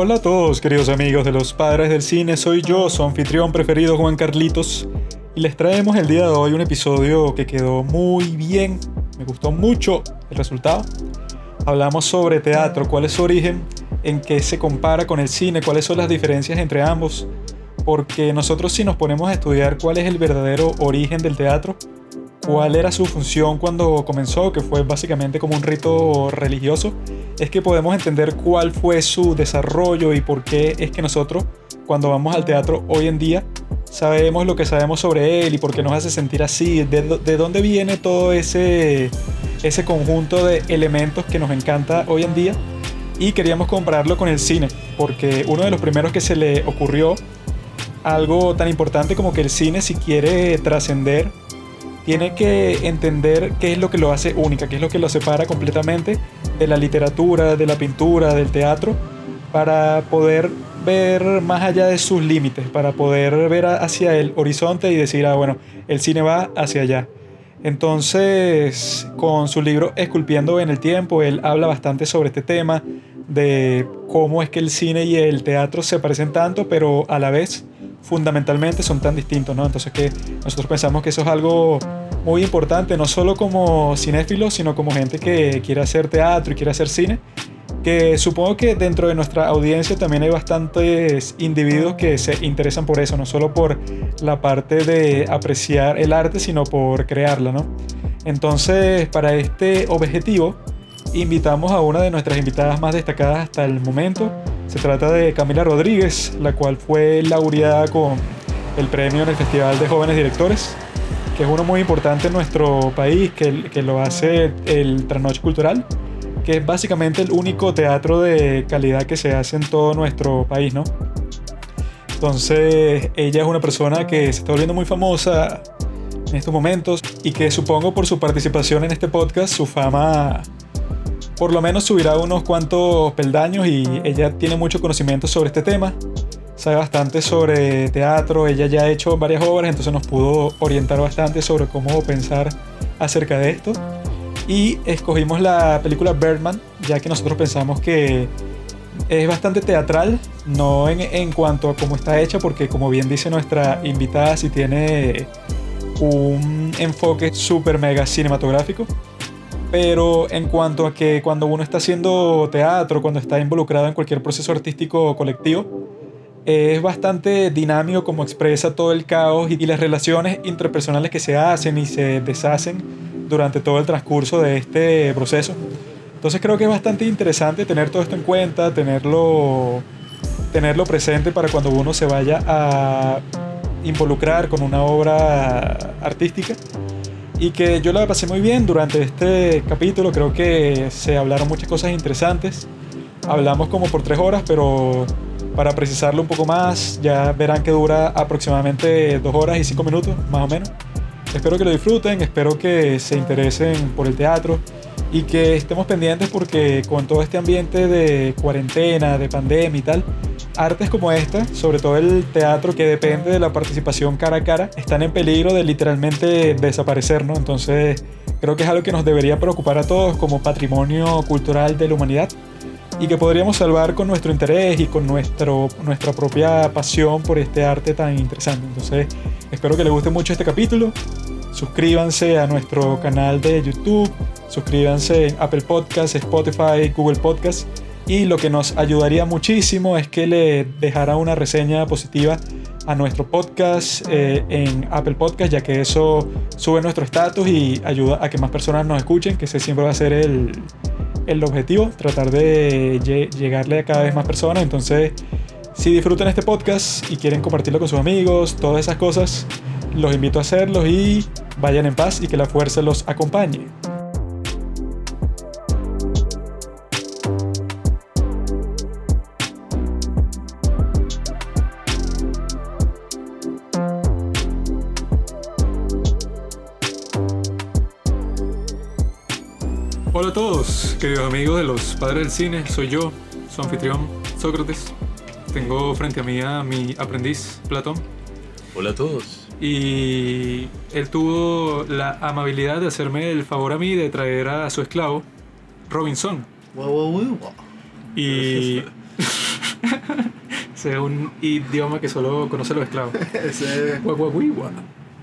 Hola a todos, queridos amigos de los padres del cine. Soy yo, su anfitrión preferido, Juan Carlitos. Y les traemos el día de hoy un episodio que quedó muy bien. Me gustó mucho el resultado. Hablamos sobre teatro, cuál es su origen, en qué se compara con el cine, cuáles son las diferencias entre ambos. Porque nosotros si nos ponemos a estudiar cuál es el verdadero origen del teatro, cuál era su función cuando comenzó, que fue básicamente como un rito religioso, es que podemos entender cuál fue su desarrollo y por qué es que nosotros, cuando vamos al teatro hoy en día, sabemos lo que sabemos sobre él y por qué nos hace sentir así, de, dónde viene todo ese, ese conjunto de elementos que nos encanta hoy en día. Y queríamos compararlo con el cine, porque uno de los primeros que se le ocurrió algo tan importante como que el cine si quiere trascender tiene que entender qué es lo que lo hace única, qué es lo que lo separa completamente de la literatura, de la pintura, del teatro, para poder ver más allá de sus límites, para poder ver hacia el horizonte y decir, ah, bueno, el cine va hacia allá. Entonces, con su libro Esculpiendo en el Tiempo, él habla bastante sobre este tema, de cómo es que el cine y el teatro se parecen tanto, pero a la vez fundamentalmente son tan distintos, ¿no? Entonces que nosotros pensamos que eso es algo muy importante, no solo como cinéfilos, sino como gente que quiere hacer teatro y quiere hacer cine, que supongo que dentro de nuestra audiencia también hay bastantes individuos que se interesan por eso, no solo por la parte de apreciar el arte, sino por crearla, ¿no? Entonces, para este objetivo, invitamos a una de nuestras invitadas más destacadas hasta el momento. Se trata de Camila Rodríguez, la cual fue laureada con el premio en el Festival de Jóvenes Directores que es uno muy importante en nuestro país, que, que lo hace el Trasnoche Cultural, que es básicamente el único teatro de calidad que se hace en todo nuestro país, ¿no? Entonces, ella es una persona que se está volviendo muy famosa en estos momentos y que supongo por su participación en este podcast, su fama por lo menos subirá unos cuantos peldaños y ella tiene mucho conocimiento sobre este tema sabe bastante sobre teatro, ella ya ha hecho varias obras, entonces nos pudo orientar bastante sobre cómo pensar acerca de esto. Y escogimos la película Birdman, ya que nosotros pensamos que es bastante teatral, no en, en cuanto a cómo está hecha, porque como bien dice nuestra invitada, sí tiene un enfoque súper mega cinematográfico. Pero en cuanto a que cuando uno está haciendo teatro, cuando está involucrado en cualquier proceso artístico colectivo, es bastante dinámico como expresa todo el caos y las relaciones interpersonales que se hacen y se deshacen durante todo el transcurso de este proceso. Entonces creo que es bastante interesante tener todo esto en cuenta, tenerlo, tenerlo presente para cuando uno se vaya a involucrar con una obra artística. Y que yo la pasé muy bien durante este capítulo, creo que se hablaron muchas cosas interesantes. Hablamos como por tres horas, pero para precisarlo un poco más, ya verán que dura aproximadamente dos horas y cinco minutos, más o menos. Espero que lo disfruten, espero que se interesen por el teatro y que estemos pendientes porque con todo este ambiente de cuarentena, de pandemia y tal, artes como esta, sobre todo el teatro que depende de la participación cara a cara, están en peligro de literalmente desaparecer, ¿no? Entonces creo que es algo que nos debería preocupar a todos como patrimonio cultural de la humanidad y que podríamos salvar con nuestro interés y con nuestro, nuestra propia pasión por este arte tan interesante. Entonces, espero que les guste mucho este capítulo. Suscríbanse a nuestro canal de YouTube, suscríbanse en Apple Podcasts, Spotify, Google Podcasts. Y lo que nos ayudaría muchísimo es que le dejara una reseña positiva a nuestro podcast eh, en Apple Podcast, ya que eso sube nuestro estatus y ayuda a que más personas nos escuchen, que ese siempre va a ser el, el objetivo, tratar de llegarle a cada vez más personas. Entonces, si disfrutan este podcast y quieren compartirlo con sus amigos, todas esas cosas, los invito a hacerlos y vayan en paz y que la fuerza los acompañe. Queridos amigos de los padres del cine, soy yo, su anfitrión Sócrates. Tengo frente a mí a mi aprendiz Platón. Hola a todos. Y él tuvo la amabilidad de hacerme el favor a mí de traer a su esclavo, Robinson. Y Ese es un idioma que solo conoce los esclavos.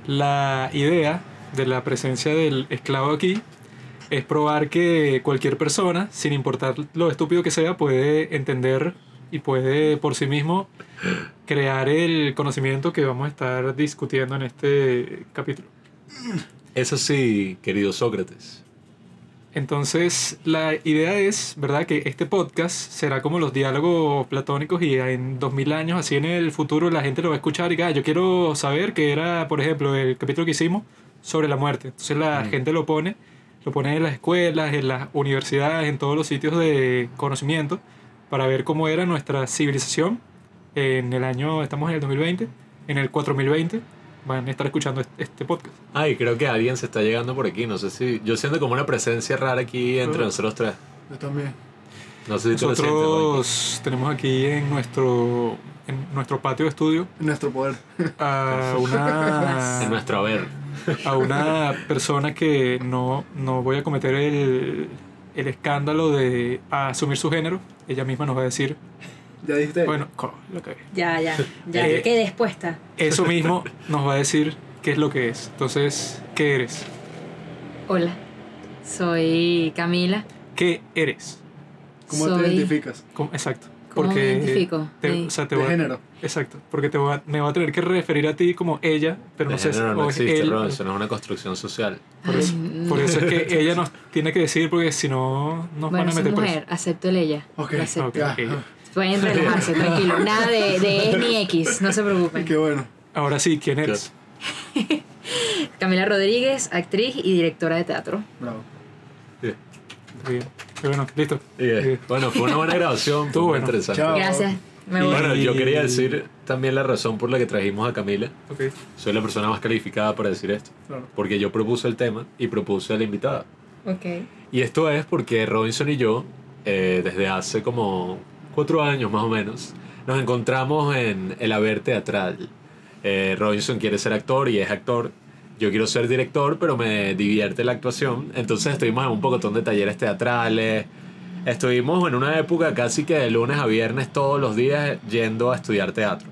La idea de la presencia del esclavo aquí es probar que cualquier persona, sin importar lo estúpido que sea, puede entender y puede por sí mismo crear el conocimiento que vamos a estar discutiendo en este capítulo. Eso sí, querido Sócrates. Entonces, la idea es, ¿verdad?, que este podcast será como los diálogos platónicos y en 2000 años, así en el futuro, la gente lo va a escuchar y diga, "Ah, yo quiero saber que era, por ejemplo, el capítulo que hicimos sobre la muerte. Entonces, la Mm. gente lo pone, lo pone en las escuelas, en las universidades, en todos los sitios de conocimiento, para ver cómo era nuestra civilización en el año, estamos en el 2020, en el 4020, van a estar escuchando este- podcast. Ay, creo que alguien se está llegando por aquí. No sé si. Yo siento como una presencia rara aquí entre nosotros tres. Yo también. No sé si tú lo sientes. Nosotros tenemos aquí en nuestro, en nuestro patio de estudio En nuestro poder. a una, En nuestro haber. A una persona que no, no voy a cometer el, el escándalo de asumir su género. Ella misma nos va a decir, Ya dijiste. bueno, lo que Ya, ya, ya Eh, quedé expuesta. eso mismo nos va a decir qué es lo que es. Entonces, ¿qué eres? Hola, soy Camila. ¿Qué eres? ¿Cómo soy- te identificas? ¿Cómo- Exacto. ¿Cómo me identifico? te- Sí. o sea, te De voy a- género. Exacto, porque te voy a- me voy a tener que referir a ti como ella, pero no De sé si género no existe, él. Roy, Eso no es una construcción social. Por eso, Ay, por no. eso es que ella nos tiene que decir, porque si no, nos Bueno, van a soy meter mujer, acepto el ella. Ok, Lo acepto. Ok, Ya. ok. Pueden relajarse, tranquilo. Nada de, de es ni X, no se Qué preocupen. bueno. Ahora sí, ¿quién eres? Camila Rodríguez, actriz y directora de teatro. Bravo. Bien. Pero bueno, listo. Y, eh, Bien. bueno, fue una buena grabación. Estuvo bueno. interesante. Chao. Gracias. Me voy. Bueno, yo quería decir también la razón por la que trajimos a Camila. Ok. Soy la persona más calificada para decir esto. Claro. Porque yo propuse el tema y propuse a la invitada. Ok. Y esto es porque Robinson y yo, eh, desde hace como cuatro años más o menos, nos encontramos en el haber teatral. Eh, Robinson quiere ser actor y es actor. Yo quiero ser director, pero me divierte la actuación. Entonces estuvimos en un pocotón de talleres teatrales. Estuvimos en una época casi que de lunes a viernes todos los días yendo a estudiar teatro.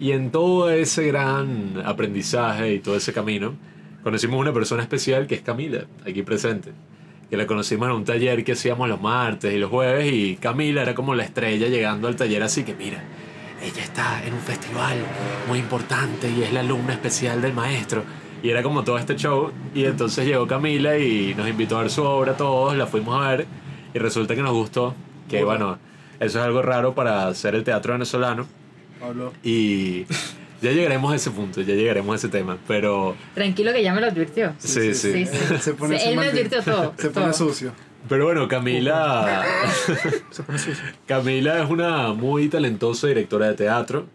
Y en todo ese gran aprendizaje y todo ese camino, conocimos una persona especial que es Camila, aquí presente. Que la conocimos en un taller que hacíamos los martes y los jueves y Camila era como la estrella llegando al taller así que mira, ella está en un festival muy importante y es la alumna especial del maestro. Y era como todo este show y entonces llegó Camila y nos invitó a ver su obra todos, la fuimos a ver y resulta que nos gustó, que bueno, eso es algo raro para hacer el teatro venezolano. Pablo. Y ya llegaremos a ese punto, ya llegaremos a ese tema. Pero, Tranquilo que ya me lo advirtió. sí, sí. Sí, sí. Se pone Sí, él me advirtió todo. Se pone todo. sucio. Pero bueno, Camila. Se pone sucio. Camila es una muy talentosa directora de teatro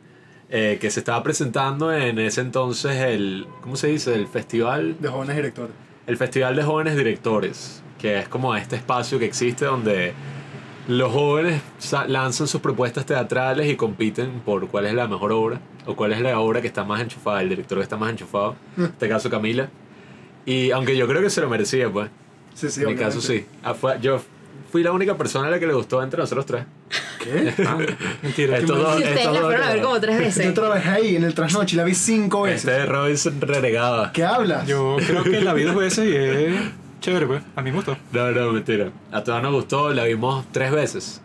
eh, que se estaba presentando en ese entonces el. ¿Cómo se dice? El festival. De jóvenes directores. El Festival de Jóvenes Directores, que es como este espacio que existe donde los jóvenes lanzan sus propuestas teatrales y compiten por cuál es la mejor obra o cuál es la obra que está más enchufada, el director que está más enchufado, en este caso Camila. Y aunque yo creo que se lo merecía, pues. Sí, sí, en mi obviamente. caso sí. Ah, yo fui la única persona a la que le gustó entre nosotros tres. ¿Qué? Ah, mentira. Estos ¿qué dos- más? Y ustedes Esto la fueron a ver como tres veces. Yo trabajé ahí en el trasnoche y la vi cinco veces. Este Robinson renegaba. ¿Qué hablas? Yo creo que la vi dos veces y es chévere, pues. A mí me gustó. No, no, mentira. A todos nos gustó, la vimos tres veces.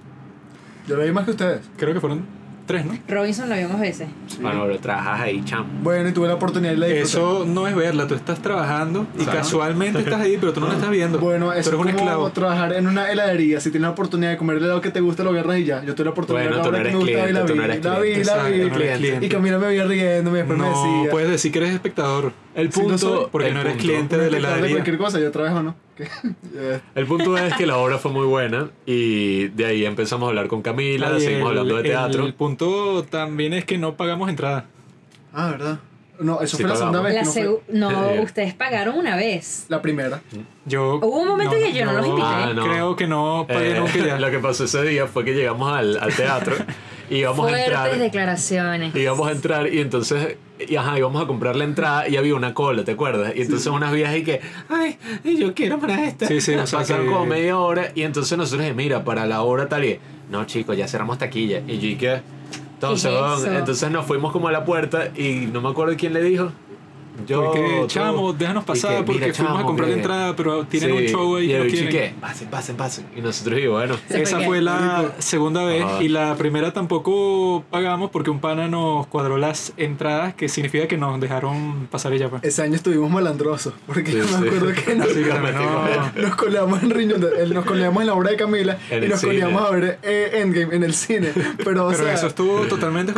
Yo la vi más que ustedes. Creo que fueron tres, ¿no? Robinson lo vimos veces. Bueno, pero trabajas ahí, cham. Bueno, y tuve la oportunidad y la. Eso no es verla, tú estás trabajando y casualmente estás ahí, pero tú no la estás viendo. Bueno, tú eso es eres un como esclavo. trabajar en una heladería. Si tienes la oportunidad de comer el helado que te gusta, lo agarras y ya. Yo tuve la oportunidad Bueno, de no la hora que me gustaba y la vi. no la vi, la vi. no cliente. Y Camila me veía riéndome y después me No decía. puedes decir que eres espectador. El Sí, lo soy, punto. porque el no eres punto- cliente de la de heladería. cualquier cosa, yo trabajo, ¿no? El punto es que la obra fue muy buena y de ahí empezamos a hablar con Camila, Y seguimos el- hablando de teatro. El punto también es que no pagamos entrada. Ah, ¿verdad? No, eso Sí, fue la segunda pagamos. vez. La que no, fue no, Eh. ustedes pagaron una vez. la primera. Yo. Hubo un momento que yo no los invité. Ah, no. Creo que no pagué Eh, nunca ya. Lo que pasó ese día fue que llegamos al, al teatro y íbamos a Fuertes entrar. declaraciones. íbamos a entrar y entonces, y ajá, íbamos a comprar la entrada y había una cola, ¿te acuerdas? Y entonces unas viejas y que, ay, yo quiero para esta. Sí, sí, sea Pasaron que- como media hora y entonces nosotros dijimos, mira, para la hora tal y, no chicos, ya cerramos taquilla. Y yo y que, Entonces, ¿Qué es entonces nos fuimos como a la puerta y no me acuerdo quién le dijo. Yo, Porque, tú. chamo, déjanos pasar que, porque fuimos a comprar la que- entrada, pero tienen Sí, un show ahí y no quieren. ¿qué? Pasen, pasen, pasen. Y nosotros, y bueno, ¿Se fue Esa qué? fue la segunda vez y la primera tampoco pagamos porque un pana nos cuadró las entradas, que significa que nos dejaron pasar ella. Pues. Ese año estuvimos malandrosos, porque Sí, yo me sí. acuerdo que nos, que no, nos coleamos en Riñón, nos coleamos en la obra de Camila En y nos cine. coleamos a ver eh, Endgame en el cine. Pero, o pero sea, eso estuvo totalmente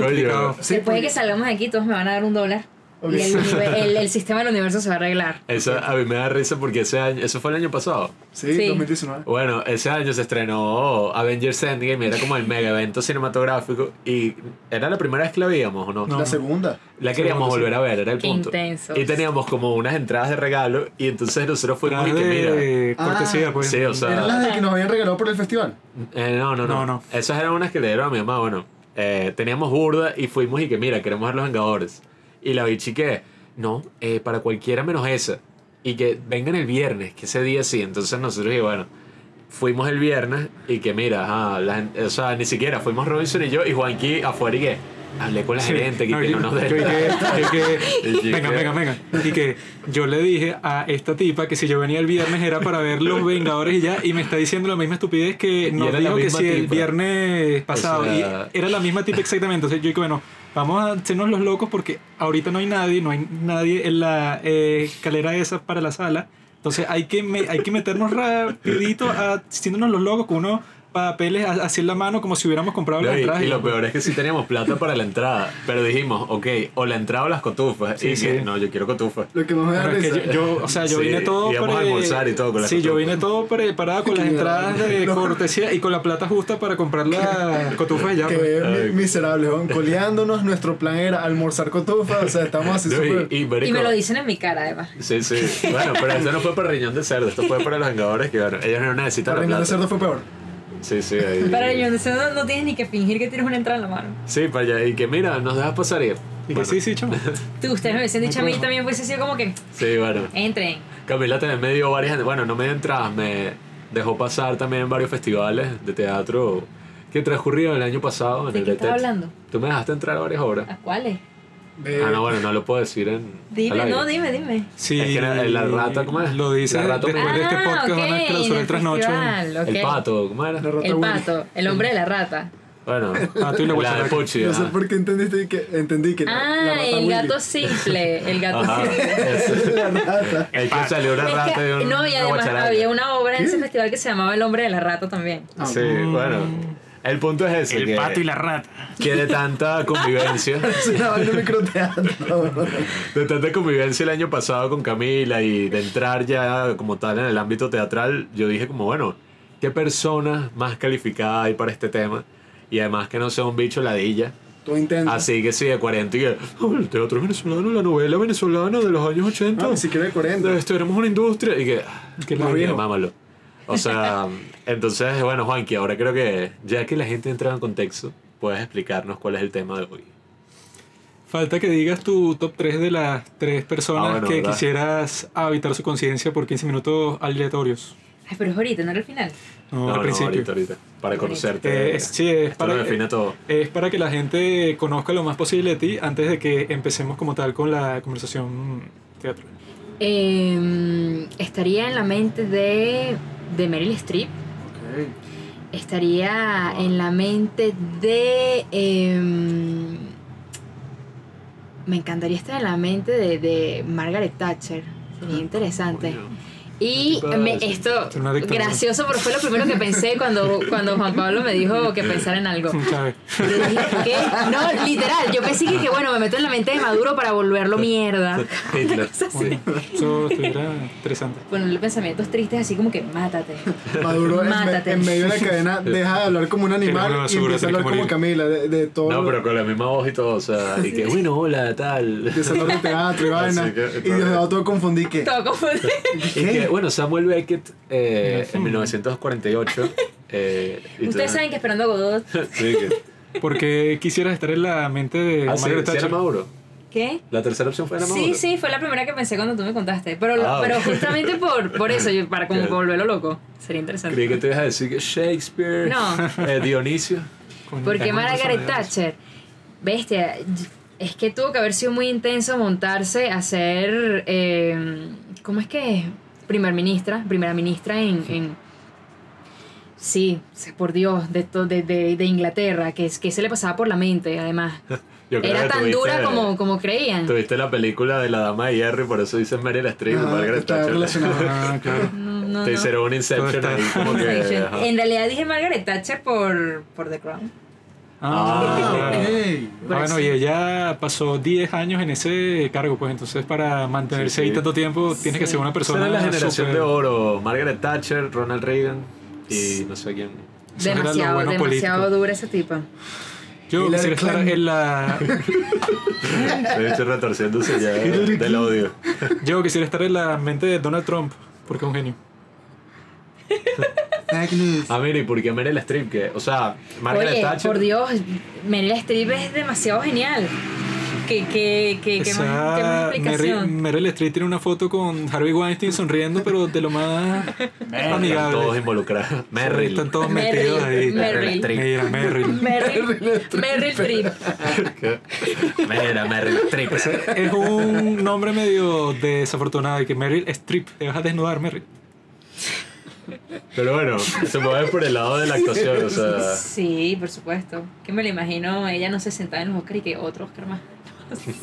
sí, Después de que salgamos de aquí, todos me van a dar un dólar. Ok. Y el, el- el sistema del universo se va a arreglar. eso a mí me da risa porque ese año, eso fue el año pasado. Sí, Sí. 2019. Bueno, ese año se estrenó Avengers Endgame, era como el mega evento cinematográfico y era la primera vez que la veíamos, ¿o no? No. La segunda. La queríamos Segundo, sí. volver a ver, era el Qué punto. intensos. Y teníamos como unas entradas de regalo y entonces nosotros fuimos y Tras que mira. de cortesía, Ah, pues. Sí, o sea, Eran las de que nos habían regalado por el festival. Eh, no, no, no, No, no. Esas eran unas que le dieron a mi mamá. Bueno, eh, teníamos burda y fuimos y que mira, queremos ver los Vengadores. Y la bichi que, no, eh, para cualquiera menos esa. Y que vengan el viernes, que ese día sí. Entonces nosotros, y bueno, fuimos el viernes y que mira, ajá, la o sea, ni siquiera fuimos Robinson y yo y Juanqui afuera y que hablé con la Sí. gerente que, No, que yo- no nos yo que- venga, venga, venga. Y que yo le dije a esta tipa que si yo venía el viernes era para ver Los Vengadores y ya, y me está diciendo la misma estupidez que nos era dijo que si el tipa. viernes pasado. sea- Y era la misma tipa exactamente. Entonces yo dije, bueno, vamos a hacernos los locos porque ahorita no hay nadie, no hay nadie en la eh, escalera esa para la sala. Entonces hay que, me- hay que meternos rapidito haciéndonos los locos con unos papeles a- así en la mano como si hubiéramos comprado No, las y, entradas. y lo peor es que sí teníamos plata para la entrada, pero dijimos, ok, o la entrada o las cotufas. Sí, y sí. que, no, yo quiero cotufas. Lo que más me da Pero es que risa. yo, yo- o sea, yo Sí, vine todo íbamos a almorzar y todo con las Sí, yo cotufas. vine todo preparado con las entradas de no. cortesía y con la plata justa para comprar la cotufa y ya. pues. Que mi- miserables, coleándonos, nuestro plan era almorzar cotufa, o sea, estamos así No, súper... y, y, marico, Y me lo dicen en mi cara, además. Sí, sí. Bueno, pero esto no fue para riñón de cerdo, esto fue para los vengadores que, bueno, ellos no necesitan Para la Reino de plata. cerdo fue peor. Sí, sí, ahí. Para yo no, no tienes ni que fingir que tienes una entrada en la mano. Sí, para allá. Y que mira, nos dejas pasar y. Y que Bueno, sí, sí, chamo. Tú, ustedes me hubiesen dicho a mí también hubiese sido como que Sí, bueno. entren. Camila también me dio varias. Bueno, no me dio entradas, me dejó pasar también en varios festivales de teatro que transcurrieron el año pasado. En ¿De el qué estás hablando? Tú me dejaste entrar a varias obras. ¿A cuáles? Eh, Ah, no, bueno, no lo puedo decir en. Dime, no, dime, dime. Sí, Es que era la rata, ¿cómo es? Lo dice La rata después de este Ah, podcast ok, van a en clausurar el el trasnocho. festival, ok. El pato, ¿cómo era? La rata El Willy. pato, el hombre de la rata. Bueno, Pato y la la de. Pucci. No sé por qué entendiste que, entendí que la- la Ah, rata el Willy. gato simple. El gato Ajá. simple. La rata. El que salió una Es rata que- de un, no, y además había una obra en ¿Qué? ese festival que se llamaba El hombre de la rata también. Ah, Sí, bueno. El punto es ese. El que, pato y la rata. que de tanta convivencia, Es una vaina de tanta convivencia el año pasado con Camila y de entrar ya como tal en el ámbito teatral, yo dije como, bueno, ¿qué persona más calificada hay para este tema? Y además que no sea un bicho ladilla. Todo intenso. Así que sí, de 40 y que, "Oh, el teatro venezolano, la novela venezolana de los años 80. No, ni siquiera de 40. Esto éramos una industria y que, Que Más la- viejo. mámalo. O sea, entonces, bueno, Juanqui, ahora creo que ya que la gente entra en contexto, puedes explicarnos cuál es el tema de hoy. Falta que digas tu top 3 de las tres personas Ah, bueno, que ¿verdad? quisieras habitar su conciencia por 15 minutos aleatorios. Ay, pero es ahorita, no era el final. No, al principio. ahorita, ahorita. Para conocerte. Eh, es- sí, es Esto para, lo define todo. es para que la gente conozca lo más posible de ti antes de que empecemos como tal con la conversación teatral. Eh, estaría en la mente de, de Meryl Streep. Estaría en la mente de. em, me encantaría estar en la mente de, de Margaret Thatcher. Sería interesante. Y ¿Qué me, esto, gracioso, pero fue lo primero que pensé cuando, cuando Juan Pablo me dijo que pensara en algo. Yo dije, ¿qué? No, literal, yo pensé que, que, bueno, me meto en la mente de Maduro para volverlo mierda. Bueno, eso estuviera interesante. Ponerle pensamientos tristes así como que mátate. Maduro Mátate. en medio de la cadena deja de hablar como un animal y empieza a hablar como morir. Camila, de, de todo. No, pero con la misma voz y todo, o sea, y que, bueno, hola, tal. Empieza a hablar de teatro y vaina. Que- y yo todo confundí que. Todo confundido. Y que, bueno, Samuel Beckett eh, en 1948. Eh, y Ustedes saben que Esperando a Godot. Sí, que. ¿Por qué quisieras estar en la mente de Ah, sí, Margaret sí era Thatcher? Maduro. ¿Qué? La tercera opción fue era Maduro. Sí, sí, fue la primera que pensé cuando tú me contaste. Pero, Ah, pero ok. justamente por, por eso, yo- para como volverlo loco. Sería interesante. Creí que te ibas a decir que Shakespeare. No. eh, Dionisio. Porque tengo Margaret. Thatcher. bestia, es que tuvo que haber sido muy intenso montarse a ser, eh, ¿cómo es que es? Primer ministra, primera ministra en... en sí, por Dios, de, to- de, de, de Inglaterra, que, es- que se le pasaba por la mente, además. Yo creo Era que tan tuviste- dura como, como creían. Tuviste la película de la dama de hierro y por eso dices Meryl Streep, Ah, Margaret Thatcher. Ah, claro. No, no, Te no. hicieron un Inception ahí como que... En realidad dije Margaret Thatcher por, por The Crown. Ah, Ah, claro. ok. Ah, bueno, y ella pasó 10 años en ese cargo, pues entonces para mantenerse Sí, ahí tanto tiempo tienes que Sí. ser una persona era la generación súper- de oro. Margaret Thatcher, Ronald Reagan y no sé quién. Demasiado, bueno demasiado político. dura esa tipa. Yo Hillary quisiera estar en la De hecho, retorciéndose ya del odio. yo quisiera estar en la mente de Donald Trump porque es un genio. Fake news. Mira, ¿y por qué Meryl Streep? Que, o sea, Margaret Oye, Thatcher... por Dios, Meryl Streep es demasiado genial. ¿Qué, qué, qué, qué más, qué más Esa explicación? Meryl, Meryl Streep tiene una foto con Harvey Weinstein sonriendo, pero de lo más Están amigable. todos involucrados. Merrill. Están todos Merrill, metidos ahí. Merrill. Mira, Merrill. Meryl, Meryl Streep. Mira, Meryl Streep. Es un nombre medio desafortunado y que Meryl Streep. Te vas a desnudar, Meryl. Pero bueno, se mueve por el lado de la actuación, o sea... Sí, por supuesto. Que me lo imagino, ella no se sentaba en los Oscar y que otro Oscar más.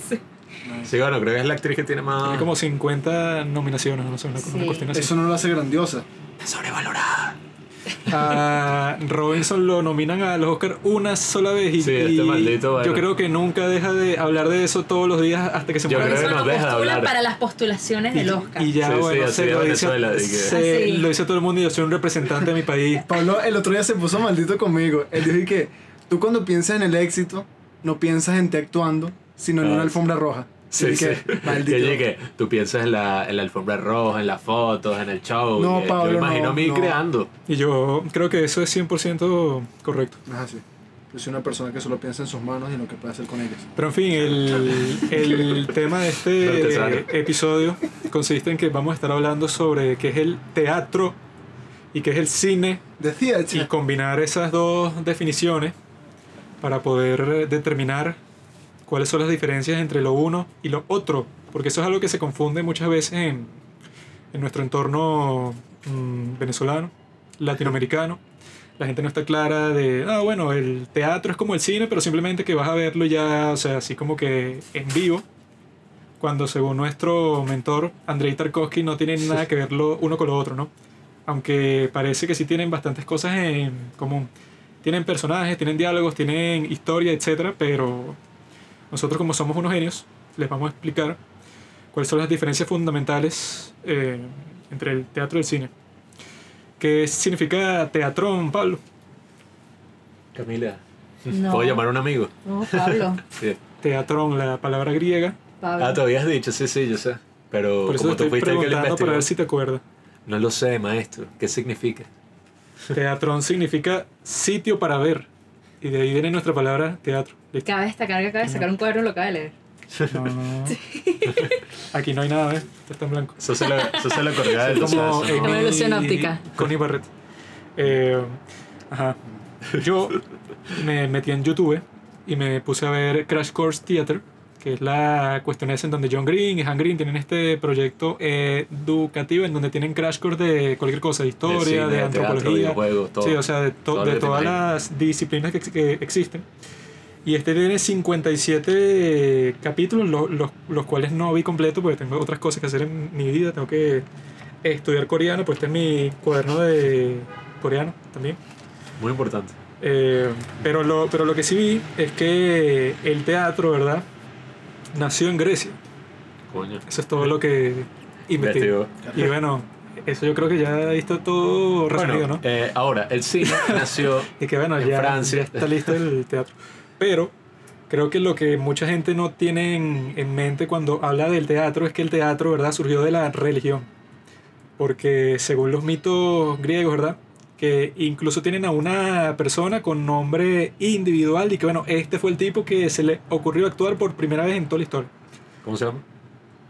Sí. Sí, bueno, creo que es la actriz que tiene más... Tiene como 50 nominaciones, no sé, una, una Sí. cuestión así. Eso no lo hace grandiosa. sobrevalorada. A Robinson lo nominan a los Oscar una sola vez y, Sí, este y maldito, bueno. yo creo que nunca deja de hablar de eso todos los días hasta que se muera. deja de postulan hablar. para las postulaciones del Oscar. Y ya, Sí, sí, bueno, se lo, dice, que- se- lo dice todo el mundo y yo soy un representante de mi país. Pablo el otro día se puso maldito conmigo. Él dijo y que tú cuando piensas en el éxito, no piensas en ti actuando, sino en Ah, una alfombra roja. Sí, Y sí. que, maldito. Que llegue, tú piensas en la, en la alfombra roja, en las fotos, en el show. No, que Pablo, Yo imagino no, a mí no. creando. Y yo creo que eso es 100% correcto. Es así. Yo soy una persona que solo piensa en sus manos y en lo que puede hacer con ellas. Pero en fin, el, el tema de este episodio consiste en que vamos a estar hablando sobre qué es el teatro y qué es el cine Decía, y chico. combinar esas dos definiciones para poder eh, determinar cuáles son las diferencias entre lo uno y lo otro, porque eso es algo que se confunde muchas veces en, en nuestro entorno mm, venezolano, latinoamericano. La gente no está clara de, ah, bueno, el teatro es como el cine, pero simplemente que vas a verlo ya, o sea, así como que en vivo, cuando según nuestro mentor, Andrei Tarkovsky, no tienen nada que ver lo uno con lo otro, ¿no? Aunque parece que sí tienen bastantes cosas en común. Tienen personajes, tienen diálogos, tienen historia, etcétera, pero nosotros como somos unos genios, les vamos a explicar cuáles son las diferencias fundamentales eh, entre el teatro y el cine. ¿Qué significa teatrón, Pablo? Camila, No. ¿puedo llamar a un amigo? No, Pablo. Sí. Teatrón, la palabra griega. Pablo. Ah, te habías dicho, sí, sí, yo sé. Pero Por eso como te tú estoy fuiste el que lo preguntando para ver si te acuerdas. no lo sé, maestro. ¿Qué significa? Teatrón significa sitio para ver. Y de ahí viene nuestra palabra teatro. Listo. Cabe destacar que acaba de sacar un cuaderno y lo acaba de leer. No, no, no. Aquí no hay nada, ¿ves? Está en blanco. Eso se lo, eso se lo del como ilusión óptica. Connie Barrett. Eh, ajá. Yo me metí en YouTube y me puse a ver Crash Course Theater, que es la cuestión esa en donde John Green y Han Green tienen este proyecto educativo en donde tienen Crash Course de cualquier cosa, de historia, cine, de, de teatro, antropología. videojuegos, todo. Sí, o sea, de, to- de todas las disciplinas que, que existen. Y este tiene 57 capítulos, lo- los, los cuales no vi completo porque tengo otras cosas que hacer en mi vida. Tengo que estudiar coreano, pues este es mi cuaderno de coreano también. Muy importante. Eh, pero, lo, pero lo que sí vi es que el teatro, ¿verdad? Nació en Grecia. Coño. Eso es todo lo que. Investigó. Y bueno, eso yo creo que ya ahí está todo resumido, Bueno, ¿no? eh, ahora, el cine nació Y que bueno, en ya, Francia. ya está listo el teatro. Pero creo que lo que mucha gente no tiene en, en mente cuando habla del teatro es que el teatro, ¿verdad?, surgió de la religión. Porque según los mitos griegos, ¿verdad?, que incluso tienen a una persona con nombre individual y que bueno, este fue el tipo que se le ocurrió actuar por primera vez en toda la historia. ¿Cómo se llama?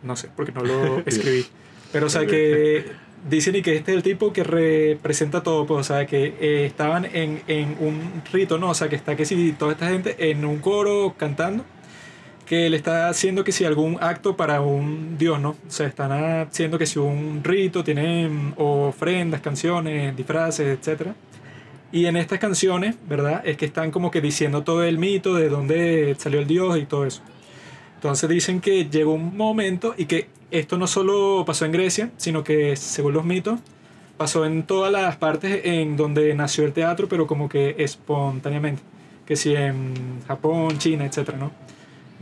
No sé, porque no lo escribí. Pero o sea que dicen y que este es el tipo que representa todo, pues, o sea, que eh, estaban en, en un rito, ¿no? O sea, que está que si toda esta gente en un coro cantando, que le está haciendo que si algún acto para un dios, ¿no? O sea, están haciendo que si un rito, tienen ofrendas, canciones, disfraces, etc. Y en estas canciones, ¿verdad? Es que están como que diciendo todo el mito de dónde salió el dios y todo eso. Entonces dicen que llegó un momento y que esto no solo pasó en Grecia, sino que según los mitos, pasó en todas las partes en donde nació el teatro, pero como que espontáneamente. Que si en Japón, China, etc. ¿no?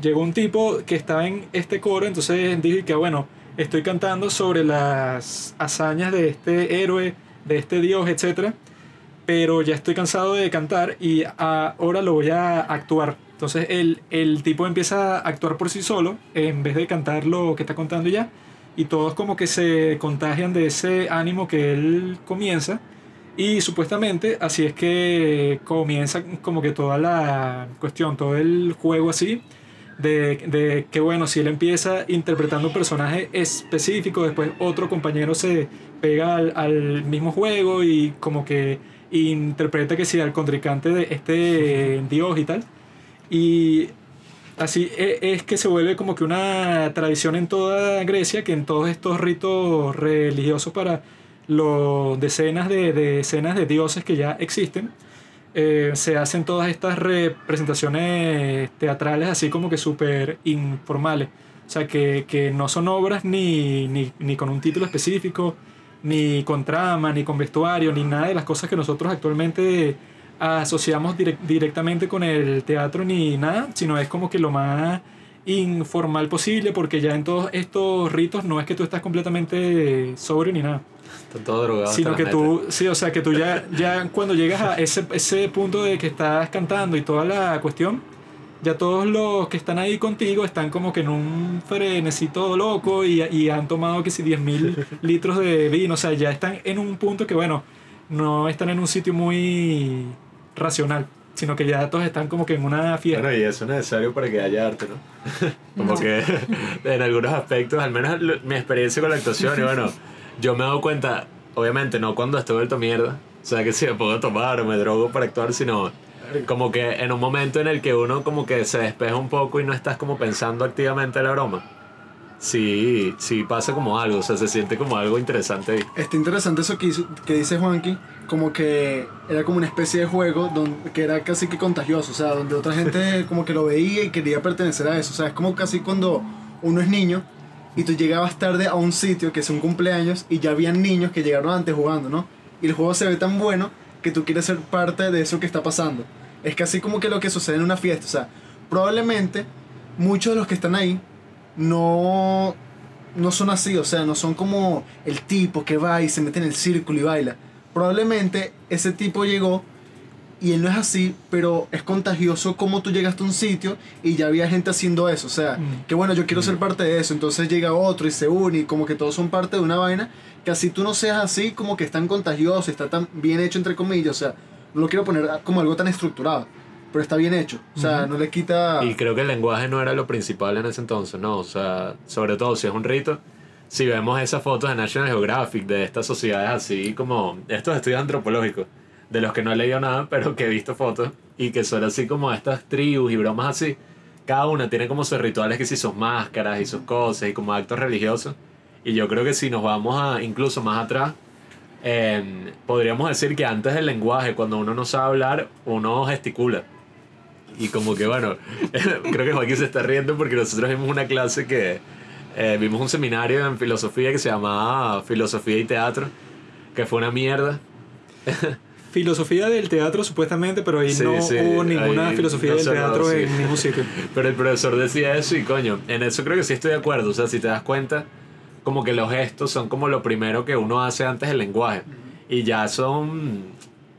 Llegó un tipo que estaba en este coro, entonces dije que bueno, estoy cantando sobre las hazañas de este héroe, de este dios, etc. Pero ya estoy cansado de cantar y ahora lo voy a actuar entonces el, el, tipo empieza a actuar por sí solo en vez de cantar lo que está contando ya. Y todos como que se contagian de ese ánimo que él comienza. Y supuestamente así es que comienza como que toda la cuestión, todo el juego así. De, de, que bueno, si él empieza interpretando un personaje específico, después otro compañero se pega al, al mismo juego y como que interpreta que sea el contrincante de este dios y tal. Y así e, es que se vuelve como que una tradición en toda Grecia, que en todos estos ritos religiosos para los decenas de, decenas de dioses que ya existen, eh, se hacen todas estas representaciones teatrales así como que súper informales. O sea, que, que, no son obras ni, ni, ni con un título específico, ni con trama, ni con vestuario, ni nada de las cosas que nosotros actualmente asociamos directamente con el teatro ni nada, sino es como que lo más informal posible, porque ya en todos estos ritos no es que tú estás completamente sobrio ni nada. Está todo drogado. Sino que tú, sí, o sea, que tú ya, ya cuando llegas a ese, ese punto de que estás cantando y toda la cuestión, ya todos los que están ahí contigo están como que en un frenecito loco y, y han tomado que si 10.000 litros de vino, o sea, ya están en un punto que, bueno, no están en un sitio muy racional, sino que ya todos están como que en una fiesta. Bueno, y eso es necesario para que haya arte, ¿no? como que en algunos aspectos, al menos mi experiencia con la actuación, y bueno, yo me he dado cuenta, obviamente no cuando estoy vuelto mierda, o sea que si me puedo tomar o me drogo para actuar, sino como que en un momento en el que uno como que se despeja un poco y no estás como pensando activamente la broma sí, sí pasa como algo, o sea, se siente como algo interesante ahí. Está interesante eso que, que dice Juanqui, como que era como una especie de juego donde, que era casi que contagioso, o sea, donde otra gente como que lo veía y quería pertenecer a eso, o sea, es como casi cuando uno es niño y tú llegabas tarde a un sitio que es un cumpleaños y ya habían niños que llegaron antes jugando, ¿no? Y el juego se ve tan bueno que tú quieres ser parte de eso que está pasando. Es casi como que lo que sucede en una fiesta, o sea, probablemente muchos de los que están ahí no, no son así, o sea, no son como el tipo que va y se mete en el círculo y baila. Probablemente ese tipo llegó y él no es así, pero es contagioso como tú llegaste a un sitio y ya había gente haciendo eso. O sea, mm. que bueno, yo quiero ser mm. parte de eso. Entonces llega otro y se une y como que todos son parte de una vaina. Que así tú no seas así, como que es tan contagioso, está tan bien hecho, entre comillas. O sea, no lo quiero poner como algo tan estructurado pero está bien hecho. O sea, no le quita... Y creo que el lenguaje no era lo principal en ese entonces, ¿no? O sea, sobre todo si es un rito, si vemos esas fotos de National Geographic, de estas sociedades así como estos estudios antropológicos, de los que no he leído nada, pero que he visto fotos, y que son así como estas tribus y bromas así, cada una tiene como sus rituales que si sus máscaras y sus cosas y como actos religiosos. Y yo creo que si nos vamos a incluso más atrás, eh, podríamos decir que antes del lenguaje, cuando uno no sabe hablar, uno gesticula. Y como que bueno, creo que Joaquín se está riendo porque nosotros vimos una clase que eh, vimos un seminario en filosofía que se llamaba Filosofía y Teatro, que fue una mierda. filosofía del teatro supuestamente, pero ahí no hubo ninguna filosofía del teatro en ningún sitio. Pero el profesor decía eso y coño, en eso creo que sí estoy de acuerdo. O sea, si te das cuenta, como que los gestos son como lo primero que uno hace antes del lenguaje. Y ya son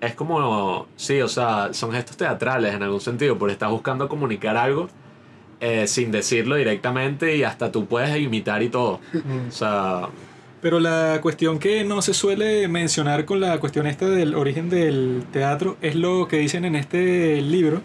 es como, sí, o sea, son gestos teatrales en algún sentido, porque estás buscando comunicar algo eh, sin decirlo directamente y hasta tú puedes imitar y todo. O sea... Pero la cuestión que no se suele mencionar con la cuestión esta del origen del teatro es lo que dicen en este libro,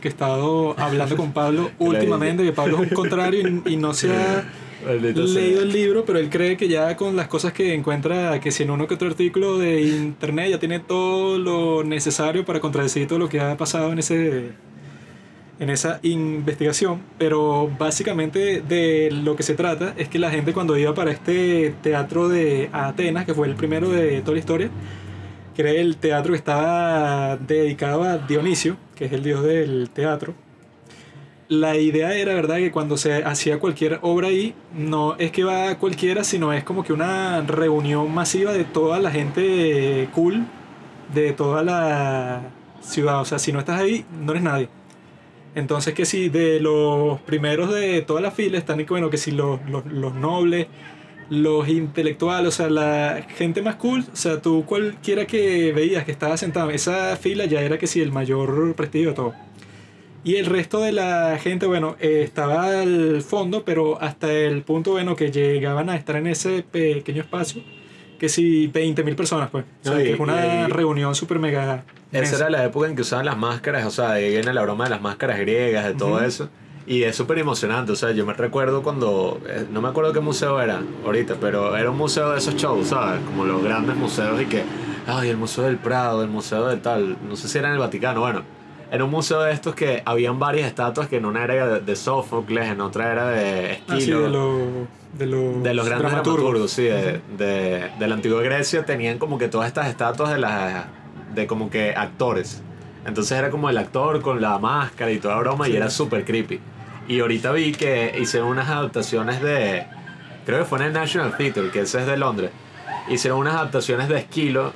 que he estado hablando con Pablo últimamente, que Pablo es un contrario y, no se ha leído sea. el libro, pero él cree que ya con las cosas que encuentra, que si en uno que otro artículo de internet ya tiene todo lo necesario para contradecir todo lo que ha pasado en ese en esa investigación, pero básicamente de lo que se trata es que la gente cuando iba para este teatro de Atenas, que fue el primero de toda la historia, que el teatro que estaba dedicado a Dionisio, que es el dios del teatro, la idea era, ¿verdad?, que cuando se hacía cualquier obra ahí, no es que va cualquiera, sino es como que una reunión masiva de toda la gente cool de toda la ciudad. O sea, si no estás ahí, no eres nadie. Entonces, que si de los primeros de toda la fila están, bueno, que si los, los, los nobles, los intelectuales, o sea, la gente más cool, o sea, tú cualquiera que veías que estaba sentado en esa fila ya era que si el mayor prestigio de todo. Y el resto de la gente, bueno, eh, estaba al fondo, pero hasta el punto, bueno, que llegaban a estar en ese pequeño espacio, que si 20.000 personas, pues. O sea, No, y- que es una y- reunión súper mega. Esa inmensa. era la época en que usaban las máscaras, o sea, ahí viene la broma de las máscaras griegas, de todo eso. Y es súper emocionante, o sea, yo me recuerdo cuando, eh, no me acuerdo qué museo era ahorita, pero era un museo de esos shows, ¿sabes? Como los grandes museos y que, ay, el Museo del Prado, el Museo de tal, no sé si era en el Vaticano, bueno, era un museo de estos que habían varias estatuas que en una era de, de Sófocles, en otra era de Ah, sí, estilo. de, los de los De los grandes dramaturgos, sí, de, de, de la antigua Grecia tenían como que todas estas estatuas de las de como que actores. Entonces era como el actor con la máscara y toda broma y era súper creepy. Y ahorita vi que hicieron unas adaptaciones de creo que fue en el National Theatre, que ese es de Londres. Hicieron unas adaptaciones de Esquilo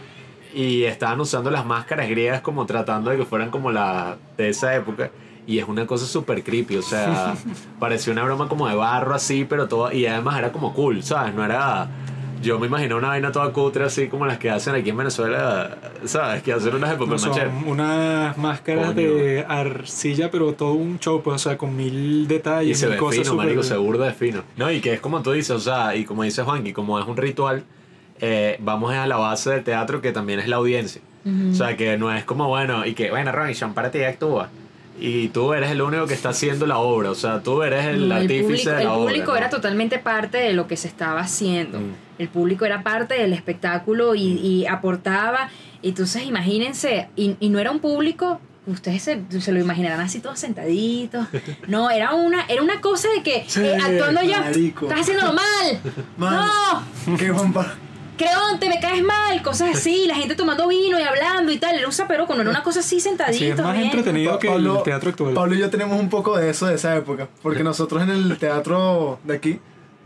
y estaban usando las máscaras griegas como tratando de que fueran como la de esa época. Y es una cosa súper creepy, o sea, parecía una broma como de barro así, pero todo, y además era como cool, ¿sabes? No era, yo me imagino una vaina toda cutre así como las que hacen aquí en Venezuela, ¿sabes? Que hacen unas de No, maché. unas máscaras Coño. de arcilla, pero todo un show, pues, o sea, con mil detalles, Y se mil ve cosas fino, marico, se burda de fino. No, y que es como tú dices, o sea, y como dice Juanqui, como es un ritual, eh, vamos a la base del teatro que también es la audiencia. O sea, que no es como, bueno, y que, bueno, Robinson, para ti actúa. Y tú eres el único que está haciendo la obra, o sea, tú eres el, No, artífice público, de la el obra. público ¿no? era totalmente parte de lo que se estaba haciendo. Mm. El público era parte del espectáculo y, y aportaba. Entonces, imagínense, y, y no era un público, ustedes se, se lo imaginarán así todos sentaditos. No, era una, era una cosa de que Sí, eh, actuando ya, marico. estás haciéndolo mal. Man. No, Juan Pa- Creonte, me caes mal, cosas así, la gente tomando vino y hablando y tal. Era un zaperoco, no era una cosa así sentadito. Sí, es más bien. entretenido que Pablo- el teatro actual. Pablo y yo tenemos un poco de eso de esa época. Porque nosotros en el teatro de aquí,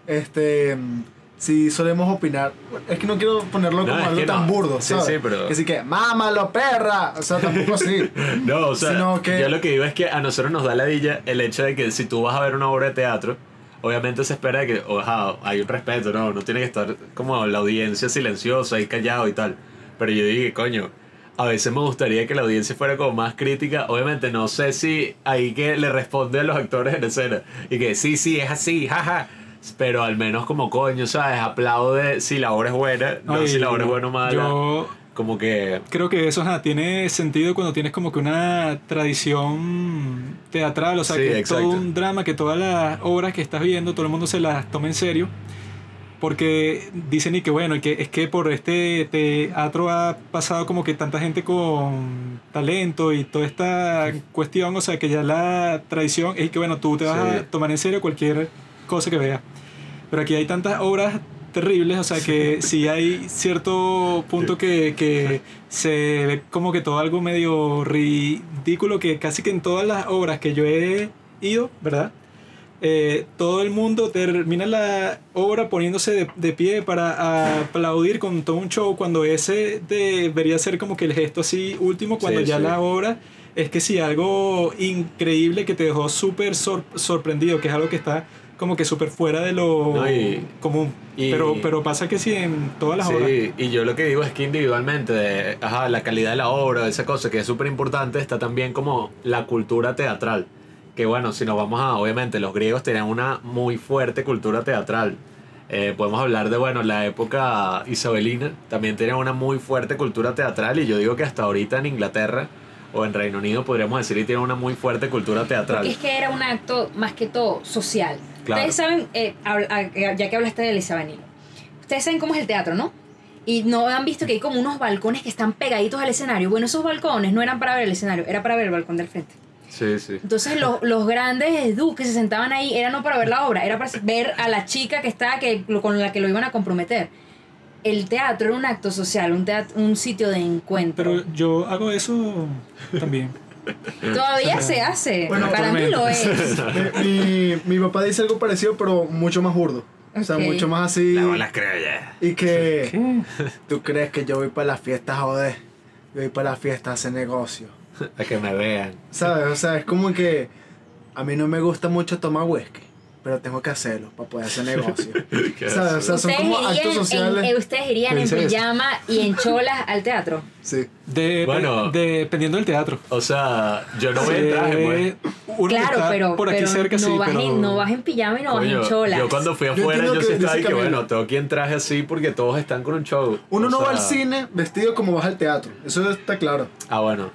este. mm, Sí, solemos opinar. Es que no quiero ponerlo No, como algo tan no. burdo, Sí, ¿sabes? sí, pero- Que sí que, mámalo, perra. O sea, tampoco así. No, o sea, Sino que- yo lo que digo es que a nosotros nos da la dilla el hecho de que si tú vas a ver una obra de teatro, obviamente se espera que, oja, hay un respeto, ¿no? No tiene que estar como la audiencia silenciosa y callado y tal. Pero yo dije, coño, a veces me gustaría que la audiencia fuera como más crítica. Obviamente no sé si ahí que le responde a los actores en escena y que sí, sí, es así, jaja. Pero al menos como coño, ¿sabes? Aplaude si la obra es buena, no Ay, si la obra es buena o mala. Yo Como que... creo que eso ajá, tiene sentido cuando tienes como que una tradición teatral, o sea, Sí, que es todo un drama, que todas las obras que estás viendo, todo el mundo se las toma en serio. Porque dicen y que bueno, y que es que por este teatro ha pasado como que tanta gente con talento y toda esta cuestión, o sea, que ya la tradición es que bueno, tú te vas Sí. a tomar en serio cualquier cosa que veas. Pero aquí hay tantas obras terribles, o sea que sí hay cierto punto que, que se ve como que todo algo medio ridículo, que casi que en todas las obras que yo he ido, ¿verdad? Eh, todo el mundo termina la obra poniéndose de, de pie para aplaudir con todo un show cuando ese debería ser como que el gesto así último cuando Sí, ya sí. la obra es que sí algo increíble que te dejó súper sor- sorprendido que es algo que está como que súper fuera de lo No, y- común y- pero pero pasa que sí en todas las obras Sí, y yo lo que digo es que individualmente, de, ajá, la calidad de la obra, esa cosa que es súper importante, está también como la cultura teatral. Que bueno, si nos vamos a, obviamente, los griegos tenían una muy fuerte cultura teatral. Eh, podemos hablar de, bueno, la época isabelina, también tenían una muy fuerte cultura teatral y yo digo que hasta ahorita en Inglaterra o en Reino Unido podríamos decir que tienen una muy fuerte cultura teatral. Porque es que era un acto más que todo social. Claro. Ustedes saben, eh, ah, ya que hablaste de Elisa Vanilo, ustedes saben cómo es el teatro, ¿no? Y no han visto que hay como unos balcones que están pegaditos al escenario. Bueno, esos balcones no eran para ver el escenario, era para ver el balcón del frente. Sí, sí. Entonces los, los grandes duques que se sentaban ahí era no para ver la obra, era para ver a la chica que estaba que, lo- con la que lo iban a comprometer. El teatro era un acto social, un, teat- un sitio de encuentro. Pero yo hago eso también. Todavía se hace. Bueno, para mí lo es. mi, mi, mi papá dice algo parecido, pero mucho más burdo. O sea, mucho más así. La bola creo ya. Y que. ¿Qué? ¿Tú crees que yo voy para la fiesta, joder? Yo voy para la fiesta a hacer negocio. A que me vean. ¿Sabes? O sea, es como que. A mí no me gusta mucho tomar whisky, pero tengo que hacerlo para poder hacer negocio. Qué ¿Sabes? O sea, son Ustedes como actos irían, en, sociales. eh, ustedes irían ¿Qué en pijama y en cholas al teatro. Sí. De, Bueno. dependiendo del teatro. O sea, yo no voy en traje, pues. uno claro, pero, por aquí pero cerca, no, sí, vas pero... en, no vas en pijama y no vas Coño, en cholas. yo cuando fui Yo afuera, yo, que sí estaba y que bueno, tengo que en traje así porque todos están con un show. Uno O no va al sea, cine vestido como vas al teatro. Eso está claro. Ah, bueno.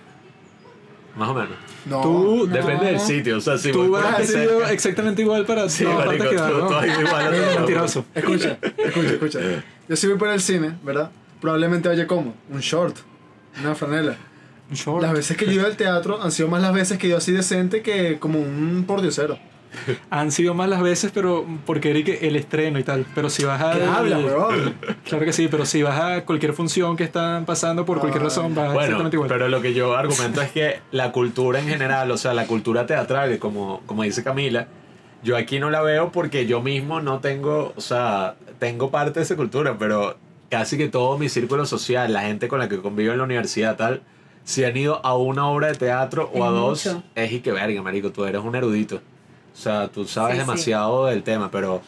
Más o menos. No. Tú- No. Depende del sitio, o sea, si voy Tú vestido cerca- exactamente igual para... Sí, no, marico, que tú- ¿no? tú igual a mentiroso. Escucha, escucha, escucha. Yo si voy para el cine, ¿verdad? Probablemente vaya como un short, una franela. Un short. Las veces que yo he ido al teatro han sido más las veces que yo así decente que como un pordiosero. Han sido más las veces, pero porque Eric el estreno y tal. Pero si vas a... ¿Qué habla, weón? Claro que sí, pero si vas a cualquier función que están pasando por cualquier Ah. razón, vas Bueno, exactamente igual. pero lo que yo argumento es que la cultura en general, o sea, la cultura teatral, como, como dice Camila, yo aquí no la veo porque yo mismo no tengo, o sea, tengo parte de esa cultura, pero casi que todo mi círculo social, la gente con la que convivo en la universidad, tal, si han ido a una obra de teatro o Es a dos, mucho. es y que verga, marico, tú eres un erudito. O sea, tú sabes Sí, sí. demasiado del tema, pero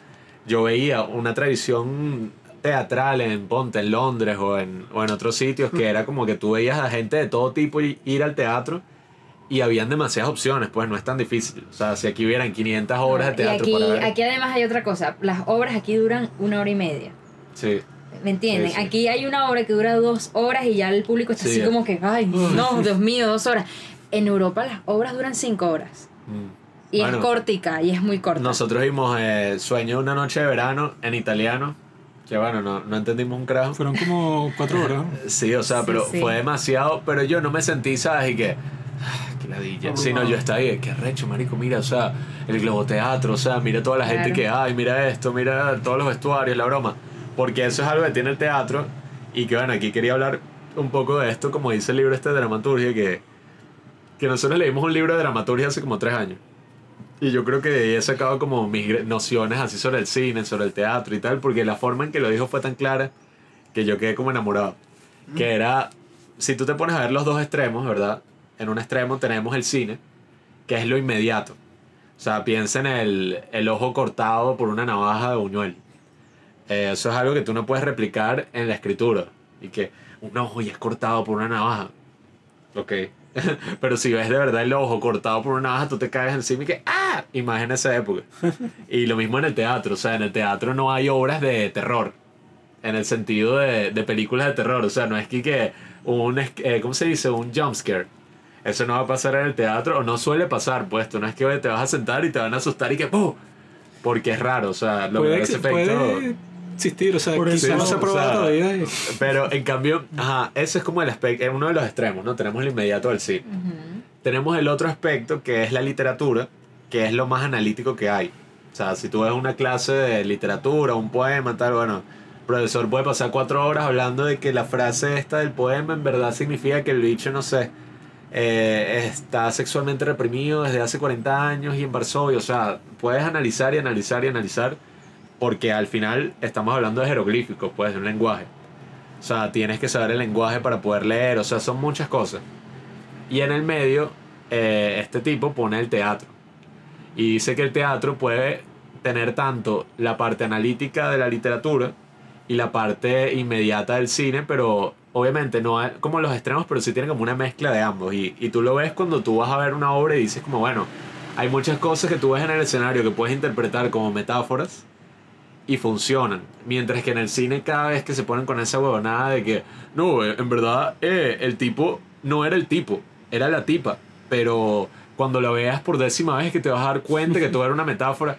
yo veía una tradición teatral en Ponte, en Londres o en, o en otros sitios que era como que tú veías a gente de todo tipo y- ir al teatro y habían demasiadas opciones, pues no es tan difícil. O sea, si aquí hubieran 500 horas de y teatro aquí, para ver. aquí además hay otra cosa. Las obras aquí duran una hora y media. Sí. ¿Me entienden? Sí, sí. Aquí hay una obra que dura dos horas y ya el público está Sí. así como que, ay, no, Dios mío, dos horas. En Europa las obras duran cinco horas. Mm. Y Bueno, es cortica, y es muy corta. Nosotros vimos eh, Sueño de una noche de verano en italiano, que bueno, no, no entendimos un carajo. Fueron como cuatro horas. ¿no? Sí, o sea, Sí, pero sí. fue demasiado, pero yo no me sentí, ¿sabes? Y que, qué ladilla. Sino yo estaba ahí, qué recho, marico, mira, o sea, el globoteatro, o sea, mira toda la gente Claro. que hay, mira esto, mira todos los vestuarios, la broma. Porque eso es algo que tiene el teatro y que, bueno, aquí quería hablar un poco de esto, como dice el libro este de dramaturgia, que, que nosotros leímos un libro de dramaturgia hace como tres años. Y yo creo que de ahí he sacado como mis nociones así sobre el cine, sobre el teatro y tal, porque la forma en que lo dijo fue tan clara que yo quedé como enamorado. Que era, si tú te pones a ver los dos extremos, ¿verdad? En un extremo tenemos el cine, que es lo inmediato. O sea, piensa en el, el ojo cortado por una navaja de buñuel. Eh, eso es algo que tú no puedes replicar en la escritura. Y que un ojo ya es cortado por una navaja. Ok. Pero si ves de verdad el ojo cortado por una navaja, tú te caes encima y que ¡ah! Imagina esa época. Y lo mismo en el teatro. O sea, en el teatro no hay obras de terror. En el sentido de, de películas de terror. O sea, no es que, que un, eh, ¿cómo se dice? Un jumpscare. Eso no va a pasar en el teatro, o no suele pasar, pues. Tú no es que te vas a sentar y te van a asustar y que ¡pum! Porque es raro, o sea, lo Puede, que efecto... puede existir, o sea, Por quizás eso, no se ha o probado sea, todavía. y- Pero en cambio, ajá, ese es como el aspecto, uno de los extremos, ¿no? Tenemos el inmediato del cine. Ujú. Tenemos el otro aspecto que es la literatura, que es lo más analítico que hay. O sea, si tú ves una clase de literatura, un poema, tal, bueno, el profesor puede pasar cuatro horas hablando de que la frase esta del poema en verdad significa que el bicho, no sé, eh, está sexualmente reprimido desde hace 40 años y en Varsovia. O sea, puedes analizar y analizar y analizar porque al final estamos hablando de jeroglíficos, pues, de un lenguaje. O sea, tienes que saber el lenguaje para poder leer, o sea, son muchas cosas. Y en el medio, eh, este tipo pone el teatro. Y dice que el teatro puede tener tanto la parte analítica de la literatura y la parte inmediata del cine, pero obviamente no hay- como los extremos, pero sí tiene como una mezcla de ambos. Y, y tú lo ves cuando tú vas a ver una obra y dices como, bueno, hay muchas cosas que tú ves en el escenario que puedes interpretar como metáforas y funcionan. Mientras que en el cine cada vez que se ponen con esa huevonada de que, no, eh, en verdad eh, el tipo no era el tipo, era la tipa. Pero cuando lo veas por décima vez que te vas a dar cuenta que todo era una metáfora,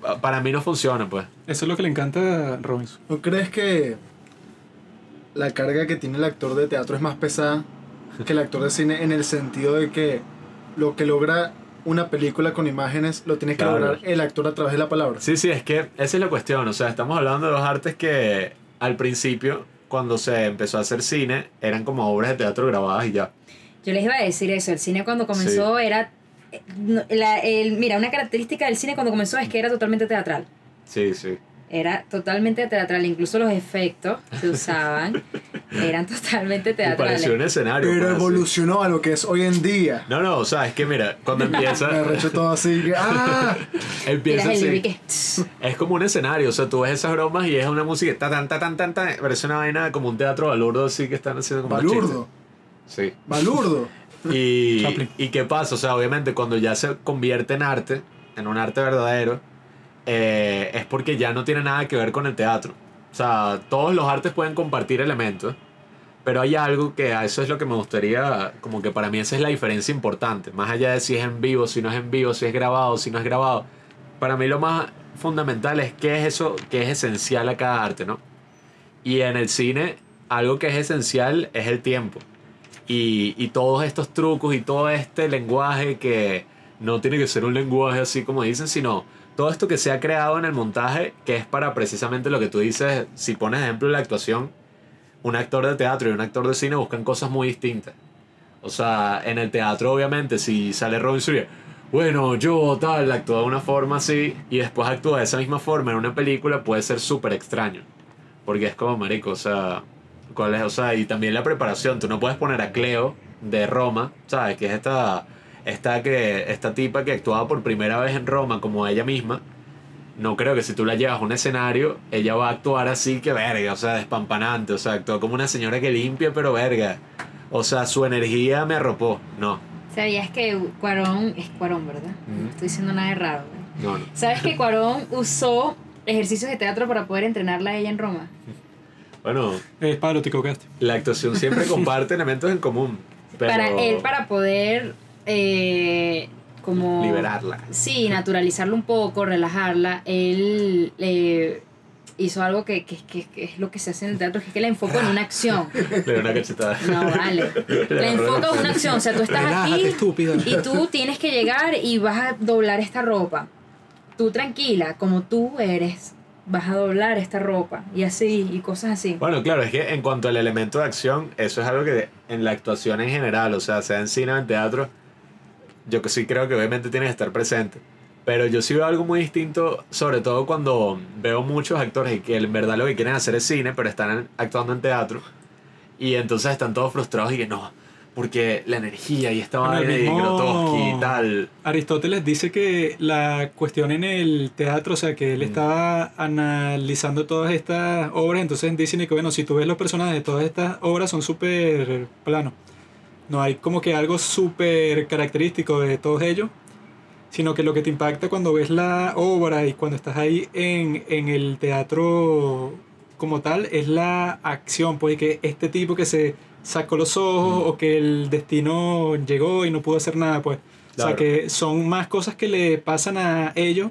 pa- para mí no funciona, pues. Eso es lo que le encanta a Robinson. ¿No crees que la carga que tiene el actor de teatro es más pesada que el actor de cine en el sentido de que lo que logra una película con imágenes lo tiene que Claro. lograr el actor a través de la palabra? Sí, sí, es que esa es la cuestión. O sea, estamos hablando de dos artes que al principio, cuando se empezó a hacer cine, eran como obras de teatro grabadas y ya. Yo les iba a decir eso, el cine cuando comenzó era... eh, la- el- mira, una característica del cine cuando comenzó es que era totalmente teatral. Sí, sí. Era totalmente teatral, incluso los efectos que usaban eran totalmente Y pareció teatrales. un escenario. Pero pues, así. evolucionó a lo que es hoy en día. No, no, o sea, es que mira, cuando Me empieza, arrecho todo así. que, ¡Ah! Empieza así. Es como un escenario, o sea, tú ves esas bromas y es una música ta tan ta tan tan tan, parece una vaina como un teatro balurdo así que están haciendo como Balurdo. chistes. Balurdo. Sí. Y, y qué pasa, o sea, obviamente cuando ya se convierte en arte, en un arte verdadero, eh, es porque ya no tiene nada que ver con el teatro. O sea, todos los artes pueden compartir elementos, pero hay algo que a eso es lo que me gustaría, como que para mí esa es la diferencia importante, más allá de si es en vivo, si no es en vivo, si es grabado, si no es grabado. Para mí lo más fundamental es qué es eso que es esencial a cada arte, ¿no? Y en el cine, algo que es esencial es el tiempo. Y, y todos estos trucos y todo este lenguaje que no tiene que ser un lenguaje así como dicen, sino todo esto que se ha creado en el montaje, que es para precisamente lo que tú dices, si pones ejemplo la actuación, un actor de teatro y un actor de cine buscan cosas muy distintas. O sea, en el teatro obviamente si sale Robinson y bueno, yo tal, actúa de una forma así y después actúa de esa misma forma en una película puede ser súper extraño. Porque es como, marico, o sea, ¿cuál es? O sea, y también la preparación. Tú no puedes poner a Cleo de Roma, ¿sabes? Que es esta, esta, que, esta tipa que actuaba por primera vez en Roma como ella misma. No creo que si tú la llevas a un escenario, ella va a actuar así que verga, o sea, despampanante. O sea, actúa como una señora que limpia, pero verga. O sea, su energía me arropó. No, ¿Sabías que Cuarón es Cuarón, verdad? No estoy diciendo nada de raro. ¿verdad? no, no. ¿Sabes que Cuarón usó ejercicios de teatro para poder entrenarla a ella en Roma? Bueno, Es Pablo, te equivocaste. la actuación siempre comparte elementos en común. Pero Para él, para poder eh, como... liberarla. Sí, naturalizarlo un poco, relajarla. Él eh, hizo algo que, que- que- que es lo que se hace en el teatro, que es que la enfoca en una acción. Le doy una cachetada. No, vale. La enfoca en una acción. O sea, tú estás Relájate, aquí y tú tienes que llegar y vas a doblar esta ropa. Tú tranquila, como tú eres, vas a doblar esta ropa. Y así, y cosas así. Bueno, claro, es que en cuanto al elemento de acción, eso es algo que en la actuación en general, o sea, sea en cine o en teatro, yo sí creo que obviamente tiene que estar presente. Pero yo sí veo algo muy distinto, sobre todo cuando veo muchos actores que en verdad lo que quieren hacer es cine, pero están actuando en teatro. Y entonces están todos frustrados y que no, porque la energía y esta vaina y Grotowski y tal. Aristóteles dice que la cuestión en el teatro, o sea, que él Mm. estaba analizando todas estas obras, entonces dicen que, bueno, si tú ves los personajes de todas estas obras son súper planos. No hay como que algo súper característico de todos ellos, sino que lo que te impacta cuando ves la obra y cuando estás ahí en, en el teatro como tal es la acción, pues que este tipo que se sacó los ojos Mm. o que el destino llegó y no pudo hacer nada, pues. O sea que son más cosas que le pasan a ellos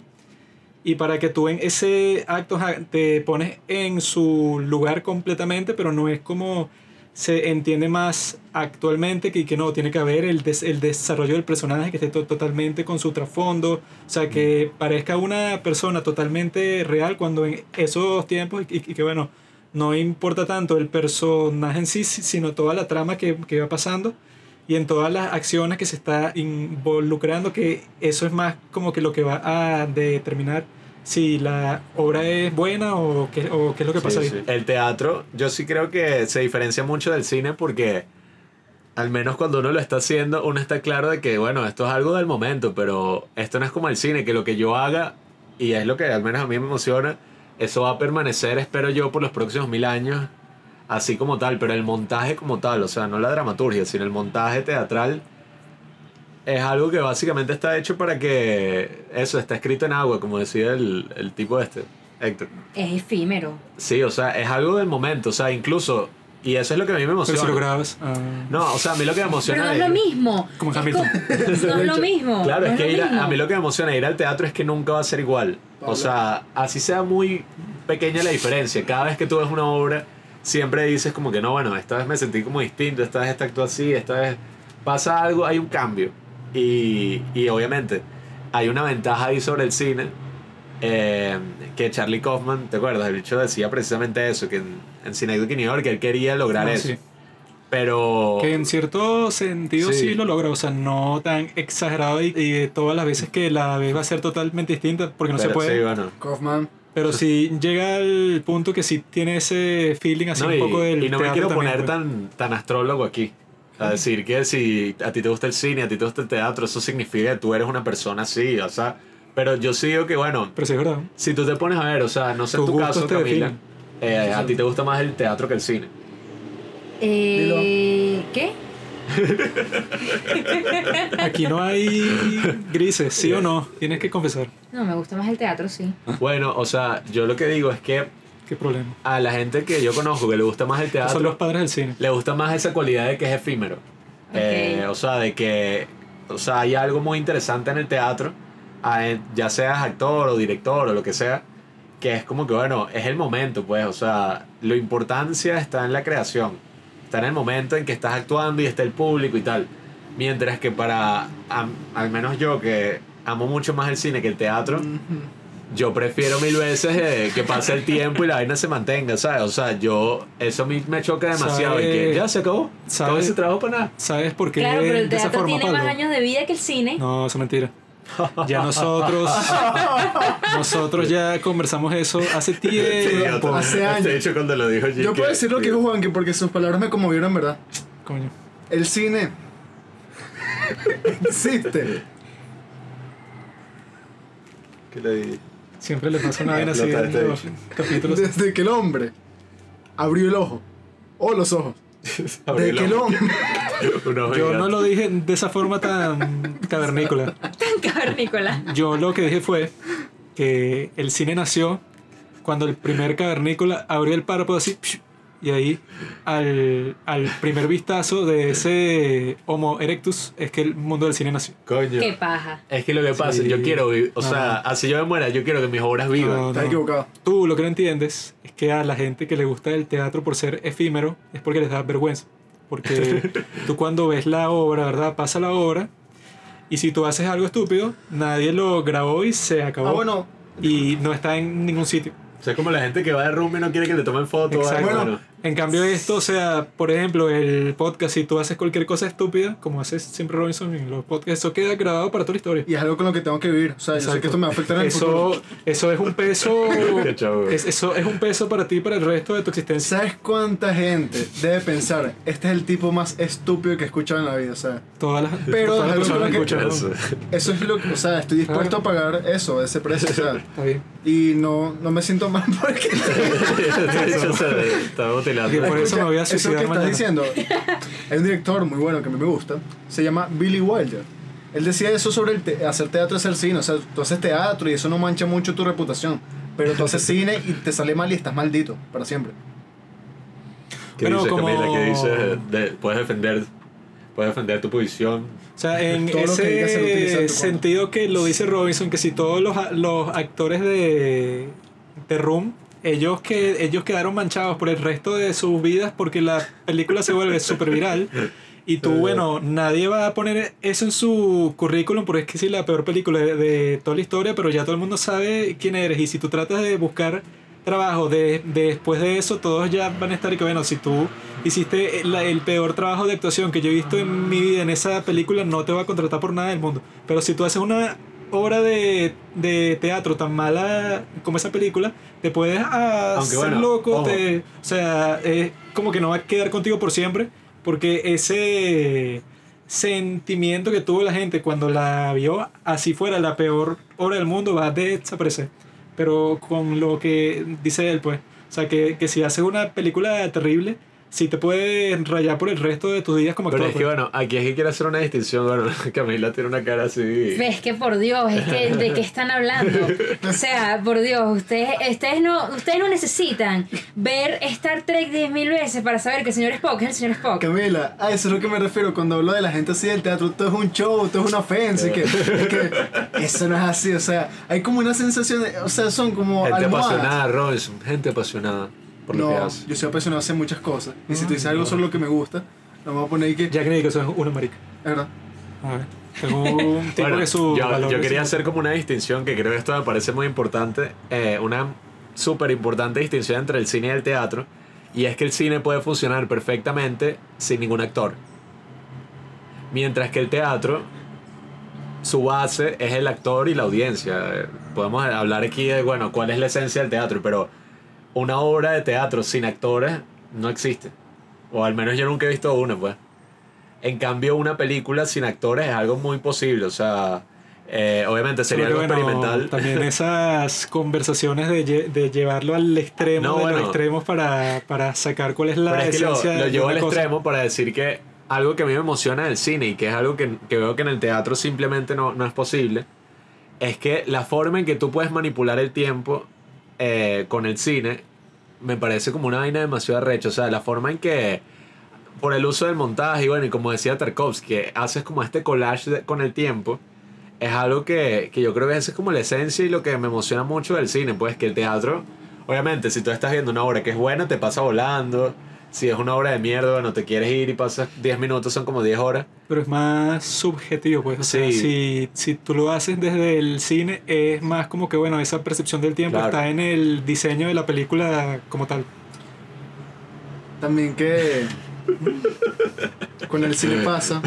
y para que tú en ese acto te pones en su lugar completamente, pero no es como se entiende más actualmente que, que no, tiene que haber el, des- el desarrollo del personaje que esté to- totalmente con su trasfondo, o sea, que parezca una persona totalmente real cuando en esos tiempos y, y que bueno, no importa tanto el personaje en sí, si- sino toda la trama que, que va pasando y en todas las acciones que se está involucrando, que eso es más como que lo que va a determinar si la obra es buena o qué, o qué es lo que pasa Sí, ahí. sí. El teatro, yo sí creo que se diferencia mucho del cine porque al menos cuando uno lo está haciendo, uno está claro de que, bueno, esto es algo del momento, pero esto no es como el cine, que lo que yo haga, y es lo que al menos a mí me emociona, eso va a permanecer, espero yo, por los próximos mil años, así como tal, pero el montaje como tal, o sea, no la dramaturgia, sino el montaje teatral. Es algo que básicamente está hecho para que eso está escrito en agua, como decía el, el tipo este, Héctor. Es efímero. Sí, o sea, es algo del momento, o sea, incluso, y eso es lo que a mí me Pero emociona. si lo grabas. ah, No, o sea, a mí lo que me Pero emociona no es lo mismo. Como Es Hamilton. No es lo mismo. Claro, no es que lo ir a, a mí lo que me emociona ir al teatro es que nunca va a ser igual. O sea, así sea muy pequeña la diferencia. Cada vez que tú ves una obra, siempre dices como que no, bueno, esta vez me sentí como distinto, esta vez esta actúa así, esta vez pasa algo, hay un cambio. Y, y obviamente hay una ventaja ahí sobre el cine. eh, que Charlie Kaufman, ¿te acuerdas? El bicho decía precisamente eso, que en, en Cineduc New York él quería lograr Ah, eso. sí. Pero... Que en cierto sentido sí. Sí. lo logra, o sea, no tan exagerado y, y todas las veces que la ves va a ser totalmente distinta porque no se pero puede. sí, bueno. Kaufman. Pero sí llega al punto que sí tiene ese feeling así No, un y, poco del y no me quiero también, poner pues. tan, tan astrólogo aquí. A decir que si a ti te gusta el cine, a ti te gusta el teatro, eso significa que tú eres una persona así, o sea. Pero yo sí digo que, bueno, Pero sí es verdad. si tú te pones a ver, o sea, no sé en tu caso, te Camila, eh, a ti te gusta más el teatro que el cine. Eh, ¿Qué? Aquí no hay grises, sí o no, tienes que confesar. No, me gusta más el teatro, sí. Bueno, o sea, yo lo que digo es que ¿Qué problema? a la gente que yo conozco que le gusta más el Son teatro, los padres del cine. le gusta más esa cualidad de que es efímero. Eh, o sea, de que o sea, hay algo muy interesante en el teatro, ya seas actor o director o lo que sea, que es como que, bueno, es el momento, pues, o sea, la importancia está en la creación, está en el momento en que estás actuando y está el público y tal. Mientras que para, al menos yo que amo mucho más el cine que el teatro, yo prefiero mil veces eh, que pase el tiempo y la vaina se mantenga, ¿sabes? O sea, yo, eso a mí me choca demasiado y que ¿Sabe- ya se acabó, sabe- todo ese trabajo para nada. ¿Sabes por qué Claro, pero el teatro forma, tiene más años de vida que el cine. No, eso es mentira. Ya nosotros, nosotros ya conversamos eso hace tiempo. Hace años. De hecho, cuando lo dijo Jim, Yo puedo decir lo que dijo Juanqui porque sus palabras me conmovieron, ¿verdad? Coño. El cine existe. ¿Qué le di? Siempre le pasa una vaina así en los capítulos. Desde que el hombre abrió el ojo. O los ojos. Desde que el hombre. Yo no lo dije de esa forma tan cavernícola. Cavernícola. Yo lo que dije fue que el cine nació cuando el primer cavernícola abrió el párpado así psh, y ahí al, al primer vistazo de ese Homo erectus es que el mundo del cine nació. Coño. Qué paja. Es que lo que pasa, Sí. yo quiero vivir, o No. sea, así yo me muera, yo quiero que mis obras vivan. No, Estás no. equivocado. Tú lo que no entiendes es que a la gente que le gusta el teatro por ser efímero es porque les da vergüenza. Porque tú cuando ves la obra, ¿verdad? Pasa la obra y si tú haces algo estúpido, nadie lo grabó y se acabó. Ah, bueno, Y no está en ningún sitio. O sea, es como la gente que va de rumbo y no quiere que le tomen fotos. Exacto. Bueno, ¿no? En cambio esto, o sea, por ejemplo, el podcast, si tú haces cualquier cosa estúpida, como haces siempre Robinson en los podcasts, eso queda grabado para toda la historia. y es algo con lo que tengo que vivir. O sea, yo sé que esto me va a afectar en el futuro. Eso, eso es un peso. Es, eso es un peso para ti y para el resto de tu existencia. ¿Sabes cuánta gente debe pensar? Este es el tipo más estúpido que he escuchado en la vida. O sea, Todas las, Pero todas las personas que- escuchan. Eso. eso es lo que. O sea, estoy dispuesto a pagar eso, ese precio. O sea, Está bien. y no, no me siento mal porque. De por eso me voy a suicidar Eso que estás diciendo, hay un director muy bueno que a mí me gusta, se llama Billy Wilder. Él decía eso sobre el te- hacer teatro y hacer cine. O sea, tú haces teatro y eso no mancha mucho tu reputación. Pero tú haces cine y te sale mal y estás maldito para siempre. ¿Qué Pero dice como- Camila? ¿Qué dice? De- puedes defender puedes defender tu posición. O sea, en Todo que ese contra. sentido que lo dice Robinson, que si todos los, los actores de, de Room, ellos, que, ellos quedaron manchados por el resto de sus vidas porque la película se vuelve súper viral. Y tú, bueno, nadie va a poner eso en su currículum porque es que sí, la peor película de, de toda la historia, pero ya todo el mundo sabe quién eres. Y si tú tratas de buscar trabajo de, de- después de eso, todos ya van a estar y que, bueno, si tú hiciste la- el peor trabajo de actuación que yo he visto en mi vida en esa película, no te va a contratar por nada del mundo. Pero si tú haces una obra de, de teatro tan mala como esa película, te puedes hacer bueno, loco, ojo. te, o sea, es como que no va a quedar contigo por siempre, porque ese sentimiento que tuvo la gente cuando la vio, así fuera la peor obra del mundo, va a desaparecer. Pero con lo que dice él, pues, o sea, que, que si haces una película terrible, sí te puede rayar por el resto de tus días como Pero actor. es que pues. bueno, aquí es que quiero hacer una distinción. Bueno, Camila tiene una cara así. Es que por Dios, es que de qué están hablando. O sea, por Dios, ustedes, ustedes no, ustedes no necesitan ver Star Trek 10.000 veces para saber que el señor Spock es el señor Spock. Camila, a eso es lo que me refiero cuando hablo de la gente así del teatro, todo es un show, todo es una ofensa, y que, es que eso no es así, o sea, hay como una sensación, de- o sea, son como Gente almohadas. apasionada, Robinson. Gente apasionada por lo que No, hace. yo soy apasionado hacer muchas cosas, y si tú dices algo sobre lo que me gusta, no me voy a poner ahí que, Jack Nicholson es una marica. es verdad. A ver. Un tipo Bueno, que su yo, quería hacer como una distinción que creo que esto me parece muy importante, eh, una súper importante distinción entre el cine y el teatro, y es que el cine puede funcionar perfectamente sin ningún actor, mientras que el teatro, su base es el actor y la audiencia. Eh, Podemos hablar aquí de, bueno, cuál es la esencia del teatro, pero una obra de teatro sin actores no existe, o al menos yo nunca he visto una, pues. En cambio, una película sin actores es algo muy posible. O sea, eh, obviamente sería Pero algo bueno, experimental. También esas conversaciones de, lle- de llevarlo al extremo, No, de bueno. los extremos para, para sacar cuál es la Pero es que lo, esencia lo de llevo al cosa. extremo para decir que algo que a mí me emociona del cine y que es algo que, que veo que en el teatro simplemente no, no es posible, es que la forma en que tú puedes manipular el tiempo eh, con el cine me parece como una vaina demasiado arrecha. O sea, la forma en que, por el uso del montaje, y bueno, y como decía Tarkovsky, que haces como este collage con el tiempo, es algo que, que yo creo que es como la esencia y lo que me emociona mucho del cine, pues que el teatro, obviamente, si tú estás viendo una obra que es buena, te pasa volando. Si es una obra de mierda, bueno, te quieres ir y pasas 10 minutos, son como 10 horas. Pero es más subjetivo, pues. O sea, Sí. si, si tú lo haces desde el cine, es más como que, bueno, esa percepción del tiempo Claro. está en el diseño de la película como tal. También que con el cine pasa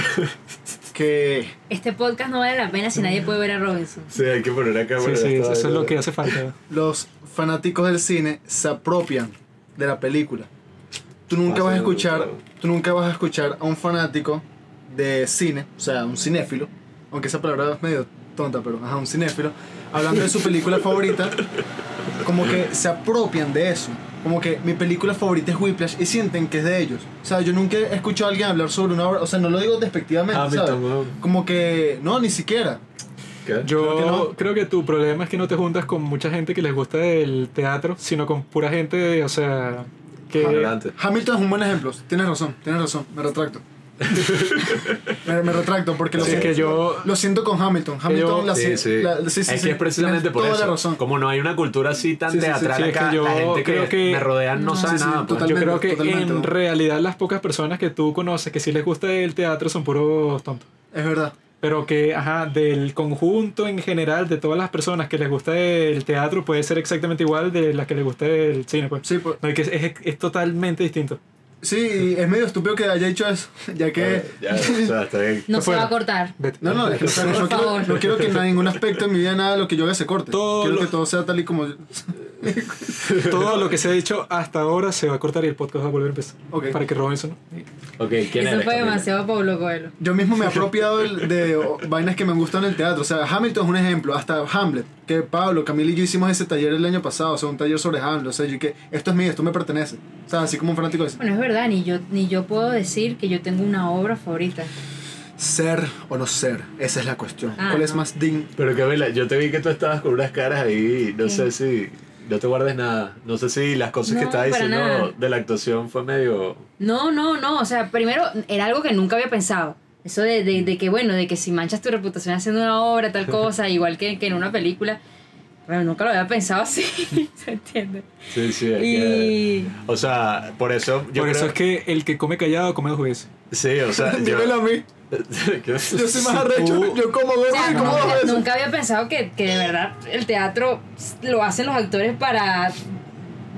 que Este podcast no vale la pena si nadie puede ver a Robinson. Sí, hay que poner acá. Sí, sí, eso es lo que hace falta. los fanáticos del cine se apropian de la película. Tú nunca Ah, vas a escuchar, tú nunca vas a escuchar a un fanático de cine, o sea, un cinéfilo, aunque esa palabra es medio tonta, pero ajá, un cinéfilo, hablando de su película favorita, como que se apropian de eso. Como que mi película favorita es Whiplash y sienten que es de ellos. O sea, yo nunca he escuchado a alguien hablar sobre una obra, o sea, no lo digo despectivamente, Hamilton, ¿sabes? Como que, no, ni siquiera. ¿Qué? Yo Creo que no. creo que tu problema es que no te juntas con mucha gente que les gusta el teatro, sino con pura gente, o sea, que... Adelante. Hamilton es un buen ejemplo. Tienes razón, tienes razón. Me retracto. me, me retracto porque lo, Sí, siento, que yo- lo siento con Hamilton. Hamilton yo- la, Sí, sí. la- sí, sí, es sí, que es precisamente por toda eso. la razón. Como no hay una cultura así tan Sí, sí, sí, teatral es que yo la gente creo que, que- me rodean no, No, sabe sí, sí, nada. pues. Yo creo que en ¿no? realidad las pocas personas que tú conoces que sí les gusta el teatro son puros tontos. Es verdad. Pero que, ajá, del conjunto en general de todas las personas que les gusta el teatro puede ser exactamente igual de las que les gusta el cine, pues. Sí, pues, No, es, es, es totalmente distinto. sí, es medio estúpido que haya dicho eso, ya que... Ya, está bien. No se va a cortar. Vete. No, no, es que, o sea, no, Por quiero, favor. no quiero que en ningún aspecto de mi vida nada de lo que yo haga se corte. Todo quiero lo- que todo sea tal y como... Todo lo que se ha dicho hasta ahora se va a cortar y el podcast va a volver a empezar. Ok. Para que Robinson. Ok, ¿quién Eso eres, fue demasiado Pablo Coelho. Yo mismo me he apropiado de, vainas que me gustan en el teatro. O sea, Hamilton es un ejemplo. Hasta Hamlet. Que Pablo, Camila y yo hicimos ese taller el año pasado. O sea, un taller sobre Hamlet. O sea, yo que esto es mío, esto me pertenece. O sea, así como un fanático de ese. Bueno, es verdad, ni yo, ni yo puedo decir que yo tengo una obra favorita. Ser o no ser. Esa es la cuestión. Ah, ¿Cuál es no. más digno? Pero Camila, yo te vi que tú estabas con unas caras ahí, no ¿Qué? sé si... No te guardes nada. No sé si las cosas que No, para diciendo nada. de la actuación fue medio... No, no, no. O sea, primero era algo que nunca había pensado. Eso de, de, de que, bueno, de que si manchas tu reputación haciendo una obra, tal cosa, igual que, que en una película. Bueno, nunca lo había pensado así. ¿Se entiende? Sí, sí, es que... Y. O sea, por eso... Yo Por eso creo- es que el que come callado come dos veces. Sí, o sea, yo... Dímelo a mí. Yo soy más arrecho. Yo como O sea, y como dos nunca, veces. nunca había pensado que, que de verdad el teatro lo hacen los actores para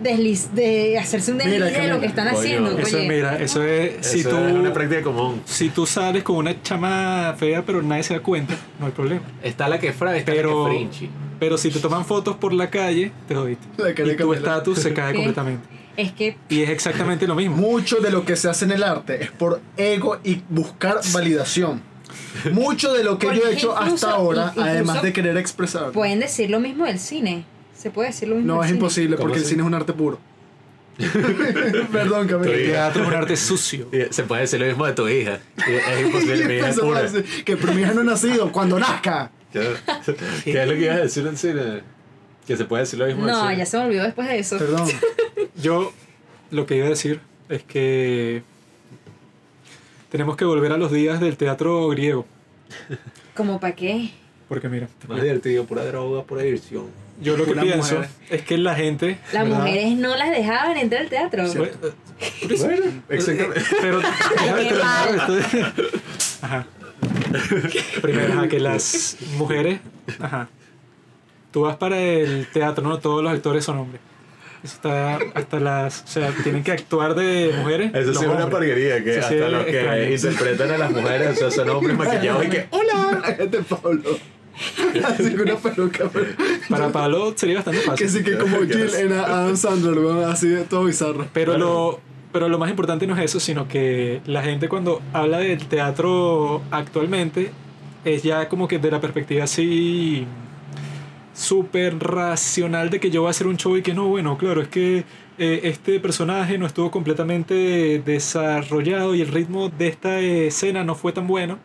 desliz, de hacerse un Mira, desliz de lo que están Coño. haciendo. Eso, oye. mira, eso es. Si Eso tú, es una práctica común. si tú sales con una chama fea, pero nadie se da cuenta, no hay problema. Está la que es fra, está Pero- la que es frinchi. Pero si te toman fotos por la calle, te jodiste. La Y tu estatus se cae ¿Qué? completamente. Es que Y es exactamente lo mismo. Mucho de lo que se hace en el arte es por ego y buscar validación. Mucho de lo que Porque yo he hecho incluso- hasta ahora, incluso además de querer expresar. pueden decir lo mismo del cine. Se puede decir lo mismo No, del es cine. imposible ¿Cómo porque el así? cine es un arte puro. Perdón, Camilo. El teatro es un arte sucio. Y Se puede decir lo mismo de tu hija. Y Es imposible, mi hija es pura. que pero mi hija no ha nacido cuando nazca. ¿Qué qué es lo que ibas a decir en cine? Que se puede decir lo mismo. No, ya se me olvidó después de eso. Perdón. Yo lo que iba a decir es que tenemos que volver a los días del teatro griego. ¿Como para qué? Porque mira, Más divertido, pura droga, pura diversión. yo lo que pienso mujer. es que la gente... Las ¿verdad? mujeres no las dejaban entrar al teatro. Bueno, Bueno, exactamente. Pero. Ajá. Primero, ajá, que las mujeres. Ajá. Tú vas para el teatro, ¿no? Todos los actores son hombres. Eso está hasta las. O sea, tienen que actuar de mujeres. Eso sí es una parguería, que Sí, sí, hasta los que extraño. interpretan a las mujeres, o sea, son hombres maquillados y que... ¡Hola! Este Pablo. Así con una peluca. pero- Para Pablo sería bastante Que fácil. sí que como Kill en Adam Sandler, así de todo bizarro. Pero lo, pero lo más importante no es eso, sino que la gente cuando habla del teatro actualmente es ya como que de la perspectiva así súper racional de que yo voy a hacer un show y que no, bueno, claro, es que eh, este personaje no estuvo completamente desarrollado y el ritmo de esta escena no fue tan bueno.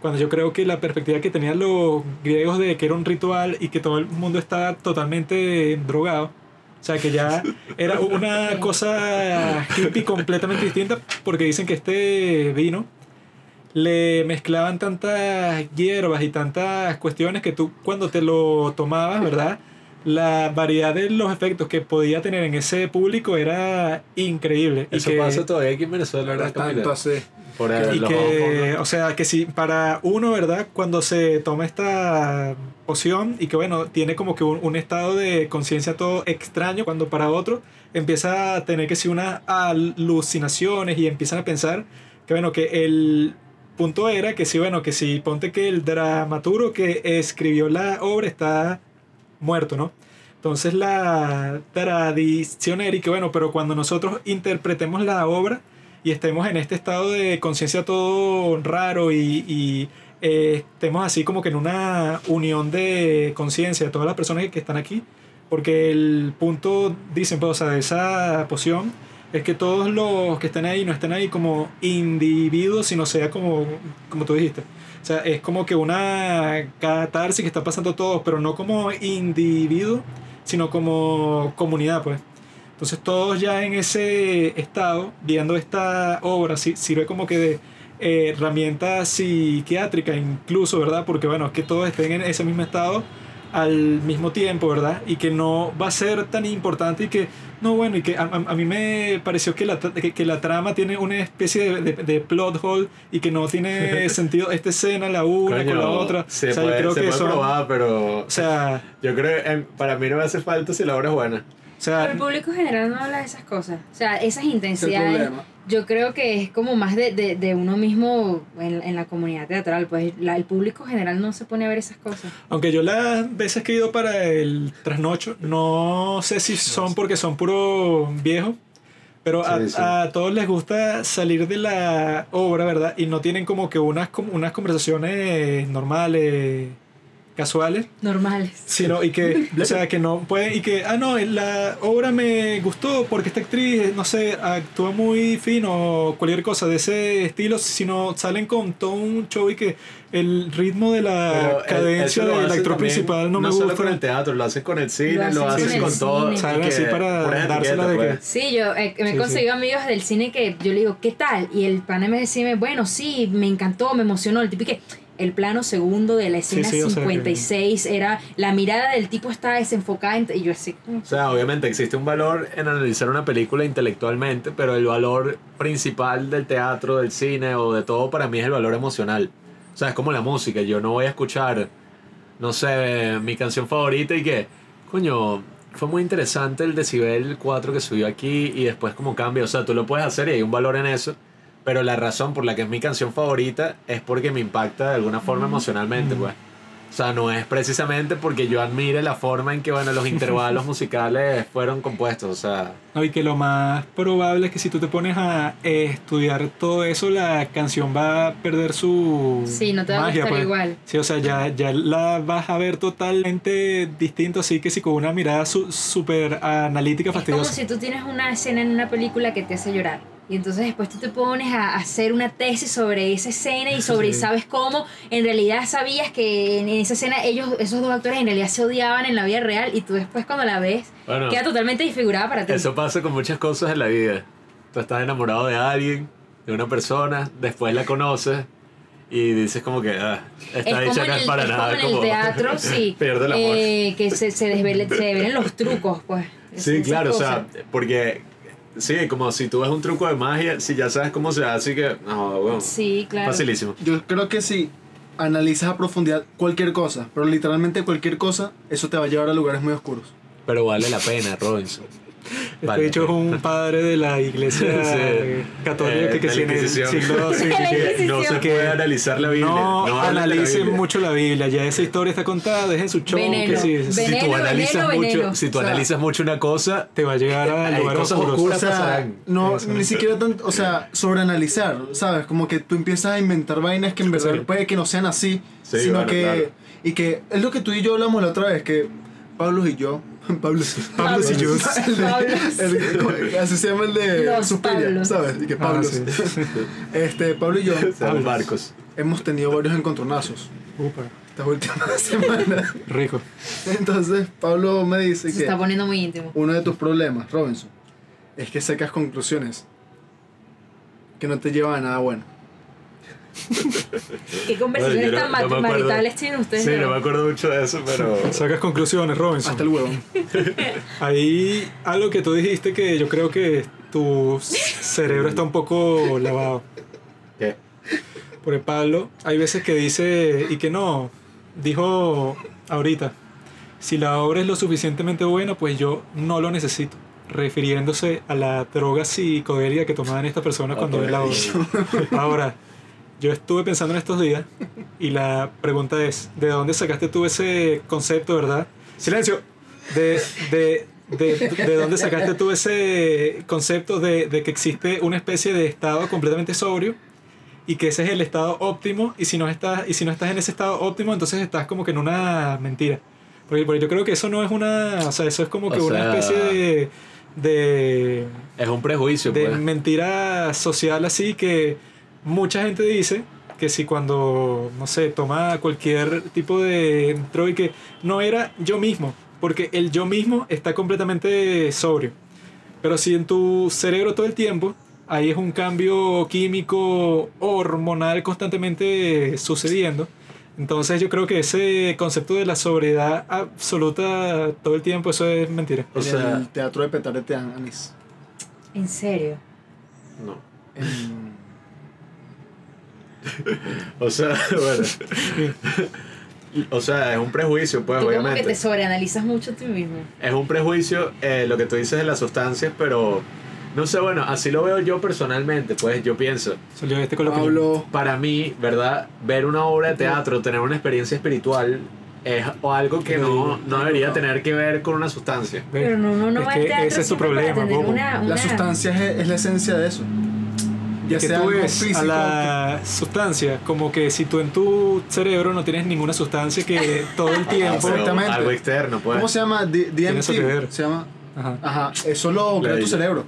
Cuando yo creo que la perspectiva que tenían los griegos de que era un ritual y que todo el mundo estaba totalmente drogado. O sea, que ya era una cosa hippie completamente distinta porque dicen que este vino le mezclaban tantas hierbas y tantas cuestiones que tú cuando te lo tomabas, ¿verdad? La variedad de los efectos que podía tener en ese público era increíble. Y Eso que- pasa todavía aquí en Venezuela, ¿verdad, Tanto así. Por y que, o sea, que si para uno, ¿verdad? Cuando se toma esta poción y que, bueno, tiene como que un, un estado de conciencia todo extraño, cuando para otro empieza a tener que si unas alucinaciones y empiezan a pensar que, bueno, que el punto era que si, bueno, que si ponte que el dramaturgo que escribió la obra está muerto, ¿no? Entonces la tradición era que bueno, pero cuando nosotros interpretemos la obra y estemos en este estado de conciencia todo raro y, y, eh, estemos así como que en una unión de conciencia de todas las personas que están aquí, porque el punto, dicen, pues, o sea, de esa poción es que todos los que están ahí no estén ahí como individuos, sino sea como, como tú dijiste. O sea, es como que una catarsis que está pasando todos, pero no como individuo, sino como comunidad, pues. Entonces todos ya en ese estado, viendo esta obra, sirve como que de eh, herramienta psiquiátrica incluso, ¿verdad? Porque bueno, es que todos estén en ese mismo estado al mismo tiempo, ¿verdad? Y que no va a ser tan importante y que, no, bueno, y que a, a- a mí me pareció que la, que, que la trama tiene una especie de, de- de plot hole y que no tiene sentido esta escena, la una con la otra. Se o sea, puede, yo creo se que puede eso... probar, pero O sea, yo creo que em, para mí no me hace falta si la obra es buena. o sea, Pero el público en general no habla de esas cosas. O sea, esas es intensidades. problema. Yo creo que es como más de, de, de uno mismo en, en la comunidad teatral. Pues la- el público en general no se pone a ver esas cosas. Aunque yo las veces que he ido para el trasnocho, no sé si son porque son puro viejo, pero a, Sí, sí. a todos les gusta salir de la obra, ¿verdad? Y no tienen como que unas, com- unas conversaciones normales, casuales, Normales. sino y que, o sea, que no pueden, y que, ah, no, la obra me gustó porque esta actriz, no sé, actúa muy fino o cualquier cosa de ese estilo, sino salen con todo un show y que el ritmo de la Pero cadencia del hacen actor principal no, me solo gusta. con el teatro, lo hacen con el cine, lo el con todo. que así para dársela de etiquetas, que- pues. Sí, yo eh, me he Sí, conseguido amigos del cine que yo le digo, ¿qué tal? Y el pana me decía, bueno, sí, me encantó, me emocionó. El tipo que el plano segundo de la escena sí, o sea que- 56 era, la mirada del tipo estaba desenfocada en- y yo así, O sea, obviamente existe un valor en analizar una película intelectualmente, pero el valor principal del teatro, del cine o de todo para mí es el valor emocional. O sea, es como la música. Yo no voy a escuchar, no sé, mi canción favorita y que, coño, fue muy interesante el decibel 4 que subió aquí y después como cambia. O sea, tú lo puedes hacer y hay un valor en eso. Pero la razón por la que es mi canción favorita es porque me impacta de alguna forma emocionalmente, pues. O sea, no es precisamente porque yo admire la forma en que, bueno, los intervalos musicales fueron compuestos. O sea, No, y que lo más probable es que si tú te pones a estudiar todo eso, la canción va a perder su Sí, no te va a gustar pues. igual. Sí, o sea, ya, ya la vas a ver totalmente distinto, así que sí, con una mirada su- súper analítica, Es como fastidiosa. si tú tienes una escena en una película que te hace llorar. Y entonces después tú te pones a hacer una tesis sobre esa escena y sobre, Sí. ¿sabes cómo? En realidad sabías que en esa escena ellos, esos dos actores en realidad se odiaban en la vida real y tú después cuando la ves bueno, queda totalmente desfigurada para ti. eso pasa con muchas cosas en la vida. Tú estás enamorado de alguien, de una persona, después la conoces y dices como que, ah, es esta dicha en no es para es como nada. en el como teatro, sí. pierde el amor. eh, que se, se, desvele- se desvelen los trucos, pues. Sí, claro, o sea, porque sí, como si tú ves un truco de magia, si ya sabes cómo se hace, que no, bueno, Sí, claro. facilísimo. Yo creo que si analizas a profundidad cualquier cosa, pero literalmente cualquier cosa, eso te va a llevar a lugares muy oscuros. Pero vale la pena, Robinson. Este Vale. dicho es un padre de la iglesia Sí. católica Eh, que, sí en el siglo sí, que- no se que puede analizar la Biblia. no, hablen de la analicen Biblia. mucho la Biblia, ya esa historia está contada, dejen su show, Veneno. que sí, Veneno. Si tú analizas veneno, mucho, veneno. si tú O sea, analizas mucho una cosa, te va a llegar a lugares cosas oscuros. oscuras. O sea, pasarán. no, ni siquiera tanto, o sea, sobreanalizar, ¿sabes? Como que tú empiezas a inventar vainas que en verdad Sí. puede que no sean así, Sí, sino bueno, que, claro. y que es lo que tú y yo hablamos la otra vez, que Pablo y yo, Pablo, Pablo y yo. así se llama el de Suspiria. ¿sabes? Y que Ah, Pablo, sí. este, Pablo y yo sean barcos. hemos tenido varios encontronazos Upa, estas últimas semanas. rico. Entonces, Pablo me dice Se que está poniendo muy íntimo. uno de tus problemas, Robinson, es que sacas conclusiones que no te llevan a nada bueno. ¿Qué conversaciones tan no- maritales tienen ustedes? Sí, no me acuerdo mucho de eso, pero. Sacas conclusiones, Robinson. Hasta el huevo. Ahí algo que tú dijiste que yo creo que tu cerebro está un poco lavado. ¿Qué? Por el Pablo, hay veces que dice y que no, dijo ahorita, si la obra es lo suficientemente buena, pues yo no lo necesito. Refiriéndose a la droga psicodélica que tomaban estas personas cuando ven la obra. Ahora, yo estuve pensando en estos días y la pregunta es, ¿de dónde sacaste tú ese concepto, verdad? Silencio. De, de, de, de dónde sacaste tú ese concepto de, de que existe una especie de estado completamente sobrio y que ese es el estado óptimo y si no estás y si no estás en ese estado óptimo entonces estás como que en una mentira porque, porque yo creo que eso no es una o sea eso es como O que una sea, especie de de, Es un prejuicio, de pues. mentira social así que mucha gente dice que si cuando no sé toma cualquier tipo de droga y que no era yo mismo porque el yo mismo está completamente sobrio pero si en tu cerebro todo el tiempo ahí es un cambio químico hormonal constantemente sucediendo. Entonces yo creo que ese concepto de la sobriedad absoluta todo el tiempo, eso es mentira. O en sea, el teatro de Petarete Anís. En serio. no. En- O sea, bueno. O sea, es un prejuicio, pues, tú como que obviamente. te sobreanalizas mucho a ti mismo. Es un prejuicio eh, lo que tú dices de las sustancias, pero no sé, bueno, así lo veo yo personalmente, pues yo pienso, Salió este con la Pablo, para mí, ¿verdad? Ver una obra de teatro, tener una experiencia espiritual, es o algo que no, no debería tener que ver con una sustancia. Pero no, no, no Es va que ese es para problema, una, una... la sustancia es, es la esencia de eso. Ya que sea tú algo físico. a la sustancia como que si tú en tu cerebro no tienes ninguna sustancia que todo el tiempo... Exactamente. algo externo, pues. ¿Cómo se llama? D- Tiene eso que ver. DMT. Se llama. Ajá, Ajá, eso lo crea tu cerebro.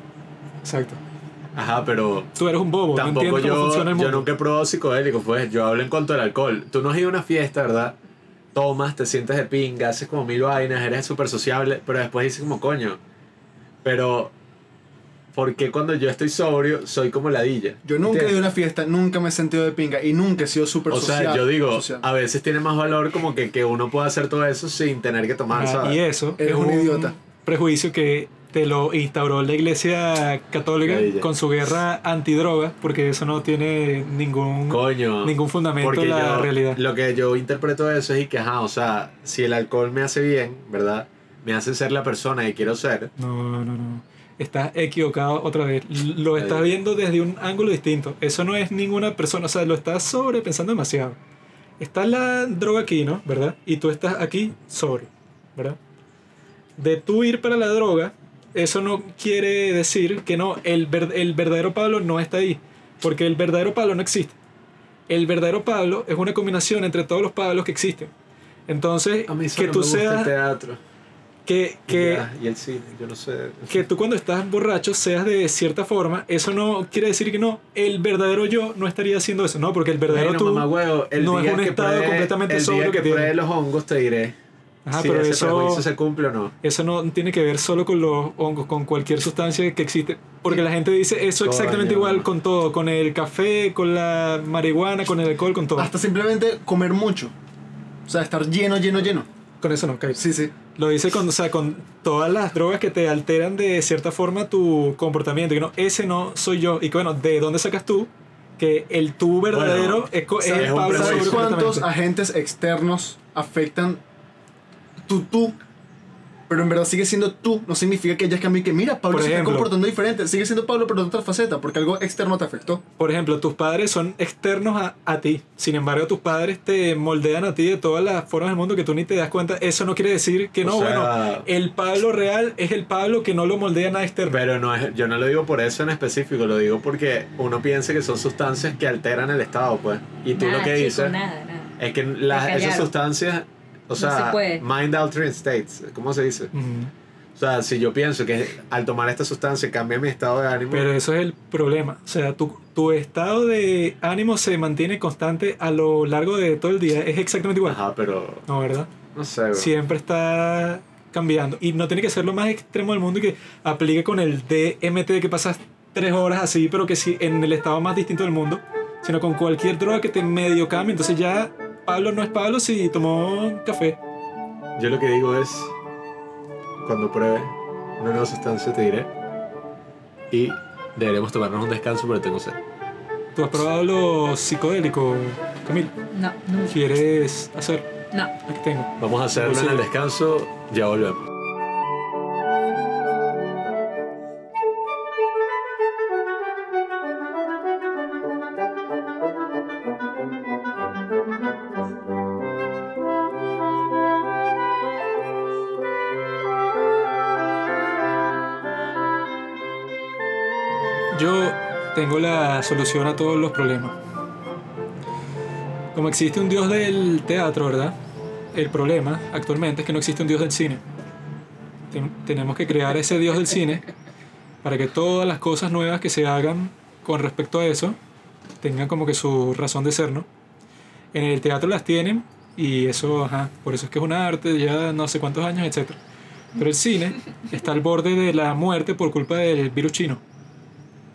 exacto. Ajá, pero Tú eres un bobo, no tampoco cómo yo, funciona el yo nunca he probado psicodélicos, pues yo hablo en cuanto al alcohol. Tú no has ido a una fiesta, ¿verdad? Tomas, te sientes de pinga, haces como mil vainas, eres súper sociable, pero después dices como coño. Pero, ¿por qué cuando yo estoy sobrio soy como ladilla? Yo nunca he ¿Entiendes? ido a una fiesta, nunca me he sentido de pinga y nunca he sido súper O social. sea, yo digo, social. a veces tiene más valor como que, que uno pueda hacer todo eso sin tener que tomar, Ah, ¿sabes? y eso Eres es un idiota. prejuicio que te lo instauró la iglesia católica Ladilla. con su guerra antidroga, porque eso no tiene ningún, Coño. ningún fundamento Porque en la yo- realidad. Lo que yo interpreto de eso es y que, ajá, o sea, si el alcohol me hace bien, ¿verdad? Me hace ser la persona que quiero ser. No, no, no. Estás equivocado otra vez. Lo estás viendo desde un ángulo distinto. Eso no es ninguna persona, o sea, lo estás sobrepensando demasiado. está la droga aquí, ¿no? ¿Verdad? Y tú estás aquí sobrio, ¿verdad? De tú ir para la droga, eso no quiere decir que no, el, ver- el verdadero Pablo no está ahí, porque el verdadero Pablo no existe. El verdadero Pablo es una combinación entre todos los Pablos que existen. Entonces, A mí que tú me gusta el seas, teatro. Que, que, ya, y el cine, yo no sé. que tú cuando estás borracho seas de cierta forma, eso no quiere decir que no, el verdadero yo no estaría haciendo eso, no, porque el verdadero Bueno, tú mamagüevo, el no es un estado pruebe- completamente el sobrio día que que tiene. los hongos te diré Ajá, si pero ese eso, se cumple o no. eso no tiene que ver solo con los hongos, con cualquier sustancia que existe. Porque la gente dice eso exactamente Coño. igual con todo, con el café, con la marihuana, con el alcohol, con todo. Hasta simplemente comer mucho. O sea, estar lleno, lleno, lleno. Con eso no, Kai. Sí, sí. Lo dice con, o sea, con todas las drogas que te alteran de cierta forma tu comportamiento. Que no, ese no soy yo. Y que bueno, ¿de dónde sacas tú? Que el tú verdadero Bueno, es, es ¿Sabes el un Pablo prejuicio. ¿Sabes sobrio cuántos agentes externos afectan tu tú? Pero en verdad sigue siendo tú. No significa que ya cambió y que mira, Pablo Por se está comportando diferente. Sigue siendo Pablo, pero de otra faceta, porque algo externo te afectó. Por ejemplo, tus padres son externos a, a ti. Sin embargo, tus padres te moldean a ti de todas las formas del mundo que tú ni te das cuenta. Eso no quiere decir que O no, sea- bueno, el Pablo real es el Pablo que no lo moldea nada externo. Pero no es, yo no lo digo por eso en específico, lo digo porque uno piensa que son sustancias que alteran el estado, pues. Y tú Nada, lo que chico, dices nada, nada. es que las, esas sustancias, o No sea, se puede. mind altering states, ¿cómo se dice? Ujú. O sea, si yo pienso que al tomar esta sustancia cambia mi estado de ánimo, Pero eso es el problema. O sea, tu, tu estado de ánimo se mantiene constante a lo largo de todo el día. Es exactamente igual. ajá, pero No, ¿verdad? no sé, bro. Siempre está cambiando. Y no tiene que ser lo más extremo del mundo y que aplique con el DMT que pasas tres horas así, pero que sí en el estado más distinto del mundo, sino con cualquier droga que te medio cambie. Entonces ya Pablo no es Pablo si tomó café. Yo lo que digo es, cuando pruebe una nueva sustancia te diré y deberemos tomarnos un descanso porque tengo sed. ¿Tú has probado lo psicodélico, Camil? No, no, ¿Quieres hacer? no. Aquí tengo. Vamos a hacerlo en el descanso, ya volvemos. Tengo la solución a todos los problemas. Como existe un dios del teatro, ¿verdad? El problema actualmente es que no existe un dios del cine. Ten- tenemos que crear ese dios del cine para que todas las cosas nuevas que se hagan con respecto a eso tengan como que su razón de ser, ¿no? En el teatro las tienen y eso, ajá, por eso es que es un arte, ya no sé cuántos años, etc. Pero el cine está al borde de la muerte por culpa del virus chino.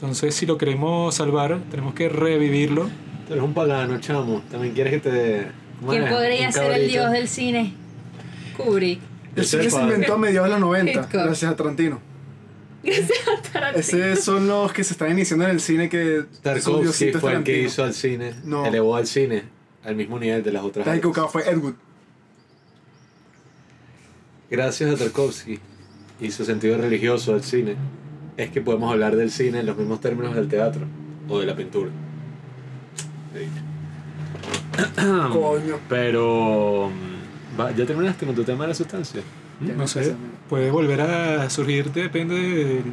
Entonces, si lo queremos salvar, tenemos que revivirlo. Tú eres un pagano, chamo. También quieres que te... ¿cómo ¿Quién era? podría Un ser el dios del cine? Kubrick. El cine es se padre. inventó a mediados de los 90, Hitchcock. gracias a Tarantino. Tarantino. Esos son los que se están iniciando en el cine que... Tarkovsky fue el que hizo al cine, No. elevó al cine al mismo nivel de las otras equivocado, fue Ed Wood. Gracias a Tarkovsky y su sentido religioso del cine, es que podemos hablar del cine en los mismos términos del teatro o de la pintura. Coño. Pero... mm, ¿Ya terminaste con tu tema de la sustancia? Ya No sé, puede volver a surgir, depende del,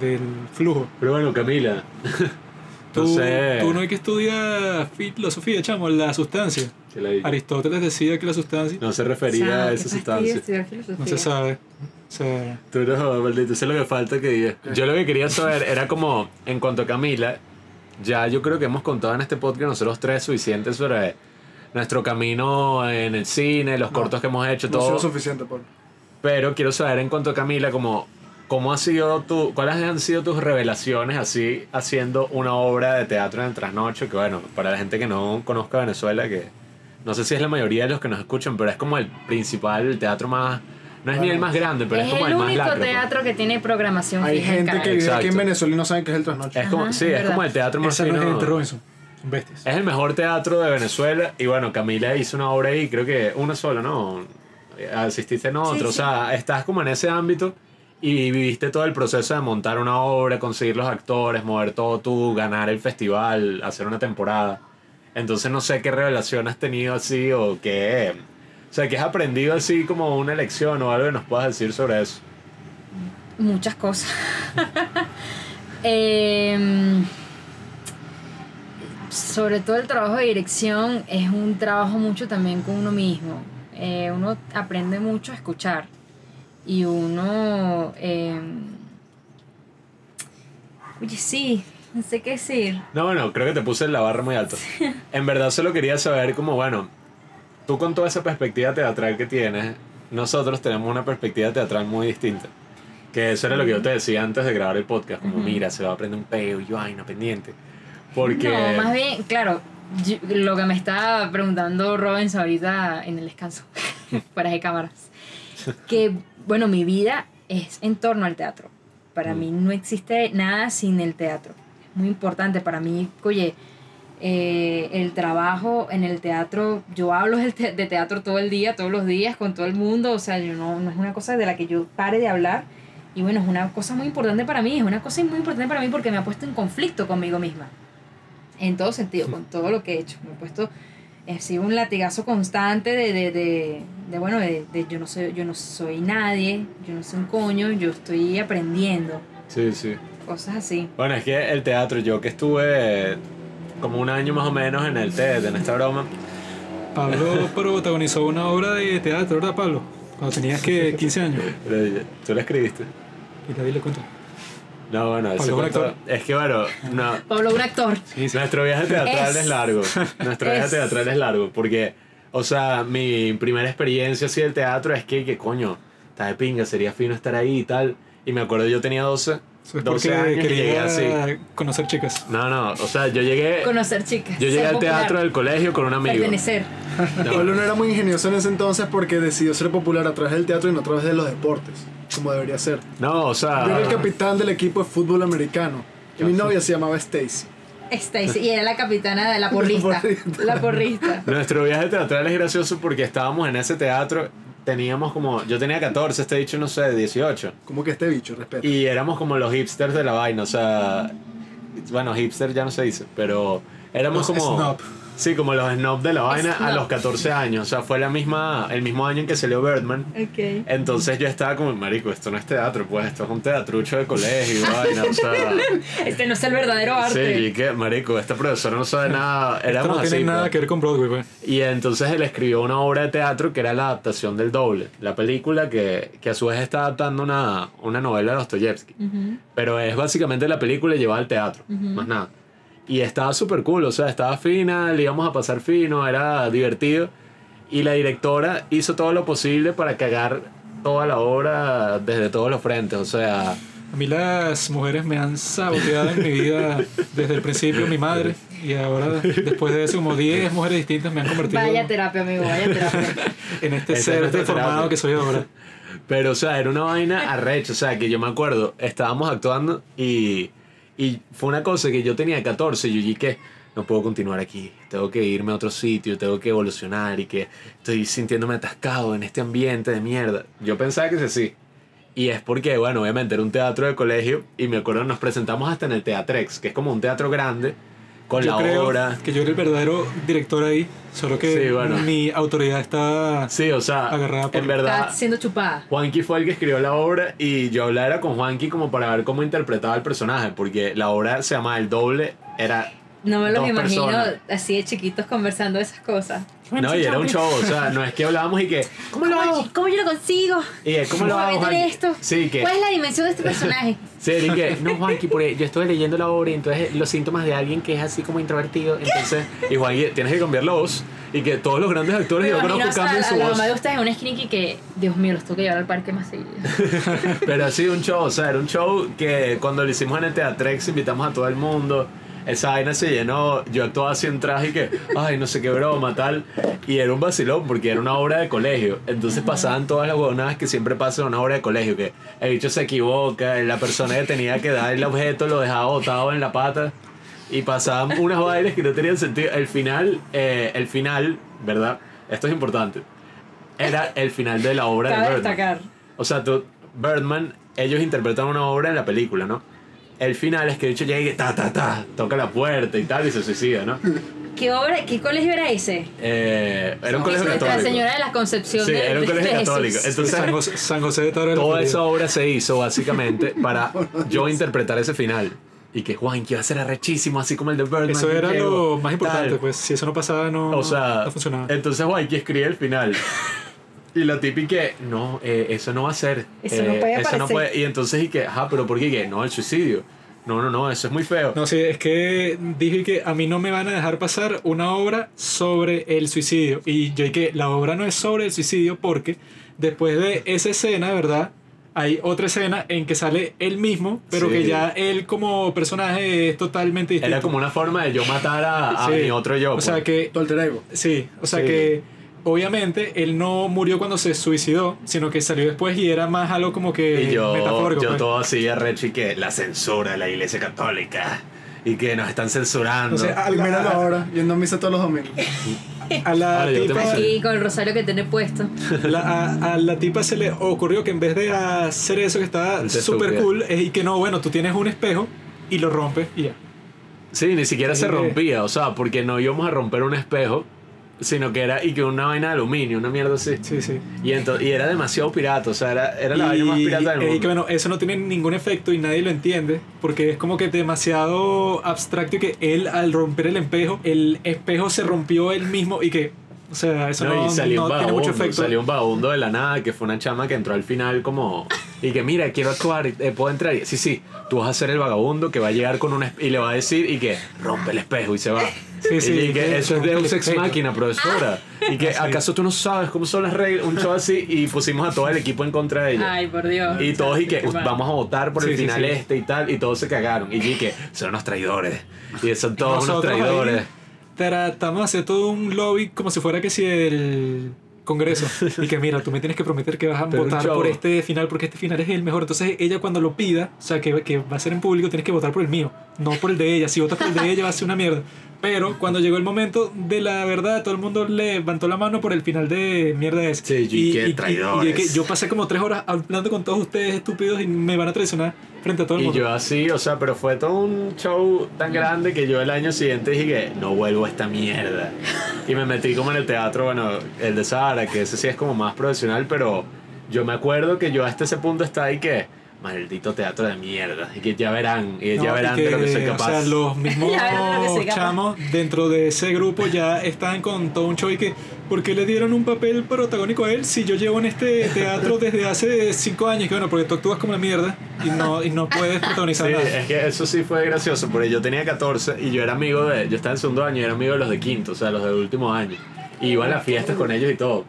del flujo. Pero bueno, Camila. Tú, no sé. tú no hay que estudiar filosofía, chamo, la sustancia. Aristóteles decía que la sustancia No se refería a esa sustancia. no se sabe. O sea, Tú no, maldito, eso es lo que falta que diga. Yo lo que quería saber era como, en cuanto a Camila, ya yo creo que hemos contado en este podcast nosotros tres suficiente sobre nuestro camino en el cine, los No, cortos que hemos hecho, No todo. sido suficiente, Pablo. Pero quiero saber en cuanto a Camila, como, ¿cómo ha sido tu, cuáles han sido tus revelaciones así haciendo una obra de teatro en el trasnocho? Que bueno, para la gente que no conozca Venezuela, que no sé si es la mayoría de los que nos escuchan, pero es como el principal, el teatro más, no es ni el más grande, pero es, es como el el, más único lacro. pues. teatro que tiene programación Hay fija gente que vive aquí en. Venezuela y no saben qué es el trasnoche. Es como, Ajá, sí, es es verdad. como el teatro más esa no es fino. Es el mejor teatro de Venezuela. Y bueno, Camila hizo una obra ahí, creo que una sola, ¿no? Asististe en otro. Sí, o sea, estás como en ese ámbito y viviste todo el proceso de montar una obra, conseguir los actores, mover todo tú, ganar el festival, hacer una temporada. Entonces no sé qué revelación has tenido así o qué... O sea, que has aprendido así como una lección o algo que nos puedas decir sobre eso. Muchas cosas. Em, sobre todo el trabajo de dirección es un trabajo mucho también con uno mismo. Eh, uno aprende mucho a escuchar y uno... em, oye, sí, no sé qué decir. No, bueno, creo que te puse la barra muy alto. En verdad solo quería saber como, bueno, tú con toda esa perspectiva teatral que tienes, nosotros tenemos una perspectiva teatral muy distinta. Que eso era lo que yo te decía antes de grabar el podcast, como, mira, se va a aprender un peo y vaina pendiente. Porque... No, más bien, claro, yo- lo que me estaba preguntando Robins ahorita en el descanso, fuera de cámaras, que, bueno, mi vida es en torno al teatro. Para Mm. mí no existe nada sin el teatro. Muy importante para mí, oye, eh, el trabajo en el teatro, yo hablo de teatro todo el día, todos los días, con todo el mundo, o sea, yo no, no es una cosa de la que yo pare de hablar. Y bueno, es una cosa muy importante para mí, es una cosa muy importante para mí porque me ha puesto en conflicto conmigo misma en todo sentido, con todo lo que he hecho. Me he puesto, he sido un latigazo constante de, de, de, de, bueno, de, de yo no soy, yo no soy nadie, yo no soy un coño, yo estoy aprendiendo, Sí, sí. Cosas así. Bueno, es que el teatro, yo que estuve como un año más o menos en el TED, en esta broma, Pablo protagonizó una obra de teatro, ¿verdad, Pablo? Cuando tenías que 15 años. tú la escribiste. Y David le cuento. No, bueno, Pablo, un actor. es que bueno, no, Pablo, un actor. Sí, sí. Nuestro viaje teatral es, Es. largo. Nuestro viaje Es. teatral es largo. Porque, o sea, mi primera experiencia así del teatro es que, que coño, está de pinga, sería fino estar ahí y tal. Y me acuerdo, yo tenía 12, Eso es 12 porque años y llegué así. quería conocer chicas. No, no, o sea, yo llegué. Conocer chicas. Yo llegué ser al popular, teatro del colegio con un amigo. Pertenecer. No, Pablo no era muy ingenioso en ese entonces porque decidió ser popular a través del teatro y no a través de los deportes, como debería ser. no, o sea. Yo era el capitán del equipo de fútbol americano y mi novia se llamaba Stacy. Stacy, y era la capitana de la porrista. porrista. La porrista. Nuestro viaje teatral es gracioso porque estábamos en ese teatro. Teníamos como. Yo tenía 14, este dicho, no sé, 18. Como que este bicho, respeto. Y éramos como los hipsters de la vaina, o sea, bueno, hipster ya no se dice, pero éramos Los como snob. Sí, como los snob de la vaina a Snob. los 14 años, o sea, fue la misma el mismo año en que salió Birdman. Ok. Entonces yo estaba como, marico, esto no es teatro, pues esto es un teatrucho de colegio y vaina, o sea, Este no es el verdadero sí, arte. y que, marico, esta profesora no sabe nada, Esto éramos no así. tiene nada pues. que ver con Broadway, pues. Y entonces él escribió una obra de teatro que era la adaptación del doble, la película que, que a su vez está adaptando una, una novela de Dostoyevsky. Ujú. Pero es básicamente la película llevada al teatro, más nada. Y estaba súper cool, o sea, estaba fina, le íbamos a pasar fino, era divertido. Y la directora hizo todo lo posible para cagar toda la obra desde todos los frentes, o sea, A mí las mujeres me han saboteado en mi vida desde el principio, mi madre. Y ahora, después de eso, como 10 mujeres distintas me han convertido Vaya terapia, amigo, vaya terapia. en este Esa es ser deformado que soy ahora. Pero, o sea, era una vaina arrecha. O sea, que yo me acuerdo, estábamos actuando y, y fue una cosa que yo tenía 14 y yo dije, no puedo continuar aquí. Tengo que irme a otro sitio, tengo que evolucionar y que estoy sintiéndome atascado en este ambiente de mierda. Yo pensaba que es así. Y es porque, bueno, obviamente era un teatro de colegio y me acuerdo nos presentamos hasta en el Teatrex, que es como un teatro grande con Yo la creo obra. que yo era el verdadero director ahí, solo que Sí, bueno. mi autoridad está Sí, o sea, Agarrada por- en verdad... Está siendo chupada. Juanqui fue el que escribió la obra y yo hablara con Juanqui como para ver cómo interpretaba el personaje, porque la obra se llama El Doble, era... No me los Dos imagino personas. así de chiquitos conversando esas cosas. No, y era un show, o sea, no es que hablábamos y que... ¿Cómo lo hago? ¿Cómo yo lo consigo? Y es, ¿cómo lo ¿Cómo hago, meter Juanqui? esto? Sí, que... ¿Cuál es la dimensión de este personaje? Sí, y que, no, Juanqui, porque yo estoy leyendo la obra y entonces los síntomas de alguien que es así como introvertido, entonces... Y Juanqui, tienes que cambiar la voz y que todos los grandes actores Me yo conozco a, cambian a su la voz. mamá de ustedes en un skinny que, Dios mío, los tengo que llevar al parque más seguido. Pero así un show, o sea, era un show que cuando lo hicimos en el Teatrex invitamos a todo el mundo. Esa vaina se llenó, yo actuaba así en traje y que, ay, no sé qué broma, tal. Y era un vacilón porque era una obra de colegio. Entonces pasaban todas las huevonadas que siempre pasa en una obra de colegio. Que el bicho se equivoca, la persona que tenía que dar el objeto lo dejaba botado en la pata. Y pasaban unas bailes que no tenían sentido. El final, eh, el final, ¿verdad? Esto es importante. Era el final de la obra de Birdman. destacar. O sea, tú, Birdman, ellos interpretan una obra en la película, ¿no? El final es que el bicho llega y ta, ta, ta, toca la puerta y tal y se suicida, ¿no? ¿Qué obra, qué colegio era ese? Eh, era un colegio católico. Señora de la Concepción Sí, de, era un colegio de católico. Entonces, San José, San José de Toro. Toda esa obra se hizo básicamente para yo interpretar ese final. Y que Juan que iba a ser arrechísimo, así como el de Birdman. Eso era que lo tal. más importante, pues si eso no pasaba no, O sea, no funcionaba. entonces Juanqui escribe el final. Y la típica que, no, eh, eso no va a ser. Eso no eh, puede eso no aparecer. puede. Y entonces, y que, ajá, pero ¿por qué? Que no, el suicidio. No, no, no, eso es muy feo. No, sí, es que dije que a mí no me van a dejar pasar una obra sobre el suicidio. Y yo dije que la obra no es sobre el suicidio porque después de esa escena, ¿verdad? Hay otra escena en que sale él mismo, pero Sí. que ya él como personaje es totalmente distinto. Era como una forma de yo matar a, a Sí. mi otro yo. O sea pues. que Tu alter ego. Sí, o sea Sí. que obviamente él no murió cuando se suicidó, sino que salió después y era más algo como que Y yo, metafórico. yo pues. todo así arrecho y que la censura de la iglesia católica. Y que nos están censurando. O sea, Y míralo a, ahora, yendo a misa todos los domingos. a la Ahora tipa. Aquí con el rosario que tiene puesto. la- a, a la tipa se le ocurrió que en vez de hacer eso que estaba súper cool, es y que no, bueno, tú tienes un espejo y lo rompes y ya. Sí, ni siquiera se que- rompía, o sea, porque no íbamos a romper un espejo, sino que era y que una vaina de aluminio, una mierda así. Sí, sí. Y, y era demasiado pirata, o sea, era, era la vaina más pirata del eh, y mundo. que bueno, eso no tiene ningún efecto y nadie lo entiende porque es como que demasiado abstracto y que él al romper el espejo, el espejo se rompió él mismo y que, o sea, eso No, no, y salió no un tiene mucho vagabundo, efecto. salió un vagabundo de la nada, que fue una chama que entró al final como... Y que mira, quiero actuar, eh, ¿puedo entrar? Y, sí, sí, tú vas a ser el vagabundo que va a llegar con un... Y le va a decir y que rompe el espejo y se va. Sí, sí, y que eso es de rompe el un sex espejo. máquina, profesora. Y que acaso tú no sabes cómo son las reglas, un show así, y pusimos a todo el equipo en contra de ella. Ay, por Dios. Y todos y que vamos a votar por el final sí. este y tal, y todos se cagaron. Y que son unos traidores. Y son todos unos traidores. Tratamos de hacer todo un lobby como si fuera que si el Congreso. Y que mira, tú me tienes que prometer que vas a Pero votar por este final porque este final es el mejor. Entonces ella cuando lo pida, o sea, que, que va a ser en público, tienes que votar por el mío, no por el de ella. Si votas por el de ella va a ser una mierda. Pero cuando llegó el momento de la verdad, todo el mundo levantó la mano por el final de mierda ese. Sí, y qué y- y- traidores. y que yo pasé como tres horas hablando con todos ustedes estúpidos y me van a traicionar frente a todo el Y mundo. yo así, o sea, pero fue todo un show tan grande que yo el año siguiente dije que no vuelvo a esta mierda. Y me metí como en el teatro, bueno, el de Sahara, que ese sí es como más profesional, pero yo me acuerdo que yo hasta ese punto estaba ahí que, maldito teatro de mierda, y que ya verán, y No, ya y verán que, de lo que soy O capaz. sea, los mismos de lo chamos dentro de ese grupo ya están con todo un show y que, ¿por qué le dieron un papel protagónico a él si yo llevo en este teatro desde hace cinco años? Que bueno, porque tú actúas como una mierda y no, y no puedes protagonizar Sí, nada. es que eso sí fue gracioso, porque yo tenía 14 y yo era amigo de, yo estaba en segundo año y era amigo de los de quinto, o sea, los del último año. Y iba a las fiestas con ellos y todo.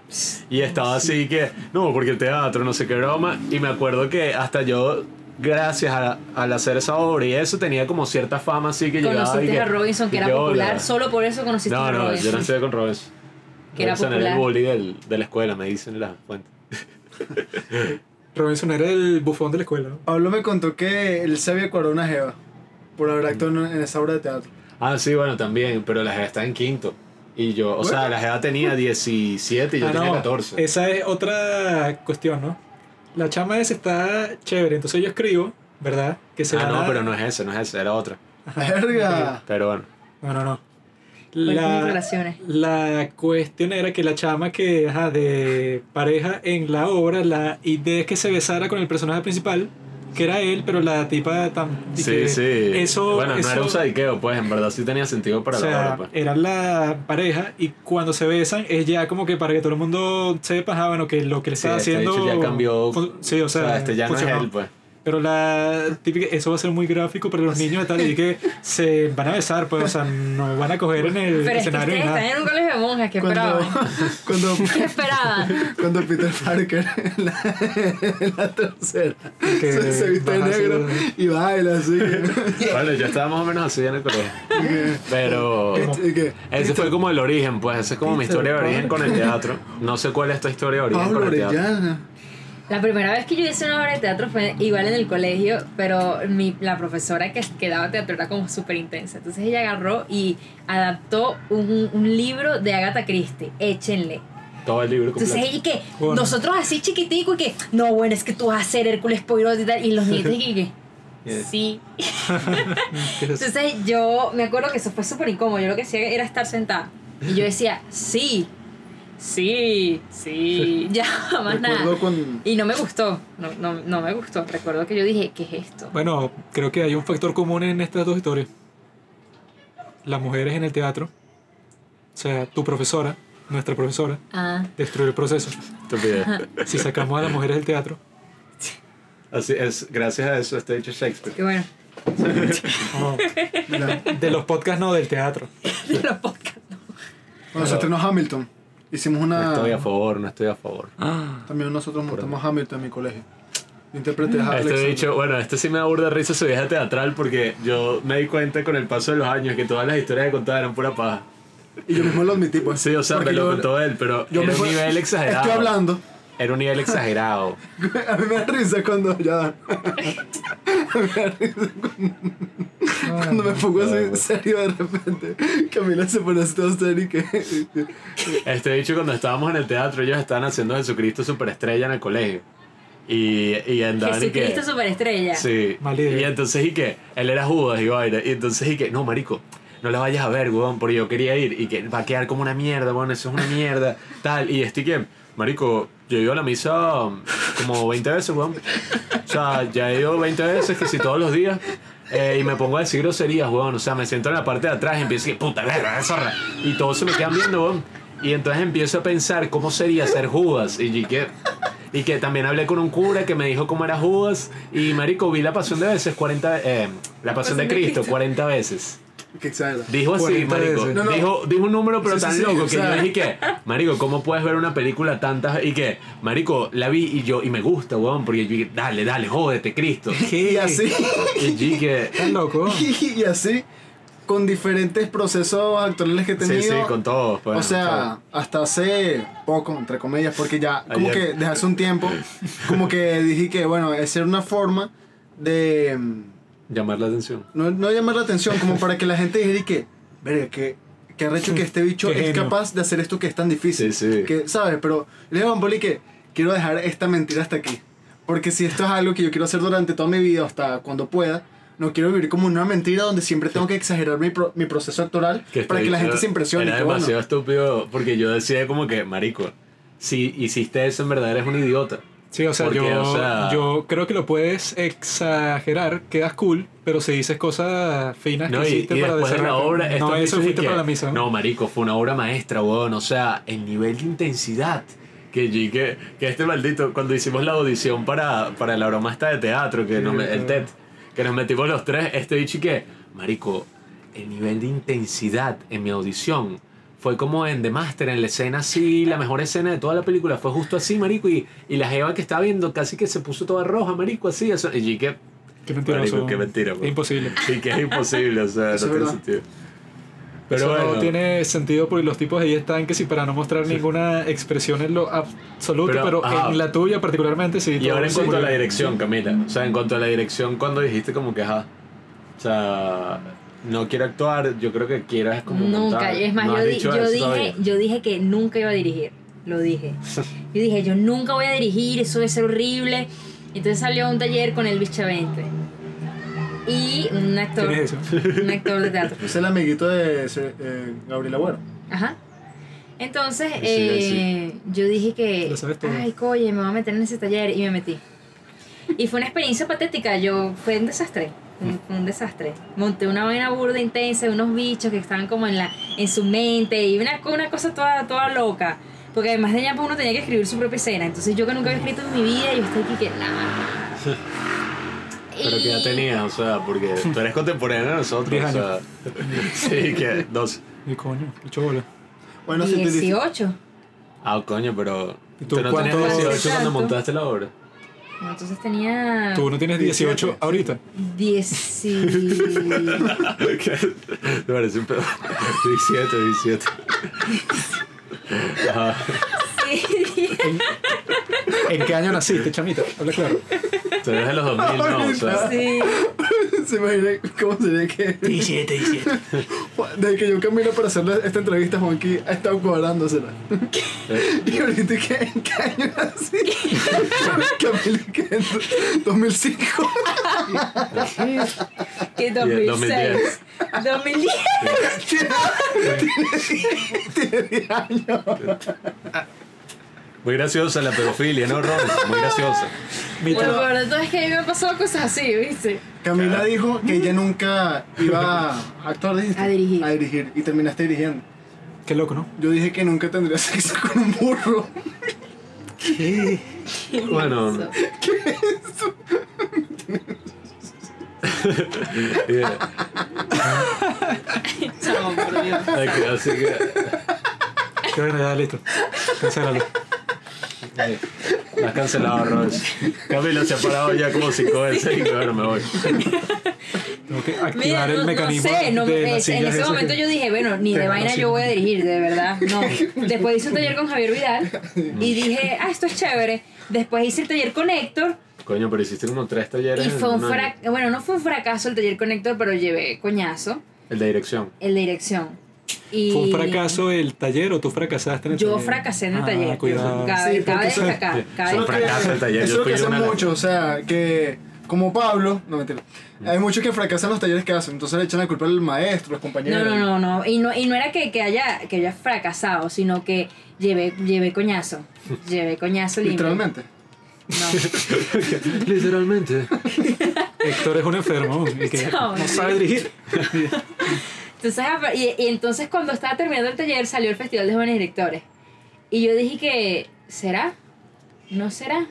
Y estaba así que, no, porque el teatro, no sé qué broma. Y me acuerdo que hasta yo, gracias a, al hacer esa obra y eso, tenía como cierta fama así que llegaba y Conociste que, a Robinson, que y era popular. hola. Solo por eso conociste No, a no, Robinson. yo no estoy con Robinson. Que era Robinson era el popular. bully del, de la escuela, me dicen las fuentes. Robinson era el bufón de la escuela. ¿no? Pablo me contó que él se había cuadrado una jeva por haber actuado en en esa obra de teatro. Ah, sí, bueno, también, pero la Jeva está en quinto. Y yo, o sea, la Jeva tenía 17 y yo Ah, tenía no, 14. Esa es otra cuestión, ¿no? La chama esa está chévere, entonces yo escribo, ¿verdad? Que se Ah, no, a- pero no es ese, no es ese, era otra. ¡Verga! Pero bueno. No, no, no. La, la cuestión era que la chama que, ajá, de pareja en la obra, la idea es que se besara con el personaje principal, que era él, pero la tipa tan... Sí, que sí. Eso, bueno, no eso- era un sadiqueo, pues en verdad sí tenía sentido para o la sea, obra. Pues. eran la pareja y cuando se besan es ya como que para que todo el mundo sepa, ah, bueno, que lo que le Sí, está este haciendo... ya cambió. Sí, o sea, este ya no es él, pues. Pero la típica, eso va a ser muy gráfico para los niños y tal, y que se van a besar, pues, o sea, no van a coger en el Pero es que escenario ni nada. están en un colegio de monjas. ¿Qué Cuando, esperaban? cuando, ¿Qué esperaban? cuando Peter Parker en la, en la tercera Que se, se viste de hacer- negro y baila así. Bueno, yo estaba más o menos así en el colegio. Pero. Que, Ese fue como el origen, pues. Esa es como mi historia de origen con el teatro. No sé cuál es tu historia de origen Pablo con el teatro. Orellana. La primera vez que yo hice una obra de teatro fue igual en el colegio, pero mi, la profesora que, que daba teatro era como súper intensa. Entonces ella agarró y adaptó un, un libro de Agatha Christie, échenle. Todo el libro Entonces completo. ella y que Bueno. nosotros así chiquitico y que, no, bueno, es que tú vas a ser Hércules Poirot y tal, y los nietos y que, Sí. Entonces yo me acuerdo que eso fue súper incómodo. Yo lo que hacía era estar sentada. Y yo decía, sí, sí, sí. Ya, más nada. Con. Y no me gustó. No, no, no me gustó. Recuerdo que yo dije, ¿qué es esto? Bueno, creo que hay un factor común en estas dos historias. Las mujeres en el teatro, o sea, tu profesora, nuestra profesora, Ah. destruyó el proceso. Si sacamos a las mujeres del teatro, Así es, gracias a eso está hecho Shakespeare. Qué bueno. no, Mira, de los podcasts no, del teatro. De los podcasts. cuando se estrenó Hamilton, hicimos No una. estoy a favor, no estoy a favor. También nosotros montamos Hamilton en mi colegio. Intérprete de Este Alexander. dicho, bueno, este sí me da burda risa su vieja teatral porque yo me di cuenta con el paso de los años que todas las historias que contaba eran pura paja. Y yo mismo lo admití, pues. Sí, o sea, Porque me lo contó él, pero yo era un nivel exagerado. Estoy hablando. Era un nivel exagerado. A mí me da risa cuando. Ya. A mí me da risa cuando, cuando me pongo así en serio de repente. Camila se pone así todo serio y que. Este dicho, cuando estábamos en el teatro, ellos estaban haciendo Jesucristo superestrella en el colegio. Y, y andaban y que. Jesucristo superestrella. Sí. Mala idea. Y entonces y que él era Judas y vaina. Y entonces y que, no, marico, no la vayas a ver, weón, porque yo quería ir. Y que va a quedar como una mierda, weón, eso es una mierda. Tal. Y este que, marico, yo he ido a la misa um, como 20 veces, weón. O sea, ya he ido 20 veces, que si todos los días. eh, y me pongo a decir groserías, weón. O sea, me siento en la parte de atrás y empiezo a decir, puta verga, zorra. Y todos se me quedan viendo, weón. Y entonces empiezo a pensar cómo sería ser Judas. Y que, y que también hablé con un cura que me dijo cómo era Judas. Y marico, vi la pasión de veces 40 eh, La pasión de Cristo 40 veces. Que. Dijo así, 40 marico. veces. No, no. Dijo, dijo un número pero Sí, sí, tan sí, loco que yo dije que, marico, ¿cómo puedes ver una película tantas y que, marico, la vi y yo y me gusta, weón, porque yo dije, dale, dale, jódete, Cristo. Y así. Y dije, ¿Estás loco? Y así. Con diferentes procesos actorales que he sí, tenido. sí, con todos. pues, o sea, hasta hace poco, entre comillas, porque ya, como Ayer. que desde hace un tiempo, como que dije que, bueno, esa era una forma de. Llamar la atención. No, no llamar la atención, como para que la gente dijera y que, verga, que, que arrecho que este bicho Qué es genio. capaz de hacer esto que es tan difícil. Sí, sí. Que, ¿sabes? Pero le digo a Poli que quiero dejar esta mentira hasta aquí. Porque si esto es algo que yo quiero hacer durante toda mi vida, hasta cuando pueda, no quiero vivir como una mentira donde siempre tengo que exagerar mi, pro- mi proceso actoral Que para este que la gente se impresione. Era que bueno, demasiado estúpido porque yo decía como que, marico, si hiciste eso en verdad eres un idiota. Sí, o sea, Porque, yo, o sea- yo creo que lo puedes exagerar, quedas cool, pero si dices cosas finas No, que y, hiciste y para después de la obra, No, eso fuiste y que- para la misa. No, marico, fue una obra maestra, weón. O sea, el nivel de intensidad. Que, que, que este maldito, cuando hicimos la audición para, para la broma esta de teatro, que Sí, nos me- el. TED, que nos metimos los tres, este bicho y que, marico, el nivel de intensidad en mi audición fue como en The Master, en la escena así, la mejor escena de toda la película, fue justo así, marico, y, y la jeva que estaba viendo casi que se puso toda roja, marico, así, eso, y que, Qué mentiroso. Marico, qué mentira, Es pues. imposible. y que es imposible, o sea, no Eso es tiene sentido. Pero Eso bueno, no tiene sentido porque los tipos ahí están que sí para no mostrar ninguna expresión en lo absoluto, Pero, pero, en la tuya particularmente sí. Y ahora en cuanto a la dirección, Camila. O sea, en cuanto a la dirección, cuando dijiste como que, ajá, o sea, no quiero actuar, yo creo que quieras como Nunca, montar. es más, No yo, di- yo dije, todavía. yo dije que nunca iba a dirigir, lo dije. Yo dije, yo nunca voy a dirigir, eso debe ser horrible. Entonces salió a un taller con Elvis Chavente. Y un actor, ¿Quién es eso? un actor de teatro. Es el amiguito de eh, Gabriel Agüero. Ajá. Entonces, Sí, eh, yo dije que, Lo sabes todo. ay, coye, me voy a meter en ese taller y me metí. Y fue una experiencia patética, yo, fue un desastre, un, un desastre. Monté una vaina burda intensa, unos bichos que estaban como en, la, en su mente y una, una cosa toda, toda loca. Porque además de pues uno tenía que escribir su propia escena. Entonces yo que nunca había escrito en mi vida, yo estoy aquí que nada. Pero que ya tenías, o sea, porque tú eres contemporáneo de nosotros. Diez o sea, sí, que dos. Y coño, mucho bola. Bueno, si te dices- 18. Ah, coño, pero. ¿Y tú ¿Tú no tenías cuánto- 18 cuando montaste la obra? Entonces tenía Tú no tienes 18 17. ahorita. 10. Me parece un pedo. 17, 17. Ajá. ¿En qué año naciste, chamita? Habla claro. Tú eres de los 2000, ¿no? O sea, Sí. Se imagina cómo sería que 17, 17. desde que yo camino para hacerle esta entrevista, Juanqui ha estado cuadrándosela. Y ahorita, ¿qué, ¿en qué año nací? Camilo, ¿qué? en 2005. Que 2010. 2006. 2010. Tiene 10 años. Muy graciosa la pedofilia, ¿no, Robinson? Muy graciosa. Bueno, tra- pero la verdad es que a mí me han pasado cosas así, ¿viste? Camila dijo que ella nunca iba a actuar, dijiste. A dirigir. A dirigir. Y terminaste dirigiendo. Qué loco, ¿no? Yo dije que nunca tendría sexo con un burro. Bueno. Eh, Chamo, por Dios. Así que. Qué bueno, ya listo. Cancélalo. La has cancelado. Camilo se ha parado ya como cinco veces y bueno, me voy. Tengo que activar Mira, el no, no mecanismo sé, no, de es- en ese momento que- yo dije, bueno, ni de vaina yo voy a dirigir, de verdad, no. Después hice un taller con Javier Vidal y dije, ah, esto es chévere. Después hice el taller con Héctor Coño, pero hiciste como tres talleres. y fue un fracaso, bueno, no fue un fracaso el taller con Héctor, pero llevé coñazo, El de dirección. el de dirección. Y ¿Fue un fracaso el taller o tú fracasaste en el Yo taller? fracasé en el Ah, taller. Cuidado. Cabe, Sí, cabe eso Eso es lo que- fracaso del taller, Eso yo es lo que fui hacen muchos, o sea, que como Pablo, no mentira. Hay muchos que fracasan en los talleres que hacen, entonces le echan la culpa al maestro, los compañeros. No, no, no, no. Y no, y no era que, que, haya, que haya fracasado, sino que llevé, llevé coñazo. Llevé coñazo limpio. Literalmente. No. Literalmente. Héctor es un enfermo que No, sabe dirigir. Entonces, y, y entonces cuando estaba terminando el taller salió el Festival de Jóvenes Directores. Y yo dije que, ¿será? ¿No será?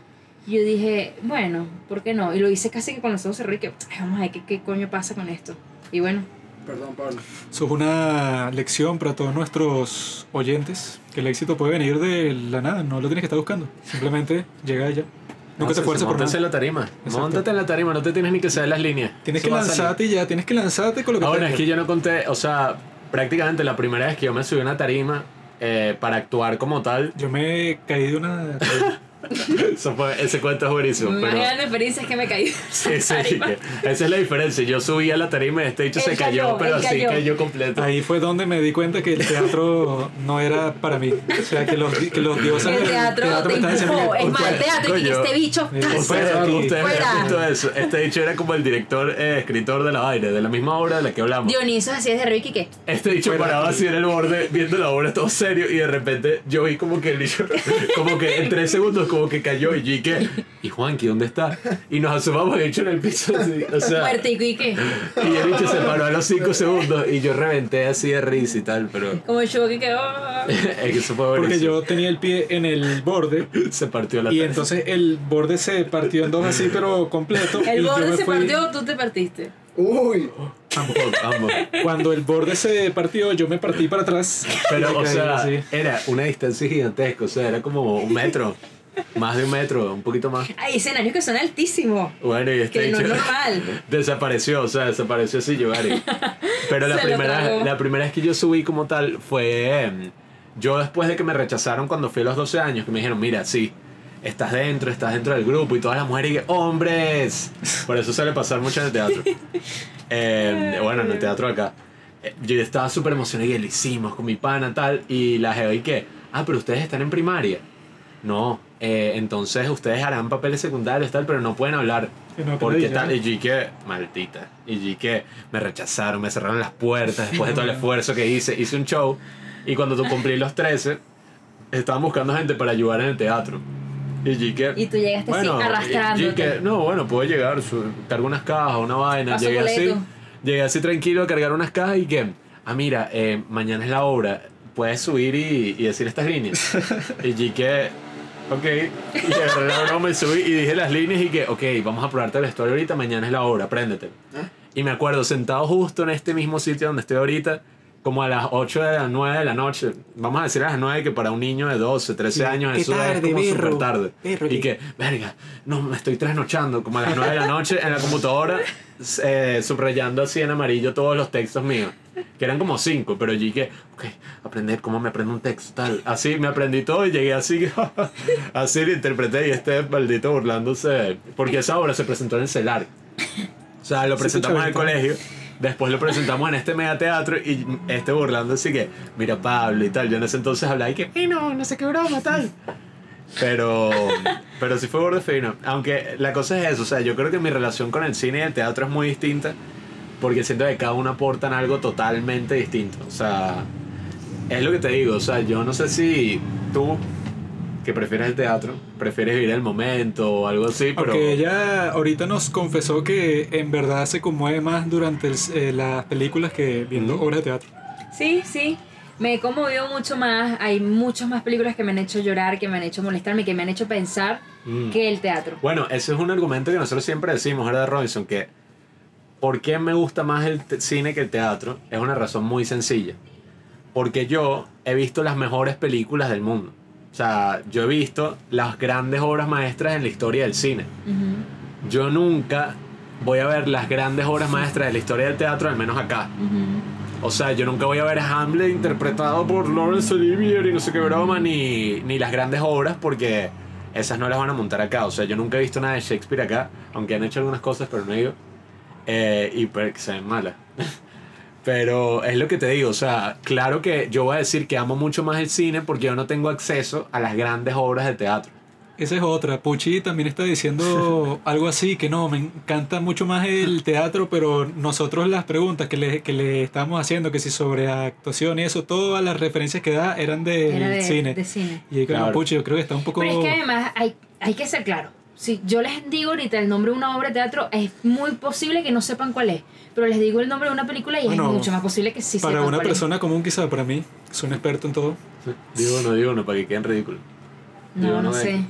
Y yo dije, bueno, ¿por qué no? Y lo hice casi que con los ojos cerrados y que, "Ay, vamos a ver qué, qué coño pasa con esto. Y bueno, Perdón, Pablo. Eso es una lección para todos nuestros oyentes, que el éxito puede venir de la nada, no lo tienes que estar buscando. Simplemente llega allá. Nunca te esfuerces por Móntate en la tarima. Montate en la tarima, no te tienes ni que saber las líneas. Tienes Eso que lanzarte y ya, tienes que lanzarte con lo que Ahora, es que yo no conté, o sea, prácticamente la primera vez que yo me subí a una tarima eh, para actuar como tal, Yo me caí de una... eso fue, ese cuento es buenísimo. más Pero, grande experiencia es que me caí. sí, sí, esa es la diferencia. Yo subí a la tarima y este dicho se cayó, cayó, pero así cayó. cayó completo. Ahí fue donde me di cuenta que el teatro no era para mí. O sea, que los, que los dioses El del teatro te me diciendo Es más, el teatro y este bicho. Fuera Ustedes, Fuera. visto eso. Este dicho era como el director, eh, escritor de la vaina, de la misma obra de la que hablamos. Dionisio así es de Ricky que. Este dicho Fuera parado aquí. así en el borde, viendo la obra todo serio, y de repente yo vi como que el bicho, como que en tres segundos, como que cayó, y yo y que, ¿y Juanqui dónde está? Y nos asomamos, el bicho en el piso, así, o sea, Muertico y que. y el bicho se paró a los cinco segundos, y yo reventé así de risa y tal, pero Como el show que quedó. es que eso fue Porque yo tenía el pie en el borde Se partió la y entonces el borde se partió en dos así, pero completo. El borde se fui- partió, tú te partiste. Uy, Ambos, ambos. Cuando el borde se partió, yo me partí para atrás. Pero, o sea, así. era una distancia gigantesca, o sea, era como un metro, más de un metro, un poquito más. Hay escenarios que son altísimos. Bueno, y este Que no es normal. desapareció, o sea, desapareció así Gary. Pero la Se primera, la primera vez que yo subí como tal fue em, yo después de que me rechazaron cuando fui a los 12 años, que me dijeron, mira, sí, estás dentro, estás dentro del grupo y todas las mujeres y que, hombres. Por eso suele pasar mucho en el teatro. Em, bueno, en el teatro acá. Eh, Yo estaba súper emocionado y lo hicimos con mi pana tal y la jeva y que, ah, pero ustedes están en primaria. No, eh, entonces ustedes harán papeles secundarios tal, pero no pueden hablar. Sí, no, que porque tal, y yo que, maldita. Y yo que me rechazaron, me cerraron las puertas después de todo el esfuerzo que hice. Hice un show y cuando tú cumplí los 13, estaban buscando gente para ayudar en el teatro. Y que, Y tú llegaste bueno, así que, no, bueno, puedo llegar, cargo unas cajas, una vaina. Paso llegué así, llegué así tranquilo a cargar unas cajas y que, ah, mira, eh, mañana es la obra, puedes subir y, y decir estas líneas. y que, ok, y agarré la broma y subí y dije las líneas y que, ok, vamos a probarte la historia ahorita, mañana es la obra, préndete. Y me acuerdo, sentado justo en este mismo sitio donde estoy ahorita, como a las 8 de las 9 de la noche, vamos a decir a las 9 que para un niño de 12, 13 Sí, años eso es como súper tarde. perro, y que, verga, no, me estoy trasnochando, como a las 9 de la noche en la computadora, eh, subrayando así en amarillo todos los textos míos, que eran como 5, pero yo dije, ok, aprender cómo me aprendo un texto, tal. Así me aprendí todo y llegué así, así lo interpreté y este maldito burlándose, porque esa obra se presentó en el CELAR. O sea, lo presentamos en el colegio Después lo presentamos en este mega teatro y este burlando así que, mira Pablo y tal. Yo en ese entonces hablaba y que, "Eh, no, no sé qué broma, tal. Pero, pero sí fue borde fino. Aunque la cosa es eso, o sea, yo creo que mi relación con el cine y el teatro es muy distinta porque siento que cada uno aportan algo totalmente distinto. O sea, es lo que te digo, o sea, yo no sé si tú que prefieres el teatro, prefieres vivir el momento o algo así, pero... Aunque ella ahorita nos confesó que en verdad se conmueve más durante el- eh, las películas que viendo Ujú. obras de teatro. Sí, sí. Me he conmovido mucho más. Hay muchas más películas que me han hecho llorar, que me han hecho molestarme, que me han hecho pensar Mm. que el teatro. Bueno, ese es un argumento que nosotros siempre decimos, ¿verdad, Robinson? Que ¿por qué me gusta más el cine que el teatro? Es una razón muy sencilla. Porque yo he visto las mejores películas del mundo. O sea, yo he visto las grandes obras maestras en la historia del cine. Yo nunca voy a ver las grandes obras maestras de la historia del teatro, al menos acá. O sea, yo nunca voy a ver a Hamlet interpretado por Laurence Olivier y no sé qué broma, ni, ni las grandes obras, porque esas no las van a montar acá. O sea, yo nunca he visto nada de Shakespeare acá, aunque han hecho algunas cosas, pero no he ido. Eh, y pues que se ven malas. Pero es lo que te digo, o sea, claro que yo voy a decir que amo mucho más el cine porque yo no tengo acceso a las grandes obras de teatro. Esa es otra. Pucci también está diciendo algo así, que no, me encanta mucho más el teatro, pero nosotros las preguntas que le, que le estábamos haciendo, que si sobre actuación y eso, todas las referencias que da eran del Era de cine. de cine. Y ahí, Claro. Pucci, yo creo que está un poco... Pero es que además hay, hay que ser claro. Si yo les digo ahorita el nombre de una obra de teatro, es muy posible que no sepan cuál es. Pero les digo el nombre de una película y Bueno, es mucho más posible que sí para sepan una cuál es. persona común quizá, para mí, soy un experto en todo. Digo no, digo no, para que queden ridículos. Digo No, no de- sé.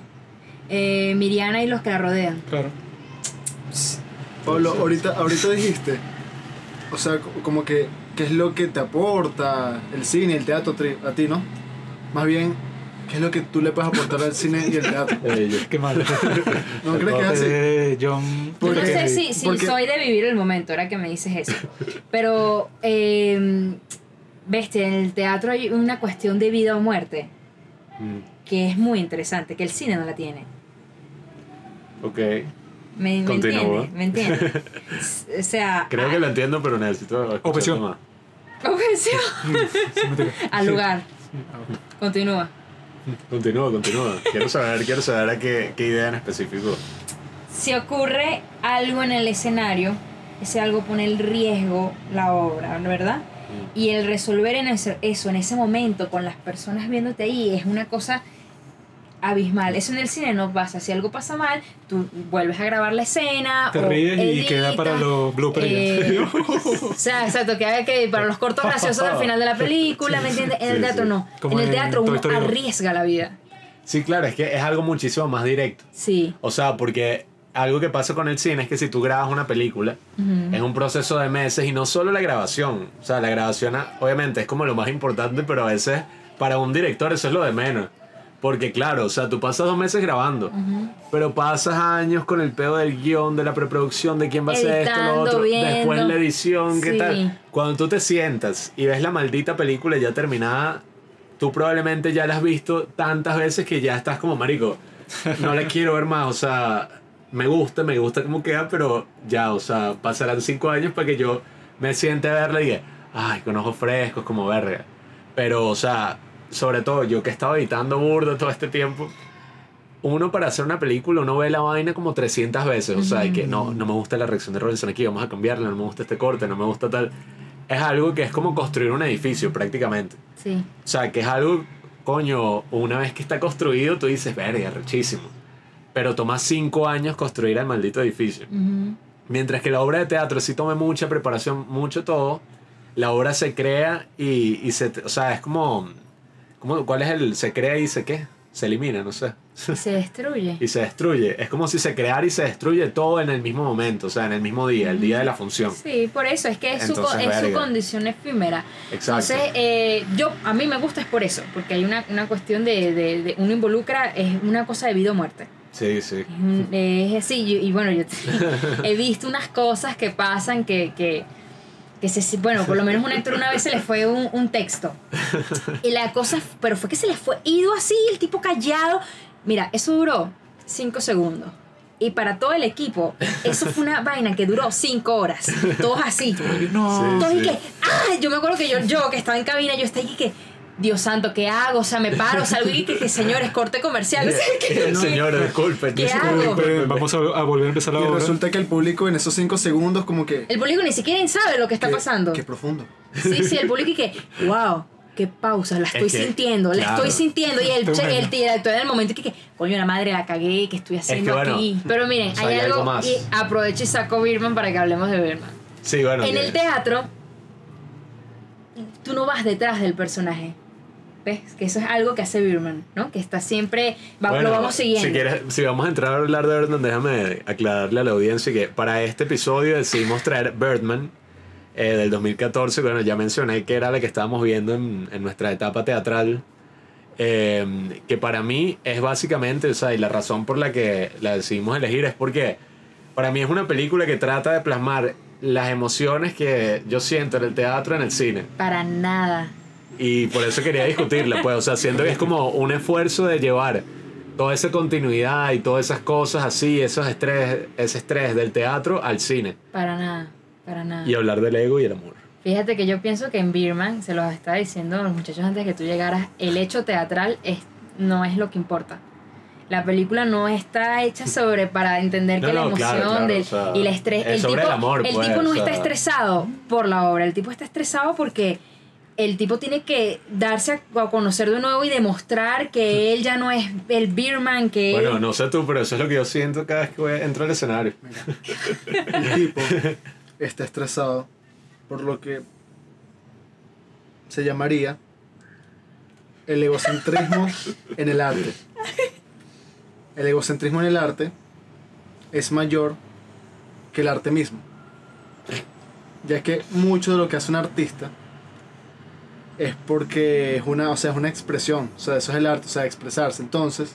Eh, Miriana y los que la rodean. Claro. Pablo, ahorita, ahorita dijiste, o sea, co- como que, ¿qué es lo que te aporta el cine el teatro a ti, no? Más bien, ¿qué es lo que tú le puedes aportar al cine y el teatro? Eh, Qué mal. ¿No crees que es así? Eh, John... Yo no sé si, si porque- soy de vivir el momento, ahora que me dices eso. Pero, eh, bestia, en el teatro hay una cuestión de vida o muerte Mm, que es muy interesante, que el cine no la tiene. ok. ¿Me, me Continúa. entiendes? ¿Me entiendes? o sea, Creo que lo entiendo, pero necesito Objeción. más. al lugar. Continúa. Continúa, continúa. Quiero saber, quiero saber a qué, qué idea en específico. Si ocurre algo en el escenario, ese algo pone en riesgo la obra, ¿verdad? Y el resolver en ese- eso en ese momento con las personas viéndote ahí es una cosa abismal. Eso en el cine no pasa. Si algo pasa mal, tú vuelves a grabar la escena. Te o ríes y editas, queda para los bloopers. eh, o sea, exacto, que haga que para los cortos graciosos al final de la película, ¿me entiendes? En el Sí, teatro sí. no. Como en el en teatro Toy uno Story arriesga la vida. Sí, claro, es que es algo muchísimo más directo. Sí. O sea, porque algo que pasa con el cine es que si tú grabas una película, Ujú. es un proceso de meses y no solo la grabación. O sea, la grabación obviamente es como lo más importante, pero a veces para un director eso es lo de menos. Porque claro, o sea, tú pasas dos meses grabando, Ujú. pero pasas años con el pedo del guion, de la preproducción, de quién va a hacer esto, lo otro, viendo. después la edición, qué Sí. tal. Cuando tú te sientas y ves la maldita película ya terminada, tú probablemente ya la has visto tantas veces que ya estás como marico. No la quiero ver más, o sea, me gusta, me gusta cómo queda, pero ya, o sea, pasarán cinco años para que yo me siente a verla y diga, ay, con ojos frescos, como verga. Pero, o sea, sobre todo yo que he estado editando burdo todo este tiempo, uno para hacer una película, uno ve la vaina como 300 veces, o sea, y que no, no me gusta la reacción de Robinson aquí, vamos a cambiarla, no me gusta este corte, no me gusta tal. Es algo que es como construir un edificio prácticamente. Sí. O sea, que es algo, coño, una vez que está construido, tú dices, verga, rechísimo. Pero toma cinco años construir el maldito edificio. Mientras que la obra de teatro sí toma mucha preparación, mucho todo, la obra se crea y, y se... O sea, es como, como... ¿Cuál es el... Se crea y se qué? Se elimina, no sé. Se destruye. Y se destruye. Es como si se creara y se destruye todo en el mismo momento, o sea, en el mismo día, el día de la función. Sí, por eso, es que es, su, es su condición efímera. Exacto. Entonces, eh, yo, a mí me gusta es por eso, porque hay una, una cuestión de, de, de- uno involucra, es una cosa de vida o muerte. Sí, sí. Es, así, y, y bueno, yo he visto unas cosas que pasan que, que, que se, bueno, por lo menos un actor una vez se le fue un, un texto. Y la cosa, pero fue que se le fue ido así, el tipo callado. Mira, eso duró cinco segundos. Y para todo el equipo, eso fue una vaina que duró cinco horas. Todos así. No. Todos y que, ¡ah! Yo me acuerdo que yo, yo que estaba en cabina, yo estaba ahí que, Dios santo, ¿qué hago? O sea, me paro, salgo y que, que señores, corte comercial. O sea, que- Señora, disculpe. ¿Qué disculpe. hago? Disculpe, Vamos a, a volver a empezar la Y obra. resulta que el público en esos 5 segundos como que... El público ni siquiera sabe lo que está que- pasando. Qué profundo. Sí, sí, el público y que, wow, qué pausa, la estoy Es que, sintiendo, la claro. estoy sintiendo. Y el, che- el director en el momento que, que, coño, la madre la cagué, que estoy haciendo bueno, aquí. Pero miren, o sea, hay hay algo más. y aprovecho y saco Birman para que hablemos de Birman. Sí, bueno. En que- el teatro, tú no vas detrás del personaje. ¿Ves? Que eso es algo que hace Birman, ¿no? Que está siempre, va- Bueno, lo vamos siguiendo. Si, quieres, si vamos a entrar a hablar de Birdman, déjame aclararle a la audiencia que para este episodio decidimos traer Birdman eh, del 2014. Bueno, ya mencioné que era la que estábamos viendo en, en nuestra etapa teatral. eh, que para mí es básicamente, o sea, y la razón por la que la decidimos elegir es porque para mí es una película que trata de plasmar las emociones que yo siento en el teatro, en el cine. Para nada. Y por eso quería discutirla, pues, o sea, siento que es como un esfuerzo de llevar toda esa continuidad y todas esas cosas así, esos estrés, ese estrés del teatro al cine Para nada. Para nada. y hablar del ego y el amor. Fíjate que yo pienso que en Birman, se los estaba diciendo a los muchachos antes de que tú llegaras, el hecho teatral es, no es lo que importa. La película no está hecha sobre para entender No, que la emoción claro, claro, del- o sea, y el estrés. es el sobre tipo, el amor, pues, tipo no o está estresado por la obra, el tipo está estresado porque el tipo tiene que darse a, a conocer de nuevo y demostrar que él ya no es el Birman, que Bueno, él- no sé tú, pero eso es lo que yo siento cada vez que voy- entro al escenario. El tipo está estresado por lo que se llamaría el egocentrismo en el arte. El egocentrismo en el arte es mayor que el arte mismo. Ya que mucho de lo que hace un artista es porque es una, o sea, es una expresión, o sea, eso es el arte, o sea, expresarse. Entonces,